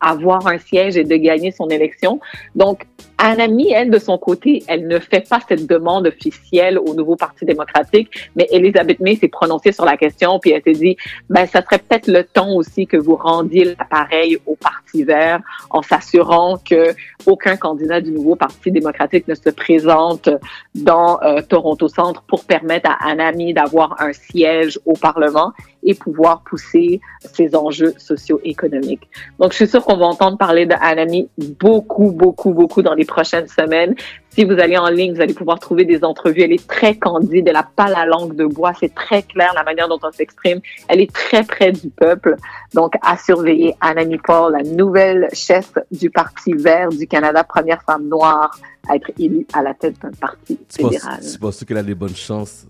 avoir un siège et de gagner son élection. Donc, Anami, elle, de son côté, elle ne fait pas cette demande officielle au nouveau Parti démocratique, mais Elisabeth May s'est prononcée sur la question, puis elle s'est dit, ben, ça serait peut-être le temps aussi que vous rendiez l'appareil au Parti vert en s'assurant que aucun candidat du nouveau Parti démocratique ne se présente dans euh, Toronto Centre pour permettre à Anami d'avoir un siège au Parlement et pouvoir pousser ses enjeux socio-économiques. Donc, je suis sûre qu'on va entendre parler de Anami beaucoup, beaucoup, beaucoup dans les prochaines semaines. Si vous allez en ligne, vous allez pouvoir trouver des entrevues. Elle est très candide, elle n'a pas la langue de bois. C'est très clair la manière dont on s'exprime. Elle est très près du peuple. Donc, à surveiller Anami Paul, la nouvelle chef du Parti vert du Canada, première femme noire à être élue à la tête d'un parti fédéral. tu penses qu'elle a des bonnes chances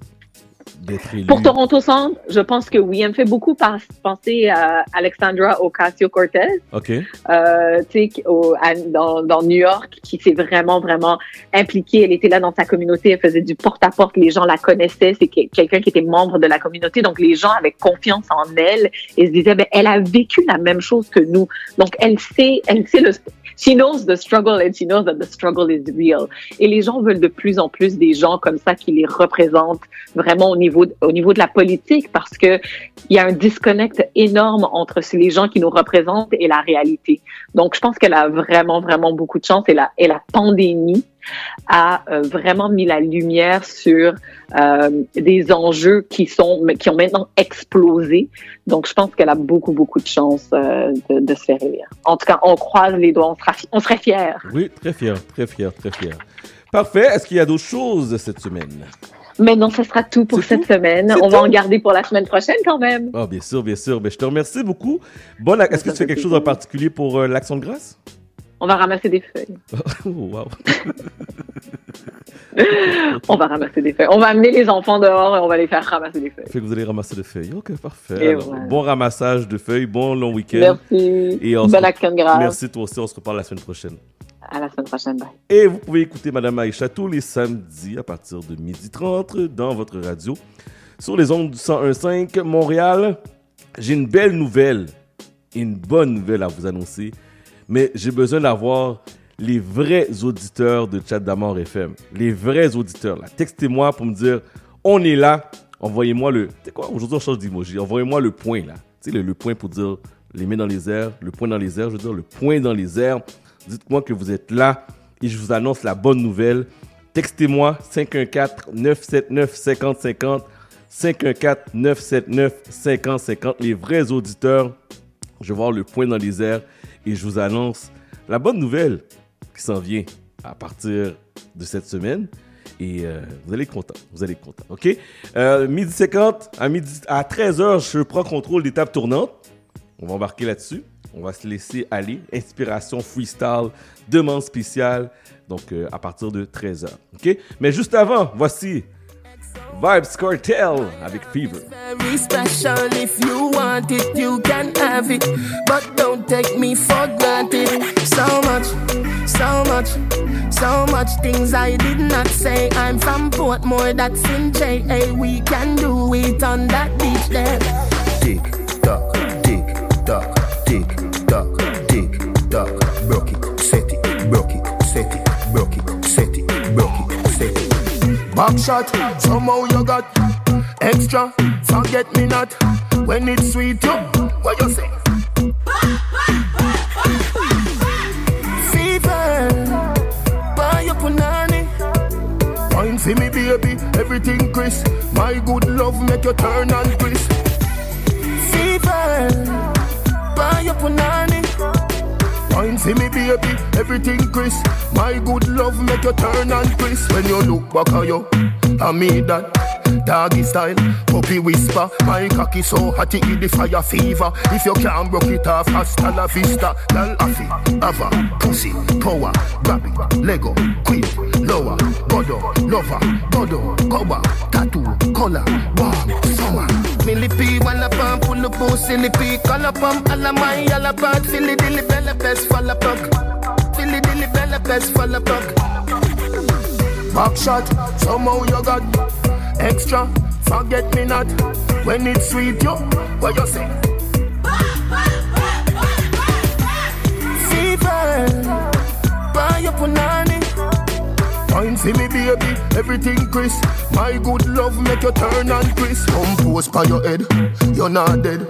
d'être Pour Toronto Centre, je pense que oui. Elle me fait beaucoup penser à Alexandra Ocasio-Cortez. OK. euh, tu sais, dans, dans New York, qui s'est vraiment, vraiment impliquée. Elle était là dans sa communauté, elle faisait du porte-à-porte, les gens la connaissaient, c'est que- quelqu'un qui était membre de la communauté, donc les gens avaient confiance en elle et se disaient, ben, elle a vécu la même chose que nous. Donc, elle sait, elle sait le, she knows the struggle and she knows that the struggle is real. Et les gens veulent de plus en plus des gens comme ça qui les représentent vraiment au niveau, au niveau de la politique parce que il y a un disconnect énorme entre les gens qui nous représentent et la réalité. Donc, je pense qu'elle a vraiment, vraiment beaucoup de chance et la, et la pandémie a euh, vraiment mis la lumière sur euh, des enjeux qui sont qui ont maintenant explosé. Donc, je pense qu'elle a beaucoup, beaucoup de chance euh, de, de se faire élire. En tout cas, on croise les doigts, on, sera, fi- on serait fiers. Oui, très fier, très fier, très fier. Parfait. Est-ce qu'il y a d'autres choses cette semaine? Mais non, ce sera tout pour cette semaine. On va en garder pour la semaine prochaine quand même. Ah, bien sûr, bien sûr. Ben, je te remercie beaucoup. Bon, Est-ce que tu fais quelque chose en particulier pour euh, l'Action de grâce? On va ramasser des feuilles. Oh, wow. On va ramasser des feuilles. On va amener les enfants dehors et on va les faire ramasser des feuilles. Fait que vous allez ramasser des feuilles. Ok, parfait. Et Alors, voilà. Bon ramassage de feuilles, bon long week-end. Merci. Et on se- Bonne action de grâce. Merci toi aussi, on se reparle la semaine prochaine. À la semaine prochaine. Bye. Et vous pouvez écouter Madame Aïcha tous les samedis à partir de 12h30 dans votre radio sur les ondes du 101.5 Montréal. J'ai une belle nouvelle, une bonne nouvelle à vous annoncer, mais j'ai besoin d'avoir les vrais auditeurs de Chat d'Amour FM. Les vrais auditeurs, là. Textez-moi pour me dire, on est là, envoyez-moi le... Tu quoi, aujourd'hui on change d'emoji, envoyez-moi le point, là. Tu sais, le, le point pour dire les mains dans les airs, le point dans les airs, je veux dire le point dans les airs. Dites-moi que vous êtes là et je vous annonce la bonne nouvelle. Textez-moi 514-979-5050. 514-979-5050. Les vrais auditeurs, je vais voir le point dans les airs et je vous annonce la bonne nouvelle qui s'en vient à partir de cette semaine. Et euh, vous allez être content. Vous allez être content. OK? Euh, midi 50, à, midi, à 13h, je prends contrôle des tables tournantes. On va embarquer là-dessus. On va se laisser aller. Inspiration freestyle, demande spéciale. Donc, euh, à partir de 13h. OK? Mais juste avant, voici Vibes Cartel avec Fever. very special. If you want it, you can have it. But don't take me for granted. So much, so much, so much things I did not say. I'm from Portmore, that's in JA. We can do it on that beach there. Tick tock, tick tock, tick tock, tick tock. Broke it, set it, broke it, set it, broke it, set it, Back shot, somehow you got extra. Forget me not when it's sweet. You, what you say? Fever, buy your punani. Wine for me, baby, everything crisp. My good love make you turn and crisp. Fever, buy your punani. Wine for me, baby, everything crisp. My good love make you turn and crisp. When you look back at you, I mean that. Doggy style, puppy whisper. My cocky so hot it the fire fever. If you can't broke it off, hasta la vista. Girl, affy, ava, pussy, power, grab it, Lego, queen, lower, godo, lover, godo, cover, tattoo, color, warm, summer. Millipede, wanna pump, pull up, silly pea, color pump, all of my yellow bug, silly dilly bella best, fall a plug. Silly dilly bella best, fall a plug. Back shot, somehow you got extra. Forget me not when it's sweet. You, what you say? Fever, buy your punani. Wine for me, baby, everything crisp. My good love make you turn and crisp. Compose by your head, you're not dead.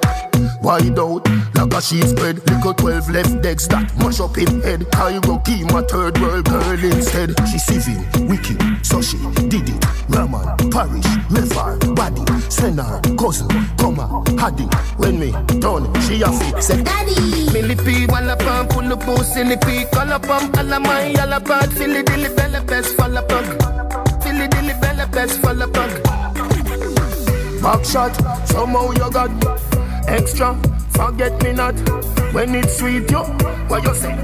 Wide out, like a sheet spread. Little 12 left decks that mash up in head. I go keep my third world girl instead. She civil, wicked, so she did it. Raman, parish, river, body, senar, cousin, comma, haddy. When me done, she a fit, say daddy. Millipede, wanna pump, pull up, silly pea, color pump, all of my yellow bug, silly dilly bella best, fall plug. Silly dilly bella best, fall plug. Back shot, somehow you got extra. Forget me not when it's sweet. You, what you say?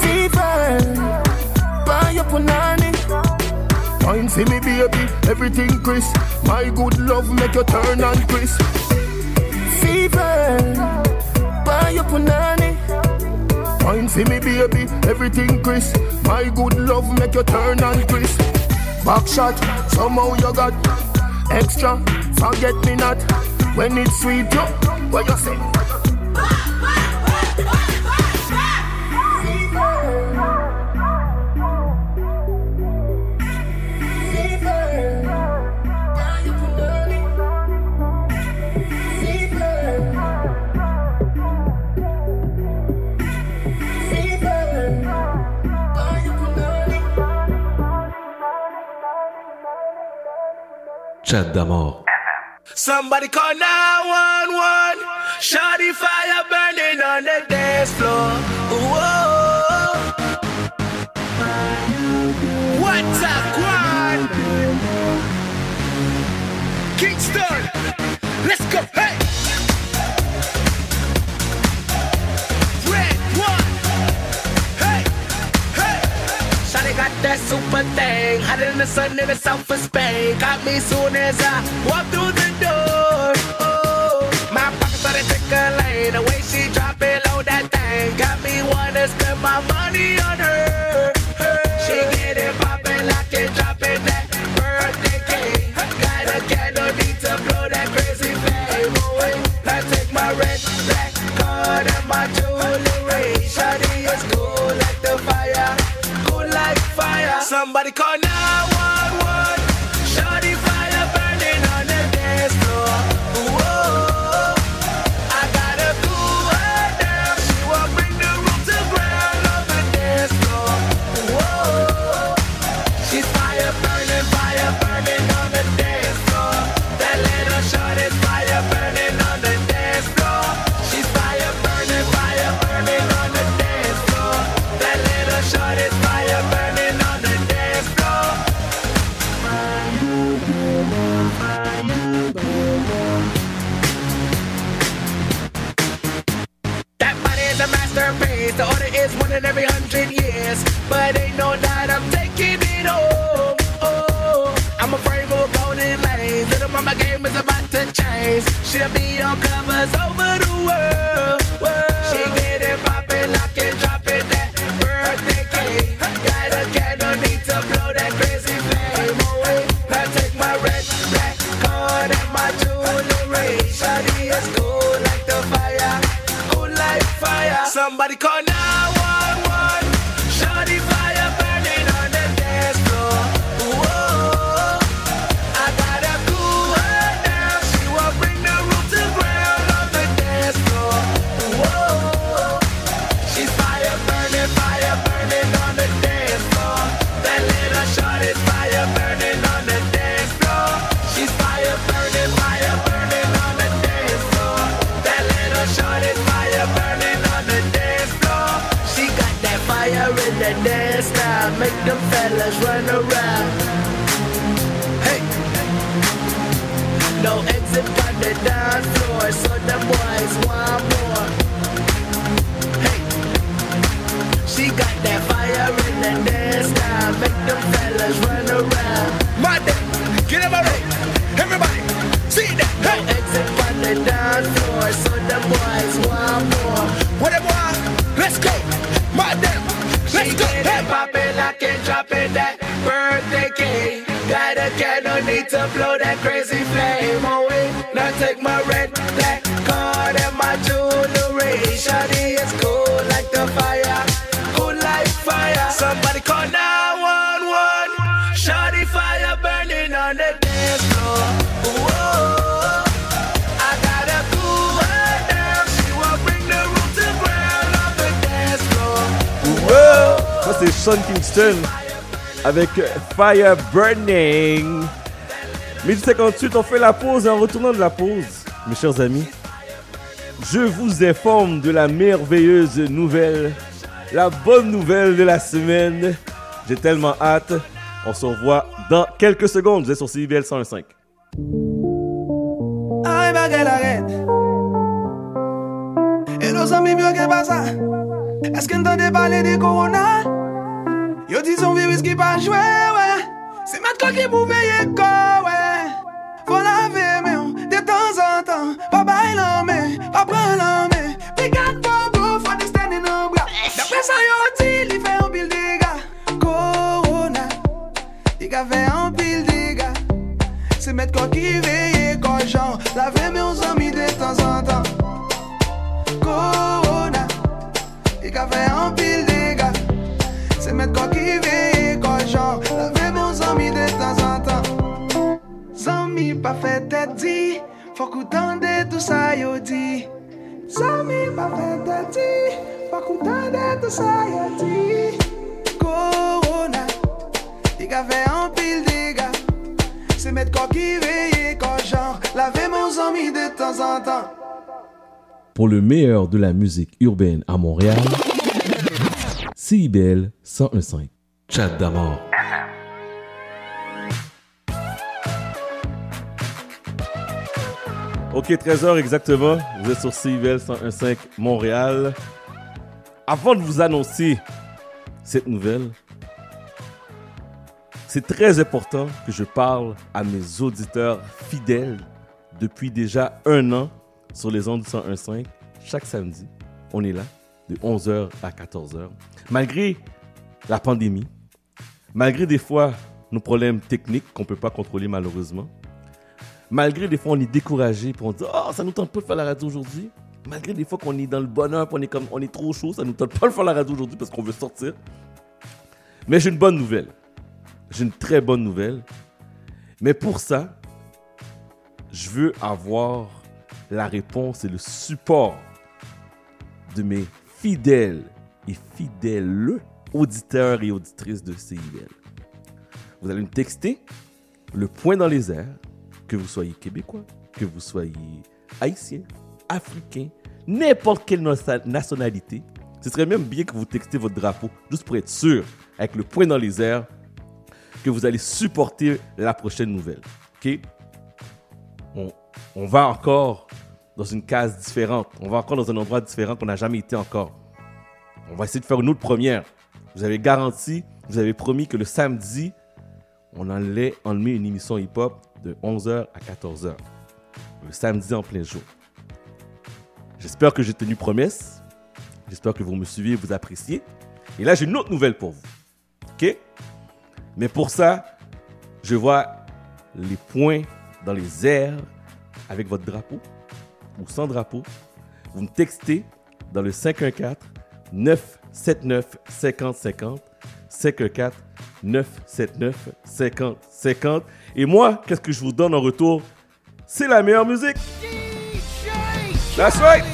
Fever, buy your punani. Wine for me, baby, everything crisp. My good love make you turn and crisp. Fever, buy your punani. Wine for me, baby, everything crisp. My good love make you turn and crisp. Back shot, somehow you got extra. Forget me not when it's sweet. You, what you say? Chat d'amour. Somebody call 911. Shawty fire burning on the dance floor. Whoa. What's a quad? Kingston. Let's go. Hey. Super thing, hotter than the sun in the south of Spain. Got me soon as I walk through the door. Oh, my pockets started tickling, the way she drop it low that thing got me wanna spend my money on her. She get it poppin', lock it, drop it, that birthday cake. Got a candle, need to blow that crazy flame away. I take my red, black card and my jewelry. Shawty is cool Somebody call 911. She'll be on covers over the world. She get it poppin', that birthday cake. A candle, need to blow that crazy flame away. Now take my red, black and my like the fire, like fire. Somebody call 911. To blow that crazy flame away. Now take my red, black card and my jewelry. Shawty is cool like the fire, cool like fire. Somebody call 911. Shawty fire burning on the dance floor. Whoa. Wow! Ça, c'est Sean Kingston avec Fire Burning. 1058, on fait la pause et en retournant de la pause, mes chers amis, je vous informe de la merveilleuse nouvelle, la bonne nouvelle de la semaine. J'ai tellement hâte. On se revoit dans quelques secondes. Vous êtes sur CIBL 105. Ay, bagay la red E lo zami myo ke pasa Eske n'tande pale de korona Yo di son virus ki pa jwe, wè Se mat kwa ki pou veye kowe Fon lave me tande tout sa yo di Korona Li ka fe an pil dega Se met ko ki veye ko jan Lave mon zami de tan an tan Pour le meilleur de la musique urbaine à Montréal, CIBL 101.5. Chat d'amour. Ok, 13h exactement. Vous êtes sur CIBL 101.5 Montréal. Avant de vous annoncer cette nouvelle, c'est très important que je parle à mes auditeurs fidèles depuis déjà un an sur les ondes du 101.5. Chaque samedi, on est là de 11h à 14h. Malgré la pandémie, malgré des fois nos problèmes techniques qu'on ne peut pas contrôler malheureusement, malgré des fois on est découragé puis on dit oh ça nous tente pas de faire la radio aujourd'hui malgré des fois qu'on est dans le bonheur puis on est comme on est trop chaud ça nous tente pas de faire la radio aujourd'hui parce qu'on veut sortir. Mais j'ai une bonne nouvelle. J'ai une très bonne nouvelle. Mais pour ça je veux avoir la réponse et le support de mes fidèles et fidèles auditeurs et auditrices de CIBL. Vous allez me texter le point dans les airs, que vous soyez québécois, que vous soyez haïtien, africain, n'importe quelle nation- nationalité. Ce serait même bien que vous textez votre drapeau, juste pour être sûr, avec le point dans les airs, que vous allez supporter la prochaine nouvelle. OK? On, on va encore dans une case différente. On va encore dans un endroit différent qu'on n'a jamais été encore. On va essayer de faire une autre première. Vous avez garanti, vous avez promis que le samedi, on allait enlever une émission hip-hop de 11h à 14h, le samedi en plein jour. J'espère que j'ai tenu promesse. J'espère que vous me suivez et vous appréciez. Et là, j'ai une autre nouvelle pour vous. OK? Mais pour ça, je vois les points dans les airs avec votre drapeau ou sans drapeau. Vous me textez dans le 514 979 50 50 514 979 50 50 et moi, qu'est-ce que je vous donne en retour? C'est la meilleure musique. That's right.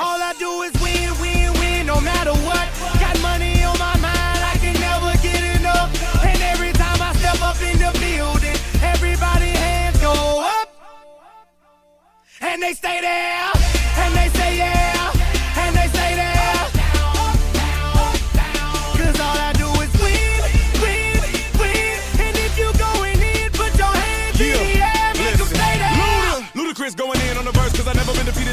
All I do is win, win, win, no matter what. Got money on my mind, I can never get enough. And every time I step up in the building, everybody hands go up. And they stay there,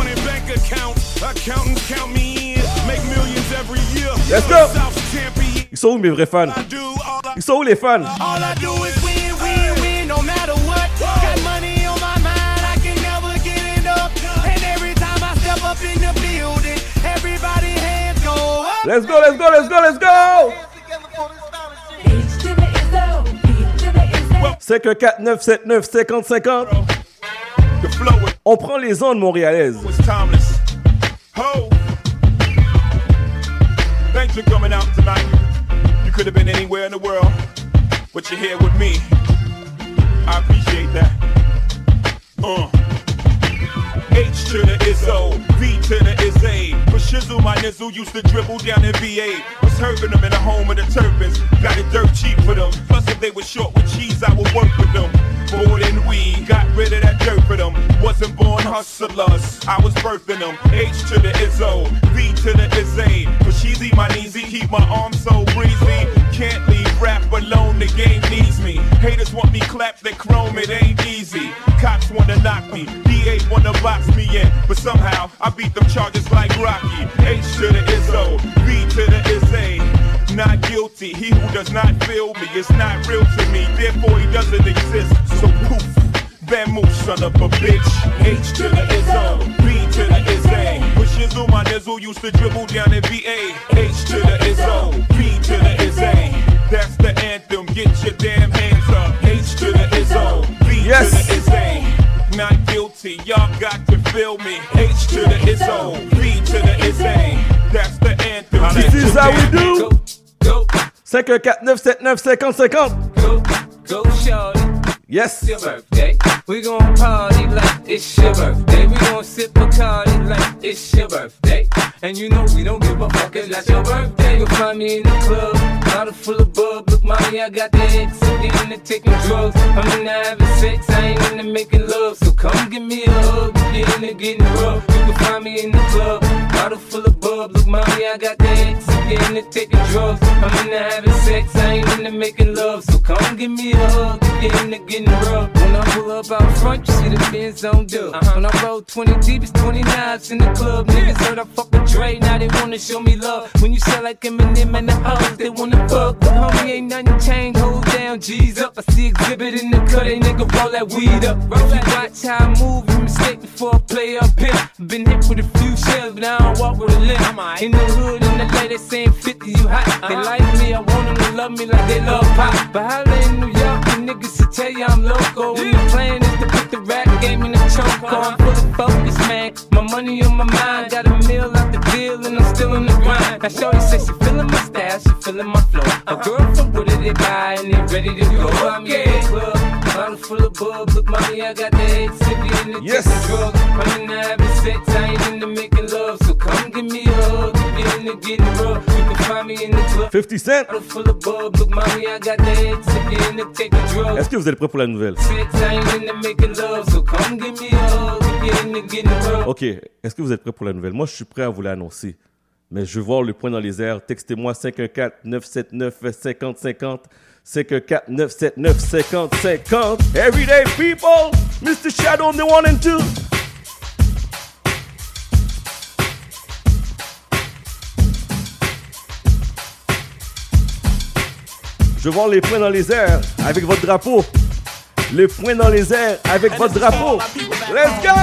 Got 20 bank accounts, accountants count me in. Make millions every year. Let's go. Ils sont où mes vrais fans Ils sont où les fans All I do is win, win, win, no matter what. Got money on my mind, I can never get enough. And every time I step up in the building, everybody hands go up. Let's go, let's go, let's go, let's go 514 979 50 50 On prend les ondes montréalaises. Thanks for coming out tonight. You could have been anywhere in the world, but you're here with me. I appreciate that. Uh. H to the Izzo, V to the Izzy. But Shizzle, my nizzle, used to dribble down in VA. Was hurting them in the home of the turbans. Got it dirt cheap for them. Plus, if they were short with cheese, I would work with them. More than we got rid of that dirt for them. Wasn't born hustlers, I was birthing them. H to the Izzo, V to the Izzy. But she's my kneesy, keep my arms so breezy. Can't leave rap alone, the game needs me. Haters want me clapped, they chrome, it ain't easy. Cops wanna knock me, DA wanna box me in. But somehow, I beat them charges like Rocky. H to the Izzo, V to the Izzy. Not guilty, he who does not feel me is not real to me, therefore he doesn't exist. So poof, Bamboo, son of a bitch. H to the Izzo, B to the Izzy. But Shizzle, my nizzle used to dribble down in VA. H to the Izzo, B to the Izzy. That's the anthem, get your damn hands up. H to the Izzo, B Yes. to the Izzy. Not guilty, y'all got to feel me. H to the Izzo, B to the Izzy. That's the anthem. This get is your how we damn do. hands up. 514 979 50 50 Go shorty. Yes. It's your birthday. We gon' party like it's your birthday. We gon' sip Bacardi like it's your birthday. And you know we don't give a fuck if that's your birthday. You'll find me in the club, bottle full of bub. Look, mommy, I got the X. I'm getting into taking drugs. I'm into having sex. I ain't into making love. So come give me a hug. Get into getting rough. You can find me in the club, bottle full of bub. Look, mommy, I got the X. I'm getting into taking drugs. I'm into having sex. I ain't into making love. So come give me a hug. Get into getting rough. When I pull up out front, you see the Benz on dub. When I roll 20 deep, it's 20 knives in the club. Niggas heard I fuck with Dre, now they wanna show me love. When you sell like Eminem and the hoes, they wanna fuck. But homie, ain't nothing changed. Hold down, G's up. I see exhibit in the cut, they nigga roll that weed up. Roll that watch how I move, you mistake before I play up here. Been hit with a few shells, but I don't walk with a limp. In the hood, in the LA, they saying 50, you hot. They uh-huh. like me, I want them to love me like they love pop. But holla in New York, the niggas will tell you I'm loco. And the plan is to put the rap game in the choke. I'm full of focus, man. My money on my mind, got a meal out the deal, and I'm still in the grind. Now, Shorty says she feeling my style, she feeling my flow. A girl from Wooded, they buy, and they ready to go. I'm in the club, bottle full of bub. Look, mommy, I got the head sippy in the Yes. taking drugs. I'm into having sex, I ain't into making love. So come give me a hug, get into getting rough. You can find me in the club. 50 Cent. Bottle full of bub. Look, mommy, I got the head tip you into taking drugs. Est-ce que vous êtes prêts pour la nouvelle? Sex, I ain't into making love, so come give me a hug. If you're into getting rough. Ok, est-ce que vous êtes prêts pour la nouvelle? Moi, je suis prêt à vous l'annoncer. Mais je veux voir le point dans les airs. Textez-moi 514-979-5050. 514-979-5050. Everyday people, Mr. Shadow on the one and two. Je voir les points dans les airs avec votre drapeau. Les points dans les airs avec votre drapeau. Let's go!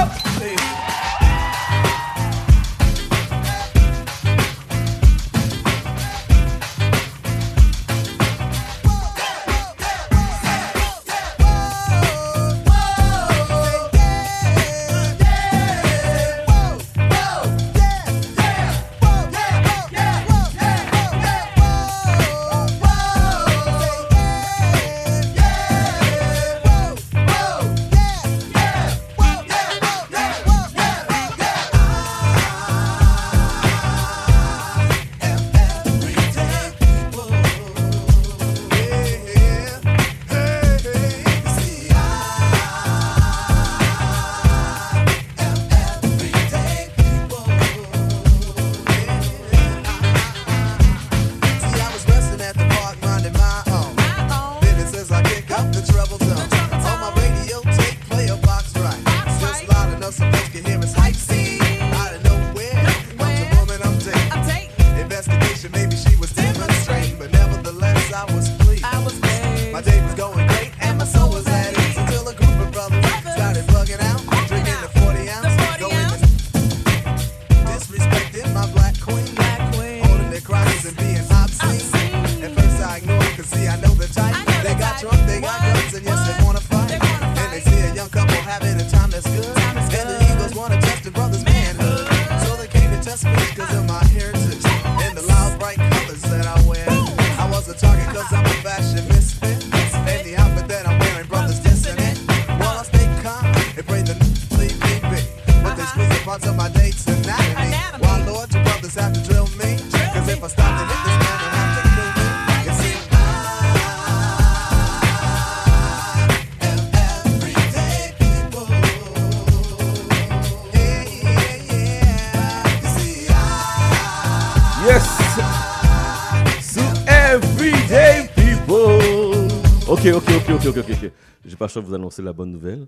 Ok, ok, ok. J'ai pas le choix de vous annoncer la bonne nouvelle.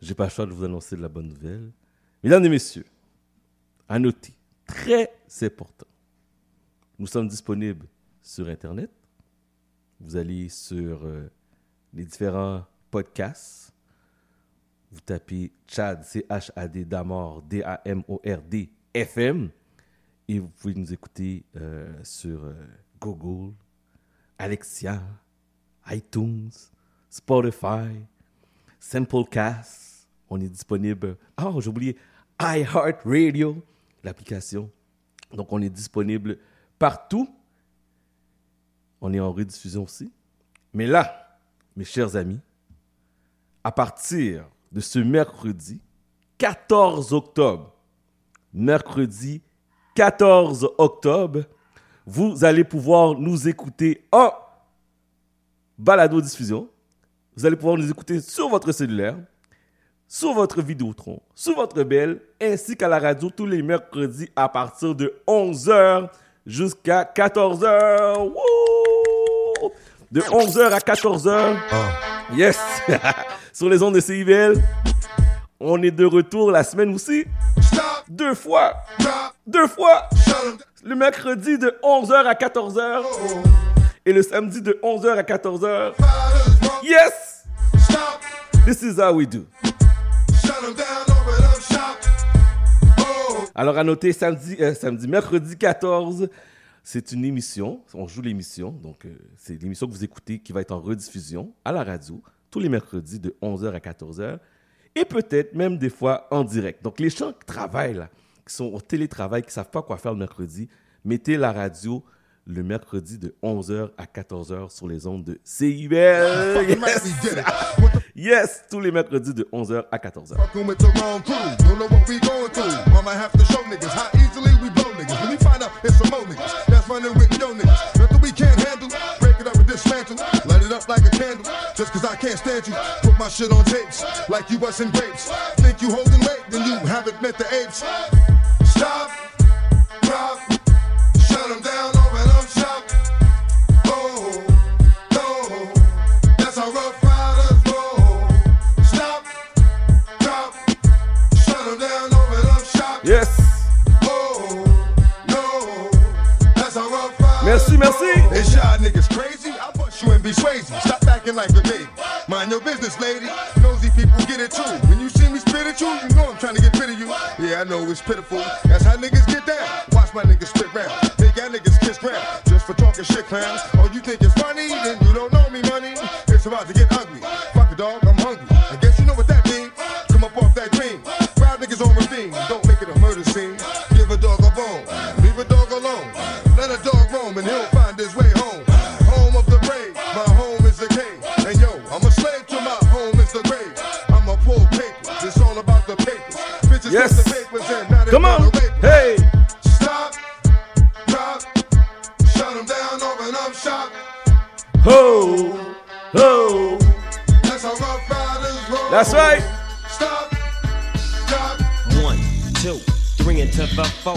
J'ai pas le choix de vous annoncer la bonne nouvelle. Mesdames et messieurs, à noter, très important. Nous sommes disponibles sur Internet. Vous allez sur euh, les différents podcasts. Vous tapez Chad, C-H-A-D, Damord, D-A-M-O-R-D, FM. Et vous pouvez nous écouter euh, sur euh, Google, Alexia, iTunes, Spotify, Simplecast. On est disponible. Ah, j'ai oublié iHeartRadio, l'application. Donc, on est disponible partout. On est en rediffusion aussi. Mais là, mes chers amis, à partir de ce mercredi 14 octobre, mercredi 14 octobre, vous allez pouvoir nous écouter en balado-diffusion. Vous allez pouvoir nous écouter sur votre cellulaire, sur votre Vidéotron, sur votre belle, ainsi qu'à la radio tous les mercredis à partir de 11h jusqu'à 14h. Wouh! De 11h à 14h. Yes! sur les ondes de CIVL. On est de retour la semaine aussi. Deux fois. Deux fois. Le mercredi de 11h à 14h. Et le samedi de 11h à 14h. Yes! This is how we do. Alors à noter, samedi, euh, samedi, mercredi 14, c'est une émission. On joue l'émission. Donc, euh, c'est l'émission que vous écoutez qui va être en rediffusion à la radio tous les mercredis de 11h à 14h. Et peut-être même des fois en direct. Donc, les gens qui travaillent là, qui sont au télétravail, qui ne savent pas quoi faire le mercredi, mettez la radio le mercredi de 11h à 14h sur les ondes de CIBL. Yes! yes, tous les mercredis de 11h à 14h. Fucking with the wrong crew. Don't know what we going through. Mama have to show niggas how easily we blow niggas. When we find out It's some more niggas that's running with your niggas. Nothing we can't handle, break it up and dismantle. Light it up like a candle, just cause I can't stand you. Put my shit on tapes, like you grapes. Think you holding weight, then you haven't met the apes. Stop, drop, shut them down, Yes. Oh, no, that's how rough riders Merci, merci. Is y'all niggas crazy? I'll bust you and be swayzy. Stop acting like a baby. Mind your business, lady. Nosy people get it too. When you see me spit at you, you know I'm trying to get rid of you. Yeah, I know it's pitiful. That's how niggas get down. Watch my niggas spit round. Make y'all niggas kiss ground. Just for talking shit, clowns. Oh, you think it's Come on. wanna rape us. Hey. Stop. Drop. Shut 'em down. Open up shop. Ho, ho. That's how rough riders roll. That's right. Stop. Drop. One, two, three into the four.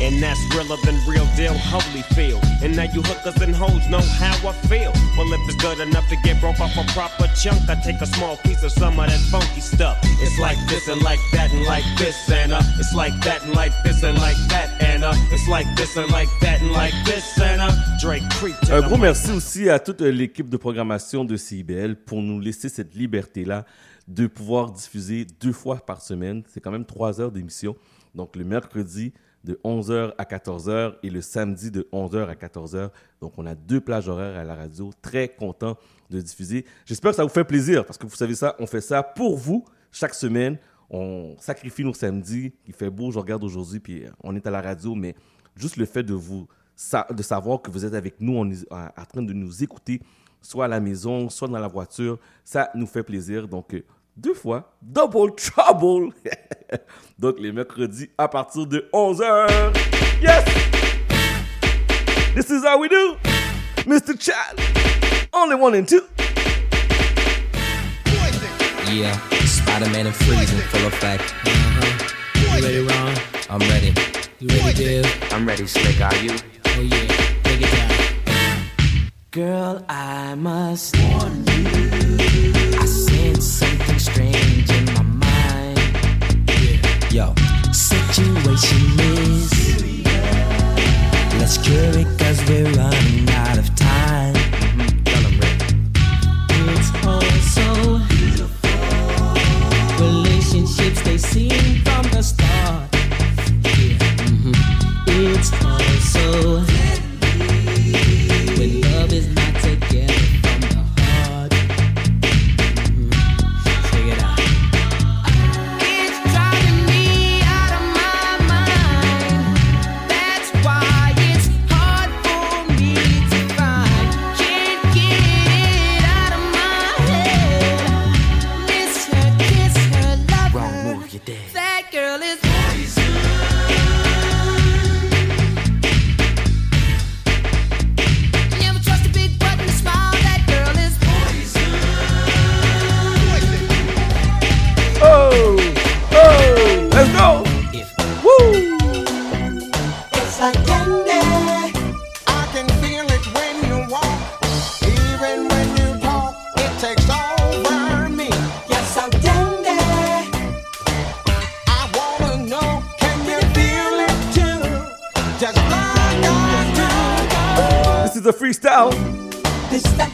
And that's realer than real deal, Holyfield. And now you hookers and hoes know how I feel. Well, if it's good enough to get broke off a proper chunk, I take a small piece of some of that funky stuff. It's like this and like that and like this and uh, it's like that and like this and like that and uh, it's like this and like that and like this and uh, Drake creep Un gros merci aussi à toute l'équipe de programmation de CIBL pour nous laisser cette liberté-là de pouvoir diffuser deux fois par semaine. C'est quand même trois heures d'émission. Donc le mercredi de 11h à 14h et le samedi de 11h à 14h. Donc on a deux plages horaires à la radio. Très content de diffuser. J'espère que ça vous fait plaisir parce que vous savez ça, on fait ça pour vous chaque semaine. On sacrifie nos samedis. Il fait beau, je regarde aujourd'hui, puis on est à la radio, mais juste le fait de vous de savoir que vous êtes avec nous, en en train de nous écouter, soit à la maison, soit dans la voiture, ça nous fait plaisir. Donc, euh, deux fois, double trouble. Donc, les mercredis à partir de 11h. Yes! This is how we do. Mr. Chad. Only one and two. Yeah, Spider-Man and Freeze in full effect. Uh-huh. You ready, Ron? I'm ready. You ready, Div? I'm ready, Slick. Are you? Oh yeah, take it down. Girl, I must warn you. Strange in my mind. Yo, situation is. Let's cure it cause we're running out of time. It's all so relationships they seem from the start. Mhm. It's also when go.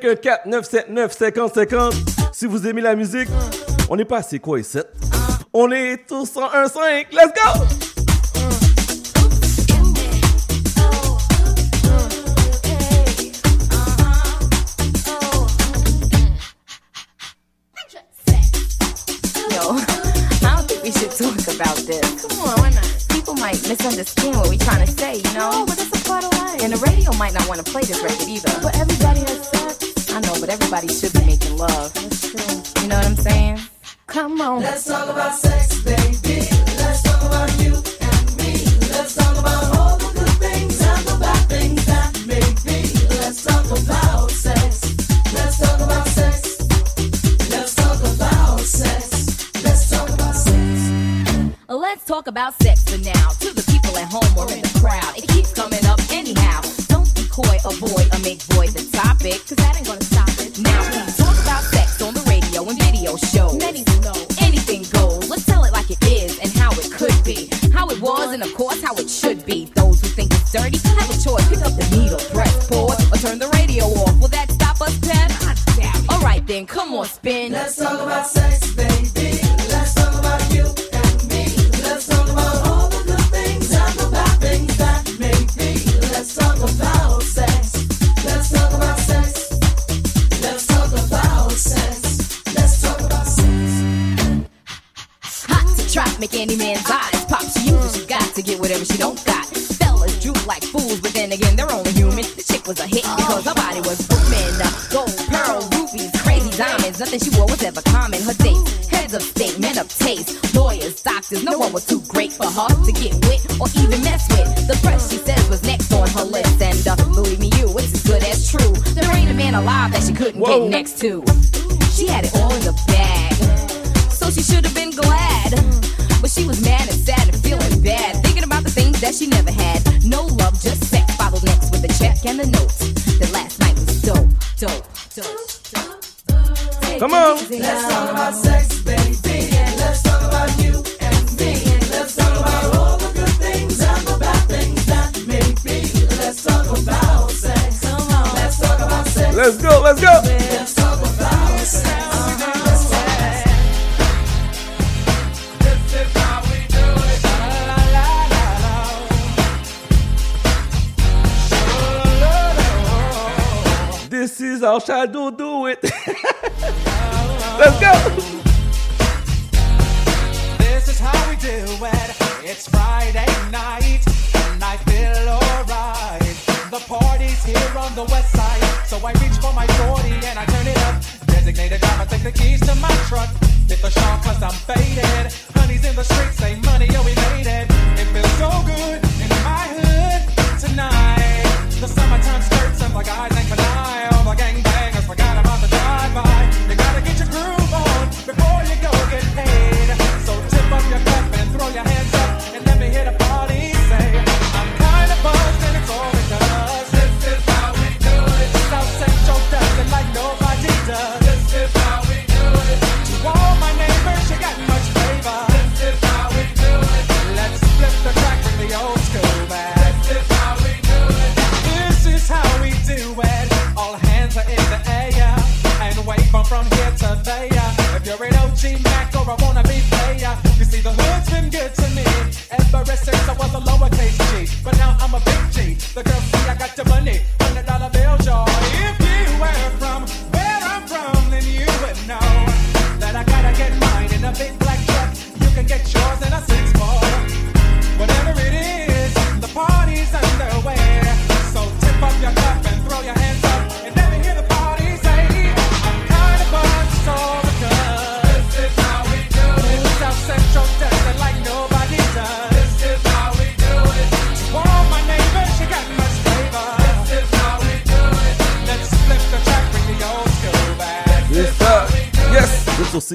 514 979 5050. Si vous aimez la musique, on n'est pas assez quoi ici. On est tous 101.5. Let's go! talk about this. Come on, why not? People might misunderstand what we're trying to say, you know? No, but it's a part of life. And the radio might not want to play this record either. But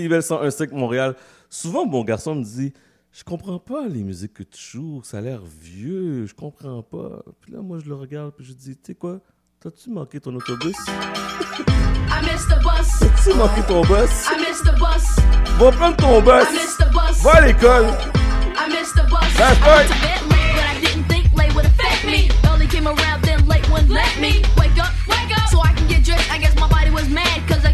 CIBL 101.5 Montréal. Souvent, mon garçon me dit Je comprends pas les musiques que tu joues, ça a l'air vieux, je comprends pas. Puis là, moi, je le regarde, puis je dis Tu sais quoi T'as-tu manqué ton autobus? I missed the bus. T'as-tu manqué ton bus? I missed the bus. Va prendre ton bus I missed the bus. Va à l'école I missed the bus. That's I right. went to bed late, but I didn't think late would affect me. Only came around then late wouldn't let me wake up, wake up, so I can get dressed. I guess my body was mad cause I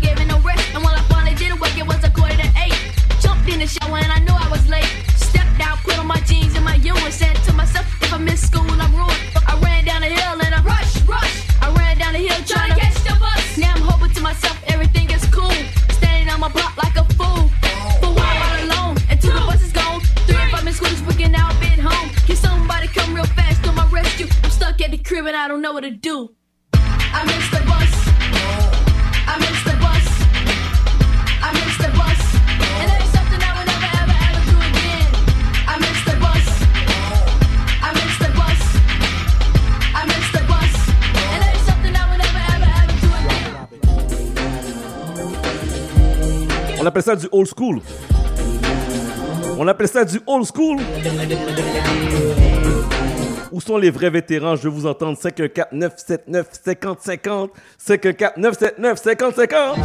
The shower and I knew I was late. Stepped out, put on my jeans and my U and said to myself, if I miss school, I'm ruined. I ran down the hill and I rush, rush. I ran down the hill trying to catch the bus. Now I'm hoping to myself, everything is cool. Standing on my block like a fool. For one, I'm all alone, and two, the bus is gone. Three, if I miss school this weekend, now I've been home. Can somebody come real fast to my rescue? I'm stuck at the crib and I don't know what to do. I missed the bus. I missed the bus. I missed the bus. And that is something I On appelle ça du old school. On appelle ça du old school. Où sont les vrais vétérans? Je veux vous entendre. 514 979 50 50. 514 979 50 50.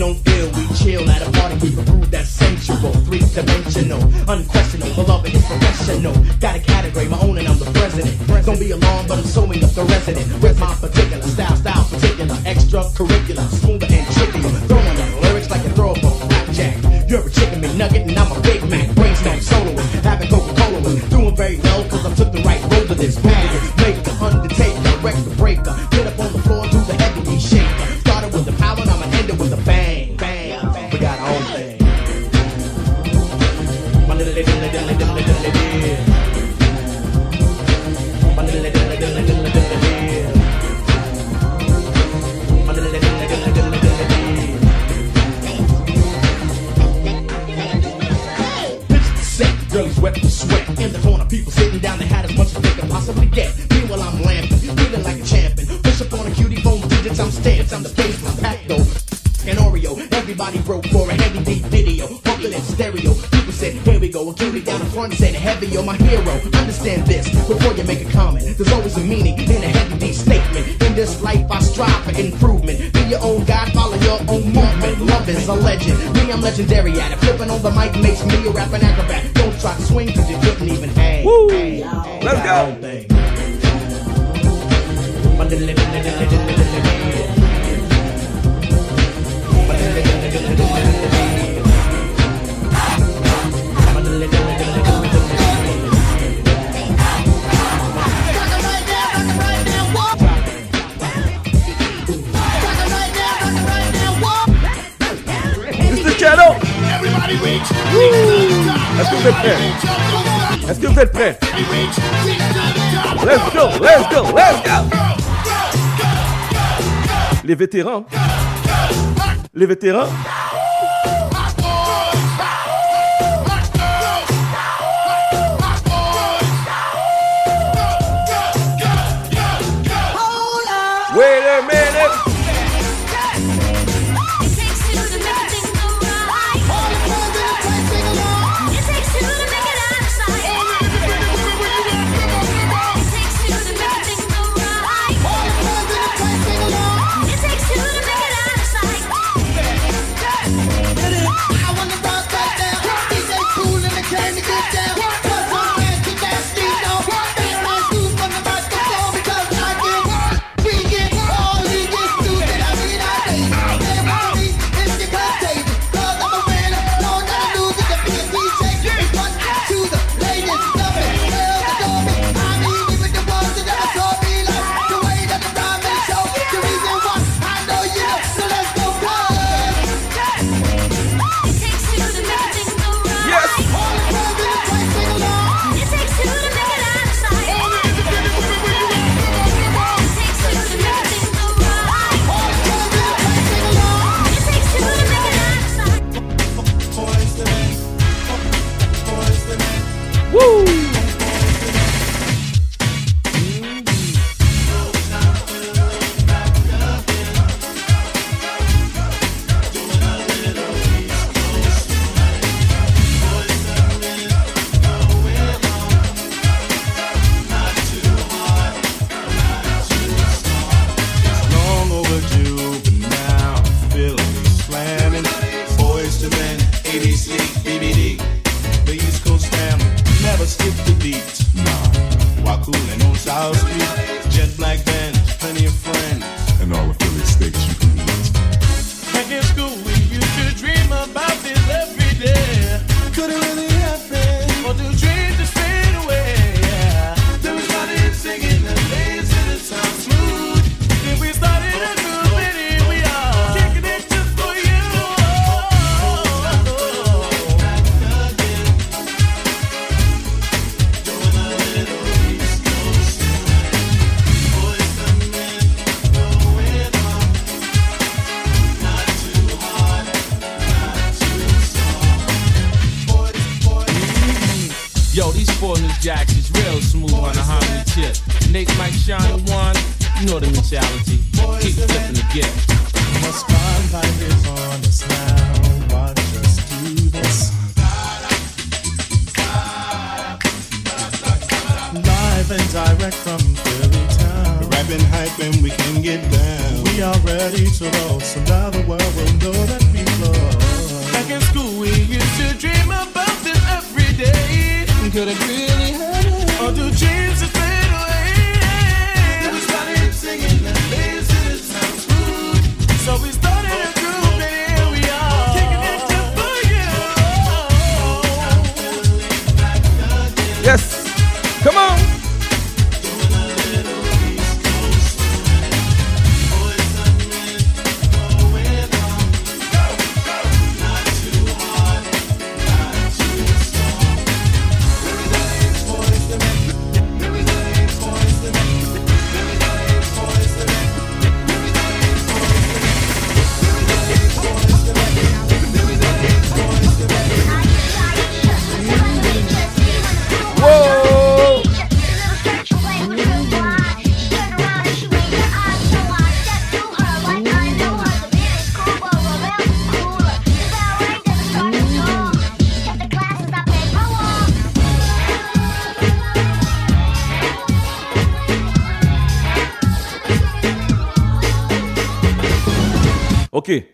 Don't feel, we chill at a party. We prove that's sensual, three dimensional, unquestionable. Beloved is professional. Got a category, my own, and I'm the president. Don't be alarmed, but I'm sewing up the resident. With my particular style, style particular, extracurricular, smoother and trickier. Throwing up lyrics like a throw up blackjack. You're a chicken McNugget, and I'm a Big Mac. Brainstorm soloing, having Coca-Cola with. Doing very well, cause I took the right road to this. Bag, make In the corner, people sitting down, they had as much as they could possibly get. Meanwhile, I'm lamping, feeling like a champion. Push up on a cutie phone digits, I'm stamped. I'm the face, my pack though. And Oreo, everybody broke for a heavy deep video, pumping in stereo. Here we go, a cutie down the front said, heavy, you're my hero. Understand this, before you make a comment, there's always a meaning in a heavy deep statement. In this life, I strive for improvement. Be your own God, follow your own movement. Love is a legend, me, I'm legendary at it. Flipping on the mic makes me a rapping acrobat. Don't try to swing, cause you couldn't even hang. Woo! Let's go! Est-ce que vous êtes prêts? Est-ce que vous êtes prêts? Let's go, let's go, let's go! Les vétérans? Les vétérans?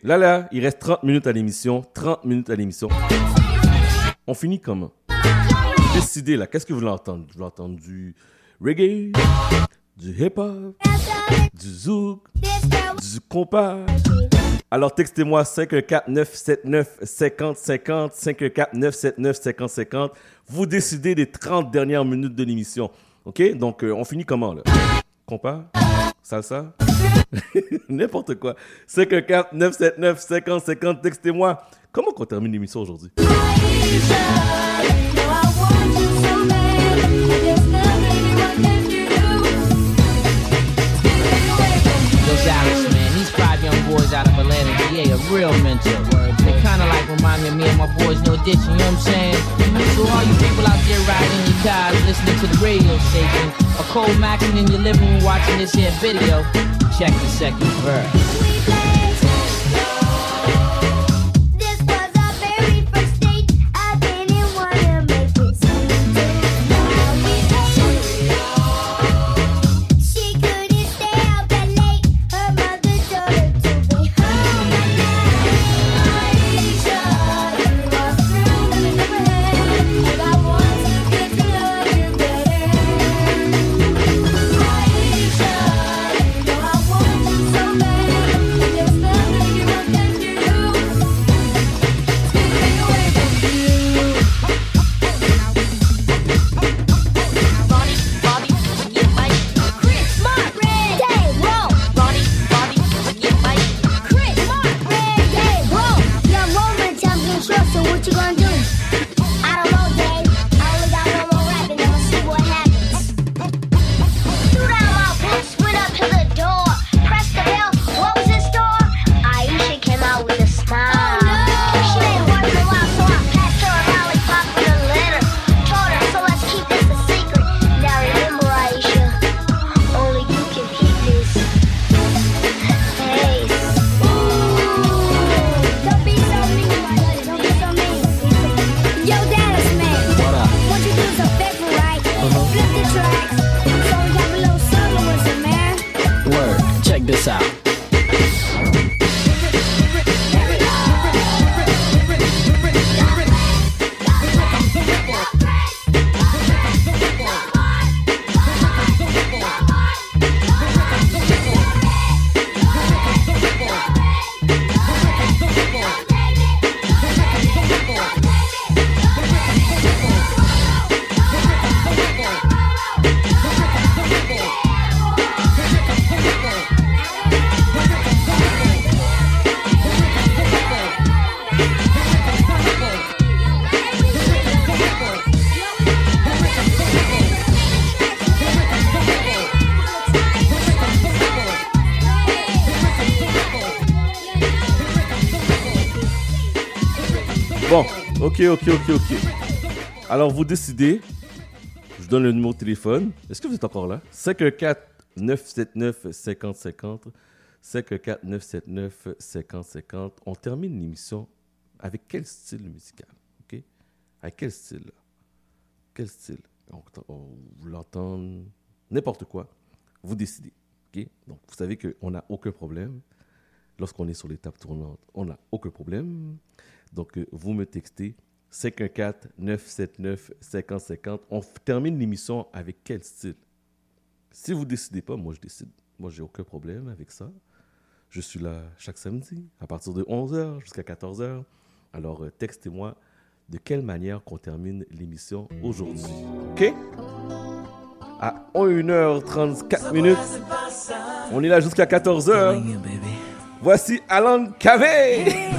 Là, là, il reste 30 minutes à l'émission. 30 minutes à l'émission. On finit comment? Décidez là, qu'est-ce que vous voulez entendre Vous voulez entendre du reggae, du hip-hop, du zouk, du compas? Alors textez-moi 514 979 50 514 979 50 Vous décidez des 30 dernières minutes de l'émission. OK? Donc euh, on finit comment là? Compas? salsa, n'importe quoi. 514 979 50 50, textez-moi. Comment qu'on termine l'émission aujourd'hui? Alex, man, he's five young boys out of Atlanta, PA, a real mentor. It kinda like reminding me of my boys No Ditch, you know what I'm saying? So all you people out there riding your cars, listening to the radio station, a cold macking in your living room watching this here video, check the second verse. Ok, ok, ok, ok. Alors, vous décidez. Je vous donne le numéro de téléphone. Est-ce que vous êtes encore là? 514-979-5050. 514-979-5050. On termine l'émission avec quel style musical? OK? Avec quel style? Quel style? On, on, vous l'entendez n'importe quoi. Vous décidez. OK? Donc, vous savez qu'on n'a aucun problème. Lorsqu'on est sur l'étape tournante, on n'a aucun problème. Donc, euh, vous me textez 514 979 5050. On termine l'émission avec quel style? Si vous décidez pas, moi je décide. Moi, j'ai aucun problème avec ça. Je suis là chaque samedi, à partir de 11h jusqu'à 14h. Alors, euh, textez-moi de quelle manière qu'on termine l'émission aujourd'hui. OK? À 1h34 minutes, on est là jusqu'à 14h. Voici Alan Cavey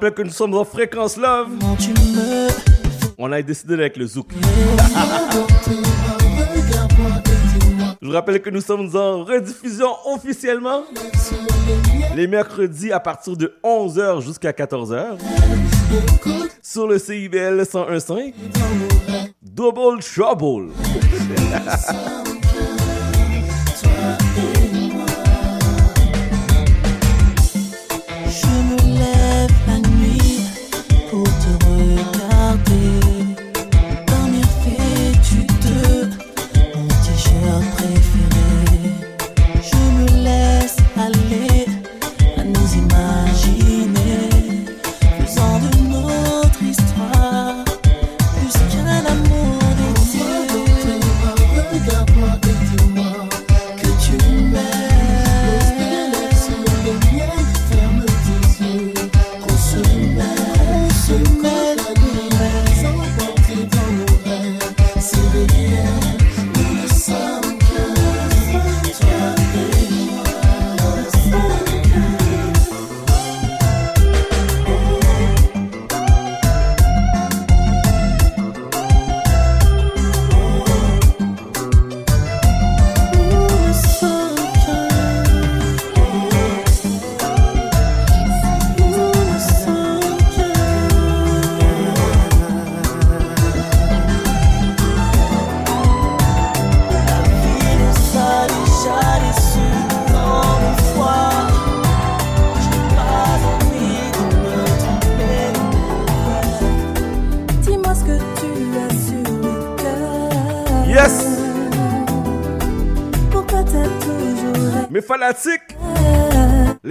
rappelle que nous sommes en fréquence love. On a décidé avec le zouk. Je vous rappelle que nous sommes en rediffusion officiellement les mercredis à partir de 11h jusqu'à 14h sur le CIBL 101.5 Double Trouble.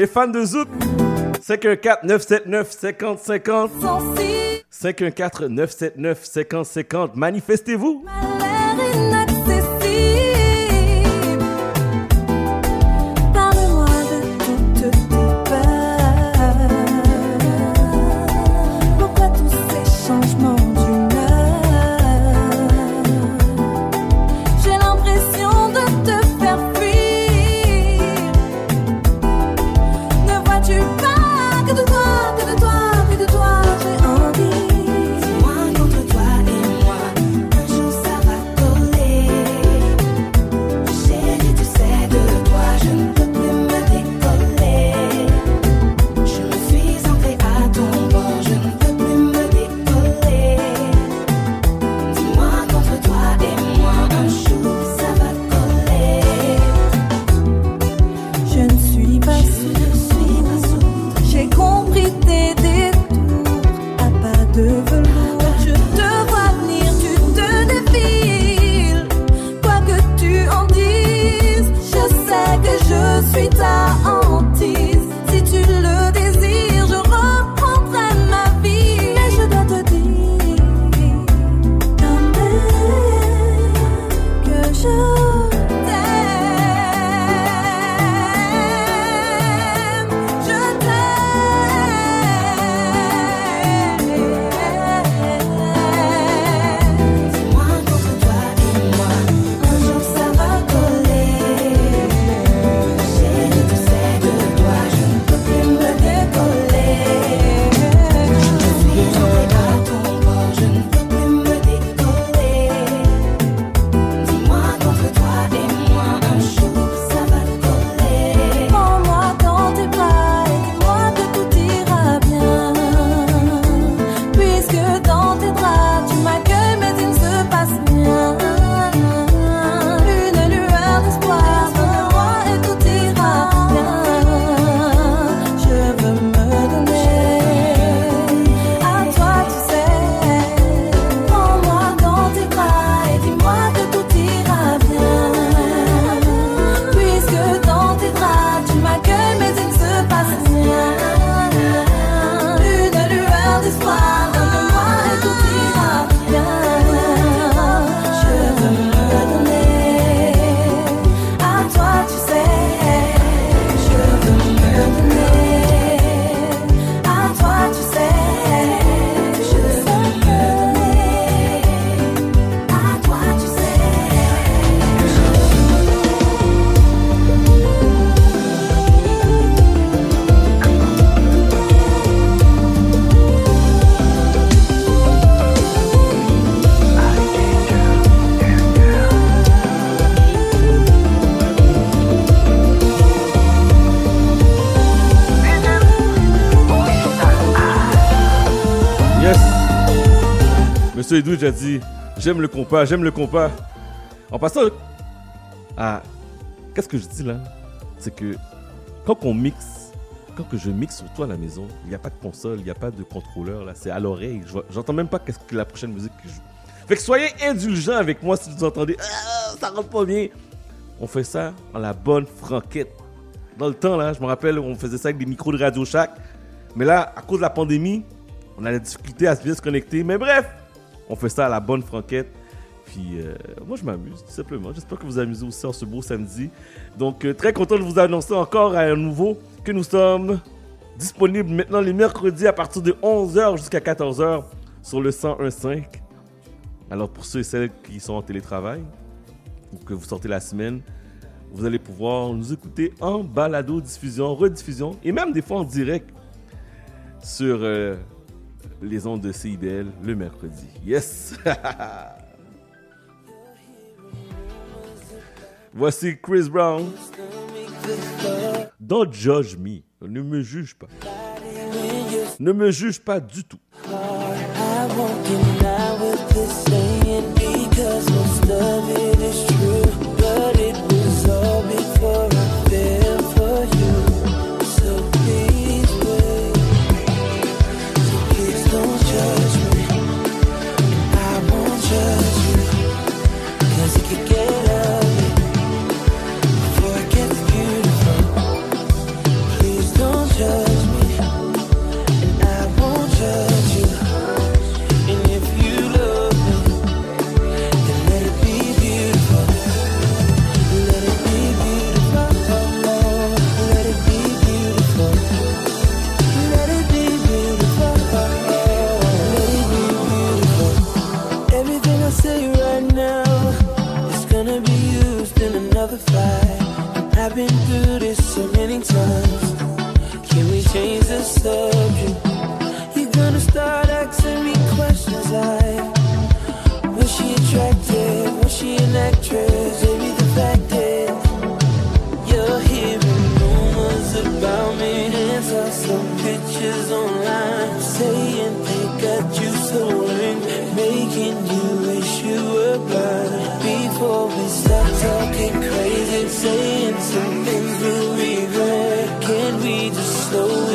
fans de Zouk. 514 979 5050. 514 979 5050. Manifestez-vous. A dit J'aime le compas, j'aime le compas. En passant à. Qu'est-ce que je dis là? C'est que quand on mixe, quand que je mixe surtout à la maison, il n'y a pas de console, il n'y a pas de contrôleur là, c'est à l'oreille. Je J'entends même pas qu'est-ce que la prochaine musique qui joue. Fait que soyez indulgents avec moi si vous entendez Ah, ça rentre pas bien. On fait ça en la bonne franquette. Dans le temps là, je me rappelle, on faisait ça avec des micros de Radio Shack. Mais là, à cause de la pandémie, on a la difficulté à bien se connecter. Mais bref, on fait ça à la bonne franquette. Puis euh, moi, je m'amuse, tout simplement. J'espère que vous amusez aussi en ce beau samedi. Donc, euh, très content de vous annoncer encore à nouveau que nous sommes disponibles maintenant les mercredis à partir de 11h jusqu'à 14h sur le 101.5. Alors, pour ceux et celles qui sont en télétravail ou que vous sortez la semaine, vous allez pouvoir nous écouter en balado, diffusion, rediffusion et même des fois en direct sur euh, les ondes de CIBL le mercredi. Yes! Voici Chris Brown. Don't judge me. Ne me juge pas. Ne me juge pas du tout. Subject? You're gonna start asking me questions like Was she attractive? Was she an actress? Maybe the fact is You're hearing rumors about me And saw some pictures online Saying they got you soaring Making you wish you were blind Before we start talking crazy Saying some things we'll regret Can we just slow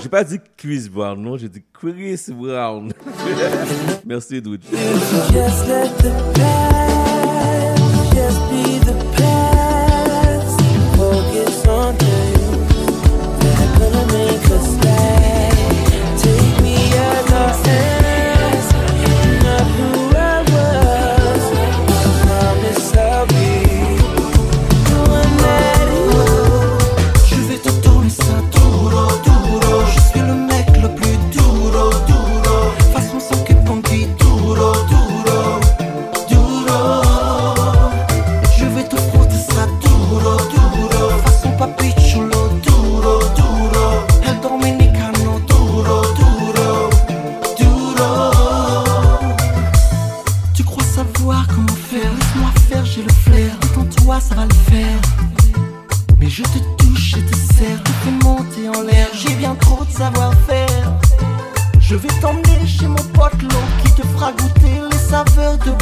J'ai pas dit Chris Brown, non, j'ai dit Chris Brown. Merci, Edwidge gonna make us. Take me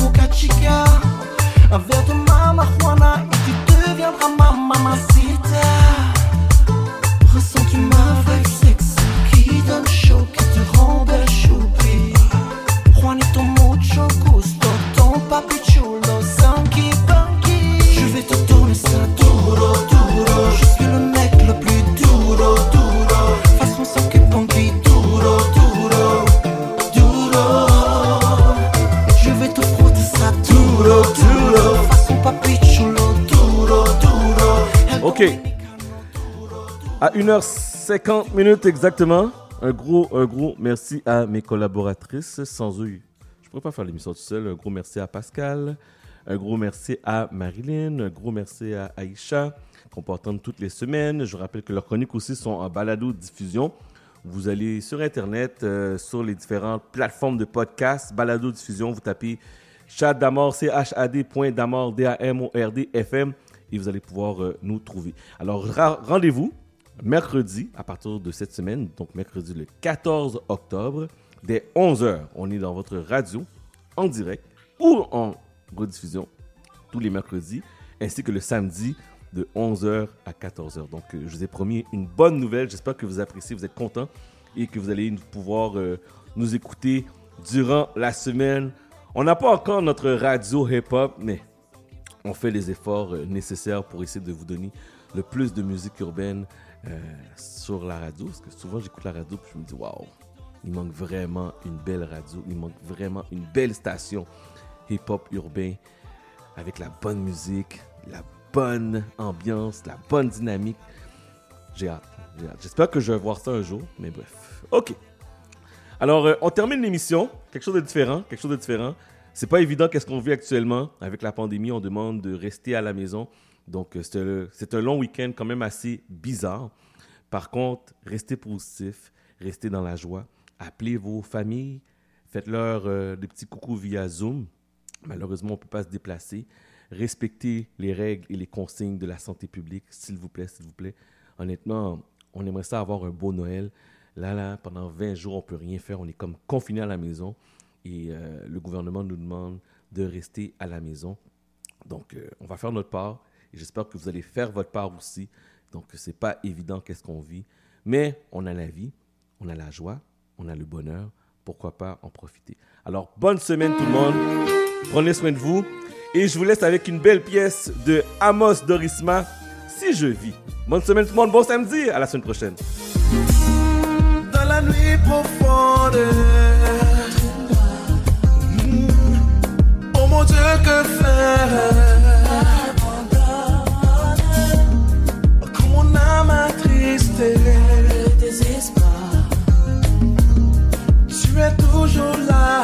Boca Chica. Un de marijuana et tu deviendras. À 1h50 minutes exactement, un gros, un gros merci à mes collaboratrices. Sans eux, je ne pourrais pas faire l'émission tout seul. Un gros merci à Pascal, Un gros merci à Marilyn, un gros merci à Aïcha, qu'on peut entendre toutes les semaines. Je vous rappelle que leurs chroniques aussi sont en balado-diffusion. Vous allez sur Internet, euh, sur les différentes plateformes de podcast, balado-diffusion, vous tapez chat d'amor, C-H-A-D, point d'amor, D-A-M-O-R-D, FM, et vous allez pouvoir euh, nous trouver. Alors, rendez-vous mercredi, à partir de cette semaine, donc mercredi le 14 octobre, dès 11h. On est dans votre radio, en direct ou en rediffusion, tous les mercredis, ainsi que le samedi de 11h à 14h. Donc, euh, je vous ai promis une bonne nouvelle. J'espère que vous appréciez, vous êtes contents et que vous allez pouvoir euh, nous écouter durant la semaine. On n'a pas encore notre radio hip-hop, mais on fait les efforts euh, nécessaires pour essayer de vous donner le plus de musique urbaine euh, sur la radio. Parce que souvent, j'écoute la radio puis je me dis, waouh, il manque vraiment une belle radio. Il manque vraiment une belle station hip-hop urbain avec la bonne musique, la bonne ambiance, la bonne dynamique. J'ai hâte. j'ai hâte. J'espère que je vais voir ça un jour, mais bref. Ok. Alors, euh, on termine l'émission. Quelque chose de différent. Quelque chose de différent. C'est pas évident qu'est-ce qu'on vit actuellement. Avec la pandémie, on demande de rester à la maison. Donc, euh, c'est un- long week-end quand même assez bizarre. Par contre, restez positif, restez dans la joie. Appelez vos familles, faites-leur euh, des petits coucous via Zoom. Malheureusement, on ne peut pas se déplacer. Respectez les règles et les consignes de la santé publique, s'il vous plaît, s'il vous plaît. Honnêtement, on aimerait ça avoir un beau Noël. Là, là, pendant 20 jours, on ne peut rien faire. On est comme confiné à la maison. Et euh, le gouvernement nous demande de rester à la maison. Donc, euh, on va faire notre part. Et j'espère que vous allez faire votre part aussi. Donc, c'est pas évident qu'est-ce qu'on vit. Mais on a la vie, on a la joie, on a le bonheur. Pourquoi pas en profiter? Alors, bonne semaine tout le monde. Prenez soin de vous. Et je vous laisse avec une belle pièce de Amos Dorisma, Si je vis. Bonne semaine tout le monde. Bon samedi. À la semaine prochaine. dans la nuit profonde. Mon Dieu, que faire? Quand mon âme attristée, le désespoir, tu es toujours là.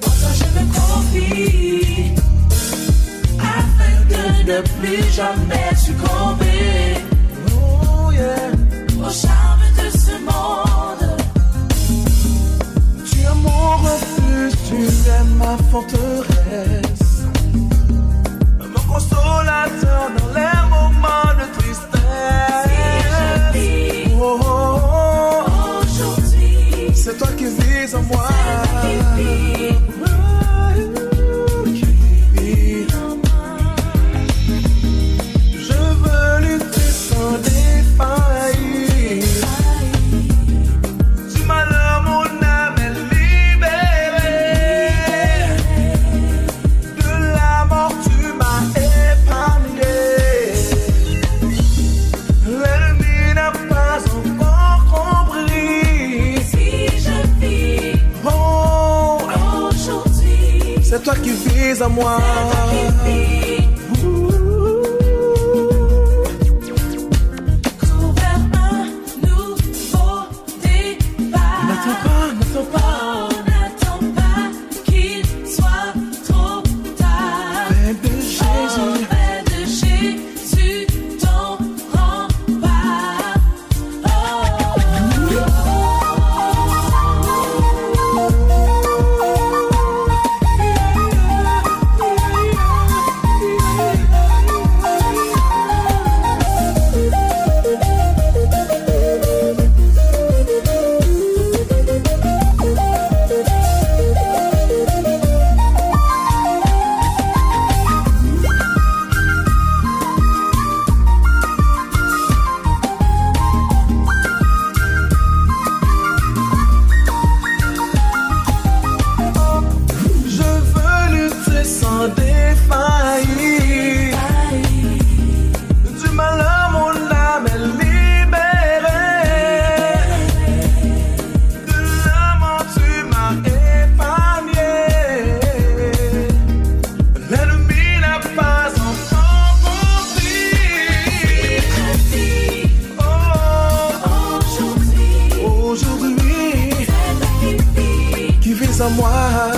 toi je me confie, afin de ne plus jamais succomber Oh yeah. Tu es ma forteresse. Mon consolateur dans les moments de tristesse. Qui moi.